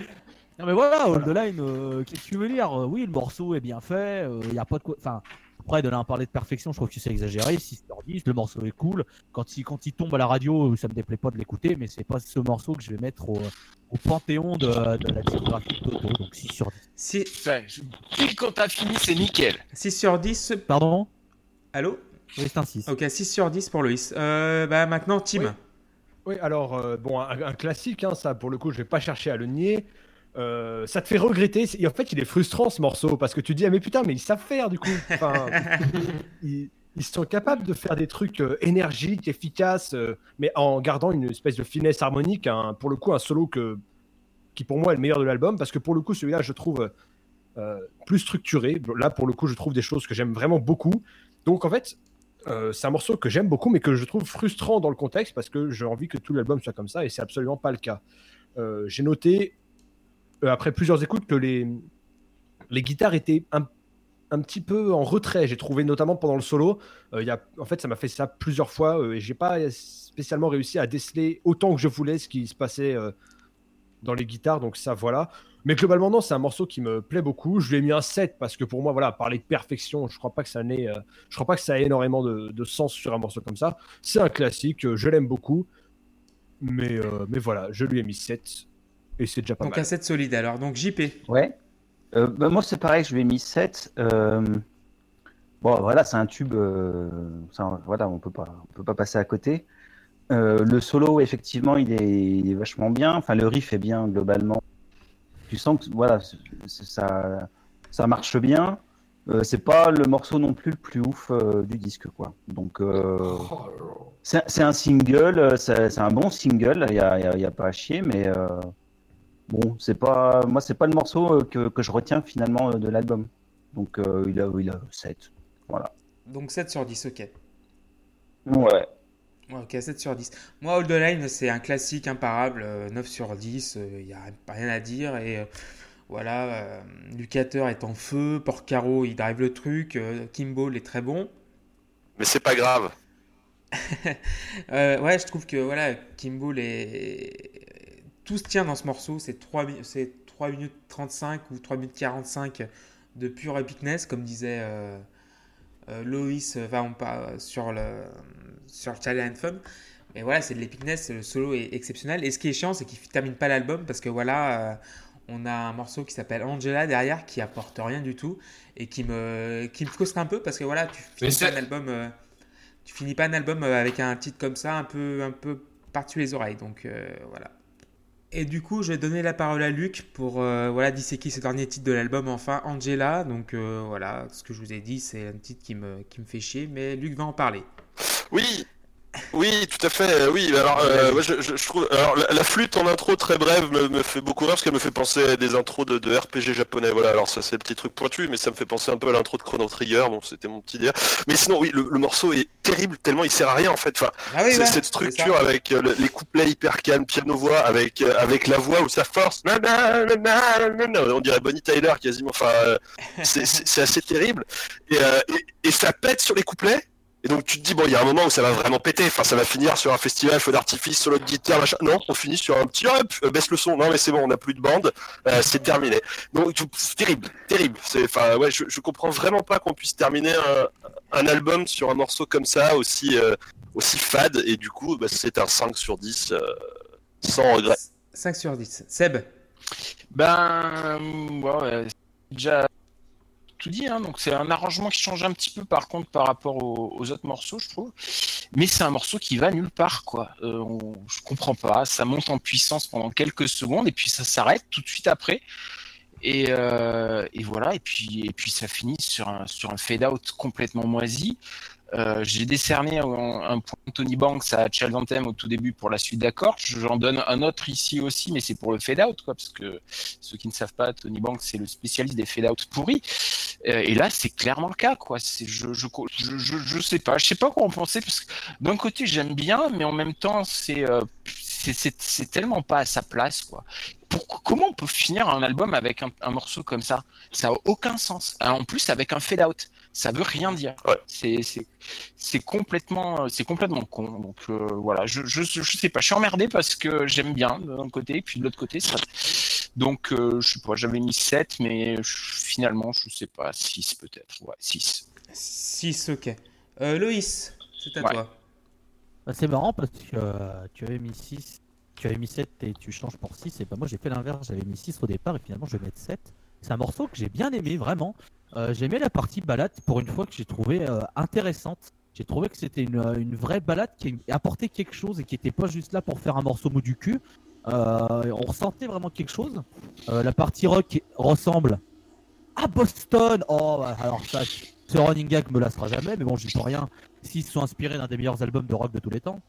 Non mais voilà, All the Line, euh, qu'est-ce que tu veux dire? Euh, Oui, le morceau est bien fait, il y a pas de quoi. Enfin, après, de là à en parler de perfection, je trouve que c'est exagéré. 6 sur 10, le morceau est cool. Quand il, quand il tombe à la radio, ça me déplaît pas de l'écouter, mais c'est pas ce morceau que je vais mettre au, au panthéon de, de la discographie de Toto, donc 6 sur 10. 6, Enfin, je- Pile quand t'as fini, c'est nickel. sur 10. Pardon? Allô? Oui, c'est un 6. Ok, 6 sur 10 pour Loïs. Euh, bah maintenant, Tim. Oui. Oui, alors, euh, bon, un, un classique, hein, ça, pour le coup, je vais pas chercher à le nier. Euh, ça te fait regretter. et en fait, il est frustrant ce morceau parce que tu dis, ah, mais putain, mais ils savent faire du coup. Enfin, ils, ils sont capables de faire des trucs euh, énergiques, efficaces, euh, mais en gardant une espèce de finesse harmonique. pour le coup, un solo que, qui pour moi est le meilleur de l'album parce que pour le coup, celui-là, je trouve plus structuré. Là, pour le coup, je trouve des choses que j'aime vraiment beaucoup. Donc, en fait, c'est un morceau que j'aime beaucoup, mais que je trouve frustrant dans le contexte parce que j'ai envie que tout l'album soit comme ça et c'est absolument pas le cas. J'ai noté, après plusieurs écoutes, que les, guitares étaient un, petit peu en retrait. J'ai trouvé notamment pendant le solo. euh, en fait, ça m'a fait ça plusieurs fois euh, et j'ai pas spécialement réussi à déceler autant que je voulais ce qui se passait euh, dans les guitares. Donc, ça, voilà. Mais globalement, non, c'est un morceau qui me plaît beaucoup. Je lui ai mis un 7 parce que pour moi, voilà, parler de perfection, je crois euh, crois pas que ça ait énormément de, sens sur un morceau comme ça. C'est un classique, euh, je l'aime beaucoup. Mais, euh, mais voilà, je lui ai mis 7 et c'est déjà pas Donc mal. un 7 solide alors. Donc JP. Ouais. Euh, bah, moi, c'est pareil, je lui ai mis 7. Euh, Bon, voilà, c'est un tube. euh, ça, voilà, on peut pas, on peut pas passer à côté. Euh, le solo, effectivement, il est, il est vachement bien. Enfin, le riff est bien globalement. Tu sens que voilà, ça, ça marche bien. Euh, c'est pas le morceau non plus le plus ouf euh, du disque, quoi. Donc, euh, c'est un single, euh, c'est c'est un bon single, il y a, y a- y a pas à chier, mais euh, bon, c'est pas, moi, c'est pas le morceau euh, que, que je retiens finalement euh, de l'album. Donc, euh, il a, il a 7. Voilà. Donc 7 sur 10, ok. Ouais. Ouais, ok, 7 sur 10. Moi, Hold the Line, c'est un classique imparable, euh, 9 sur 10, il n'y a rien à dire. Et euh, voilà, euh, Lucater est en feu, Porcaro, il drive le truc, euh, Kimball est très bon. Mais c'est pas grave. Euh, ouais, je trouve que voilà, Kimball est. Tout se tient dans ce morceau, c'est 3, mi- c'est 3 minutes 35 ou 3 minutes 45 de pure epicness, comme disait euh, euh, Loïs euh, sur le, sur Charlie Anthem. Mais voilà, c'est de l'epicness, le solo est exceptionnel. Et ce qui est chiant, c'est qu'il termine pas l'album parce que voilà, euh, on a un morceau qui s'appelle Angela derrière qui apporte rien du tout et qui me, qui me frustre un peu parce que voilà, tu finis pas un album. euh, tu finis pas un album avec un titre comme ça, un peu, un peu par-dessus les oreilles. Donc voilà. Et du coup, je vais donner la parole à Luc pour euh, voilà, disséquer ce dernier titre de l'album, enfin Angela. Donc euh, voilà, ce que je vous ai dit, c'est un titre qui me, qui me fait chier, mais Luc va en parler. Oui, oui, tout à fait. euh, Oui, alors euh, ouais, je, je- je trouve. Alors la, la flûte en intro très brève me, me fait beaucoup rire parce qu'elle me fait penser à des intros de, de RPG japonais. Voilà, alors ça c'est le petit truc pointu, mais ça me fait penser un peu à l'intro de Chrono Trigger. Bon, c'était mon petit délire. Mais sinon, oui, le, le morceau est terrible tellement il sert à rien en fait. Enfin, Ah oui, c'est ouais, cette structure avec euh, le- les couplets hyper calmes, piano-voix, avec, euh, avec la voix où ça force. On dirait Bonnie Tyler quasiment. Enfin, euh, c'est- assez terrible. Et, euh, et, et ça pète sur les couplets. Et donc tu te dis, bon, il y a un moment où ça va vraiment péter. Enfin, ça va finir sur un festival, feu d'artifice, solo de guitare, machin. Non, on finit sur un petit hop, euh, baisse le son. Non, mais c'est bon, on n'a plus de bande. Euh, c'est terminé. Donc c'est terrible, terrible. Enfin, ouais, je, je comprends vraiment pas qu'on puisse terminer un, un album sur un morceau comme ça, aussi, euh, aussi fade. Et du coup, bah, c'est un 5 sur 10, euh, sans regret. 5 sur 10. Seb? Ben, c'est déjà tout dit, hein, donc c'est un arrangement qui change un petit peu par contre par rapport aux, autres morceaux, je trouve. Mais c'est un morceau qui va nulle part, quoi. Euh, je comprends pas, ça monte en puissance pendant quelques secondes et puis ça s'arrête tout de suite après. Et, euh, et voilà, et puis, et puis ça finit sur un, sur un fade-out complètement moisi. Euh, J'ai décerné un, un point Tony Banks à Anthem au tout début pour la suite d'accords. J'en donne un autre ici aussi, mais c'est pour le fade-out, parce que ceux qui ne savent pas, Tony Banks c'est le spécialiste des fade-out pourris. Euh, et là, c'est clairement le cas, je, je, sais pas, je sais pas quoi en penser, parce que d'un côté j'aime bien, mais en même temps c'est euh, tellement pas à sa place, comment on peut finir un album avec un, un morceau comme ça? Ça a aucun sens. Ah, En plus, avec un fade-out, ça veut rien dire. Ouais. C'est complètement c'est complètement con. Donc euh, voilà, je, je je sais pas, je suis emmerdé parce que j'aime bien d'un côté, et puis de l'autre côté ça. Donc euh, je sais pas, j'avais mis 7 mais je- finalement je sais pas 6 peut-être. Ouais, 6. 6, ok. Euh, Loïs, c'est à Ouais. toi. Bah, c'est marrant parce que euh, tu avais mis 6, tu avais mis 7 et tu changes pour 6. Et bah, moi j'ai fait l'inverse, j'avais mis 6 au départ et finalement je vais mettre 7. C'est un morceau que j'ai bien aimé, vraiment. Euh, j'ai aimé la partie balade pour une fois que j'ai trouvé euh, intéressante. J'ai trouvé que c'était une, euh, une vraie balade qui apportait quelque chose et qui était pas juste là pour faire un morceau mou du cul. Euh, on ressentait vraiment quelque chose. La partie rock ressemble à Boston. Oh, bah, alors ça, ce running gag me lassera jamais, mais bon, j'y peux rien. S'ils se sont inspirés d'un des meilleurs albums de rock de tous les temps.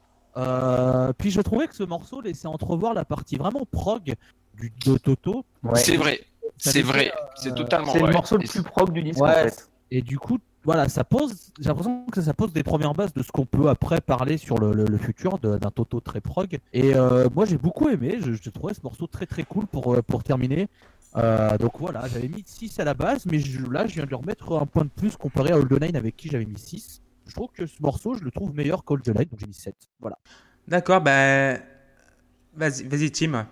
Puis je trouvais que ce morceau laissait entrevoir la partie vraiment prog du, de Toto. C'est vrai. C'est vrai. euh, C'est totalement C'est vrai. le morceau le plus prog du disque en Ouais, fait. Et du coup, voilà, ça pose. J'ai l'impression que ça pose des premières bases de ce qu'on peut après parler sur le, le- le futur d'un Toto très prog. Et euh, moi, j'ai beaucoup aimé. Je, je trouvais ce morceau très très cool pour, euh, pour terminer. Euh, donc voilà, j'avais mis 6 à la base, mais je- là, je viens de lui remettre un point de plus comparé à the Line avec qui j'avais mis 6. Je trouve que ce morceau, je le trouve meilleur qu'Hold the Line, donc j'ai mis 7. Voilà. D'accord, bah. Vas-y, vas-y, Tim.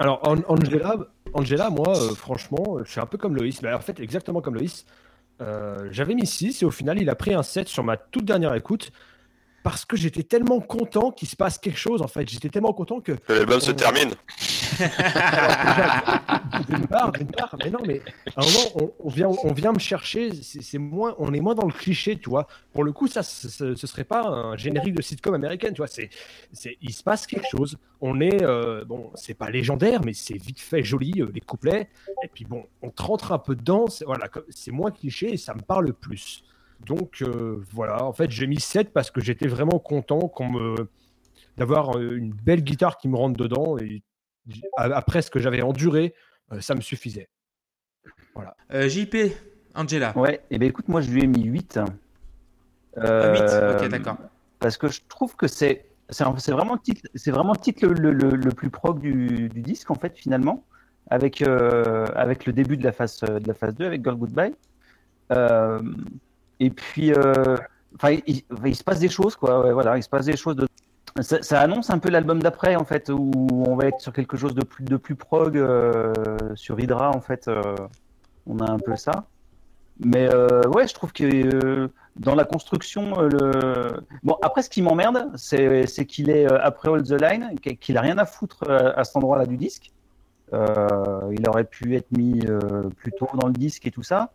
Alors, An- Angela, Angela moi, euh, franchement, je suis un peu comme Loïs. Mais en fait, exactement comme Loïs. Euh, J'avais mis 6 et au final, il a pris un 7 sur ma toute dernière écoute parce que j'étais tellement content qu'il se passe quelque chose. En fait, j'étais tellement content que Que l'album se termine. Vais part, d'une part, mais non, mais à un moment, on, on vient, on vient me chercher, c'est moins, on est moins dans le cliché, tu vois. Pour le coup, ça, ce, serait pas un générique de sitcom américaine, tu vois. C'est, c'est, il se passe quelque chose. On est, euh, bon, c'est pas légendaire, mais c'est vite fait joli, euh, les couplets. Et puis bon, on te rentre un peu dedans, c'est, voilà, c'est moins cliché et ça me parle plus. Donc euh, voilà, en fait, j'ai mis 7 parce que j'étais vraiment content qu'on me d'avoir euh, une belle guitare qui me rentre dedans et après ce que j'avais enduré, euh, ça me suffisait. Euh, JP, Angela. Ouais, et ben écoute, moi je lui ai mis 8. Ah, huit, Euh, Ok, d'accord. Parce que je trouve que c'est c'est c'est vraiment le titre, c'est vraiment le titre le, le- le- le plus prog du, du disque en fait finalement, avec euh, avec le début de la phase de la phase 2 avec Girl Goodbye. Euh, et puis, euh, enfin, il, se passe des choses quoi. voilà, il se passe des choses. Ça, annonce un peu l'album d'après en fait, où on va être sur quelque chose de plus prog euh, sur Hydra en fait. euh, on a un peu ça. Mais ouais, je trouve que dans la construction, bon après ce qui m'emmerde, c'est qu'il est après All the Line, qu'- qu'il a rien à foutre euh, à cet endroit-là du disque. Il aurait pu être mis plus tôt dans le disque et tout ça.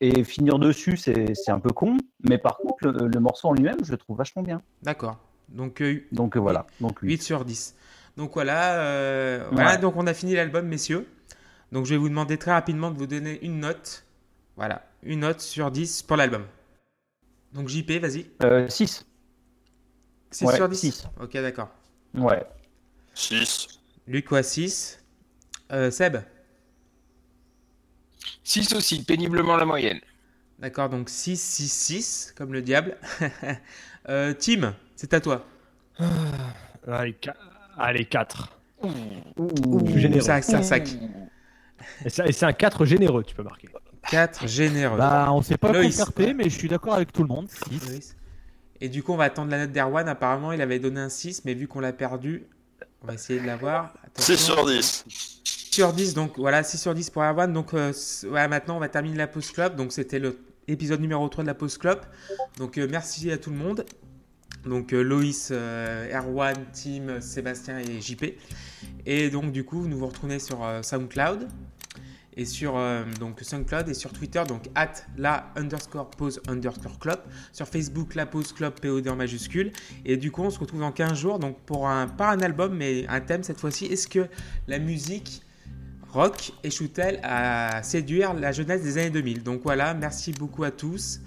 Et finir dessus, c'est c'est un peu con. Mais par contre, le, le morceau en lui-même, je le trouve vachement bien. D'accord. Donc euh, Donc euh, voilà. Donc 8 8. sur 10. Donc voilà, euh, voilà, donc on a fini l'album, messieurs. Donc je vais vous demander très rapidement de vous donner une note. Voilà, une note sur 10 pour l'album. Donc JP, vas-y. Euh, 6. 6 Ouais, sur 10 six. Ok, d'accord. Ouais. 6. Luc, quoi, 6. Euh, Seb 6 aussi, péniblement la moyenne. D'accord, donc 6, 6, 6, comme le diable. euh, Tim, c'est à toi. Allez, qua- allez 4. Ouh. Plus généreux. Ça, ça, sac. Et ça- et c'est un 4 généreux, tu peux marquer. 4 généreux. Bah, on s'est pas concerté, mais je suis d'accord avec tout le monde. Six. Loïs. Et du coup, on va attendre la note d'Erwan. Apparemment, il avait donné un 6, mais vu qu'on l'a perdu, on va essayer de l'avoir. 6 Attention. sur 10. 6 sur 10, donc voilà, 6 sur 10 pour Erwan. Donc euh, voilà, maintenant, on va terminer la pause club. Donc c'était le épisode numéro 3 de la pause club. Donc euh, merci à tout le monde. Donc euh, Loïs, euh, Erwan, Tim, Sébastien et JP. Et donc du coup, nous vous retrouvez sur SoundCloud et sur donc SoundCloud et sur Twitter donc at la underscore pause underscore club sur Facebook la pause club POD en majuscule et du coup on se retrouve dans 15 jours donc pour un pas un album mais un thème cette fois-ci est-ce que la musique rock échoue-t-elle à séduire la jeunesse des années 2000 donc voilà merci beaucoup à tous.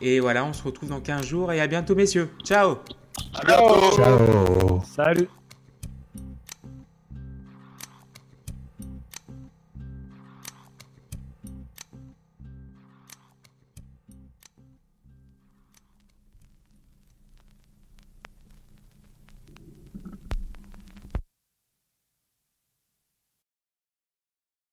Et voilà on se retrouve dans 15 jours et à bientôt messieurs. Ciao. À bientôt. Ciao. Salut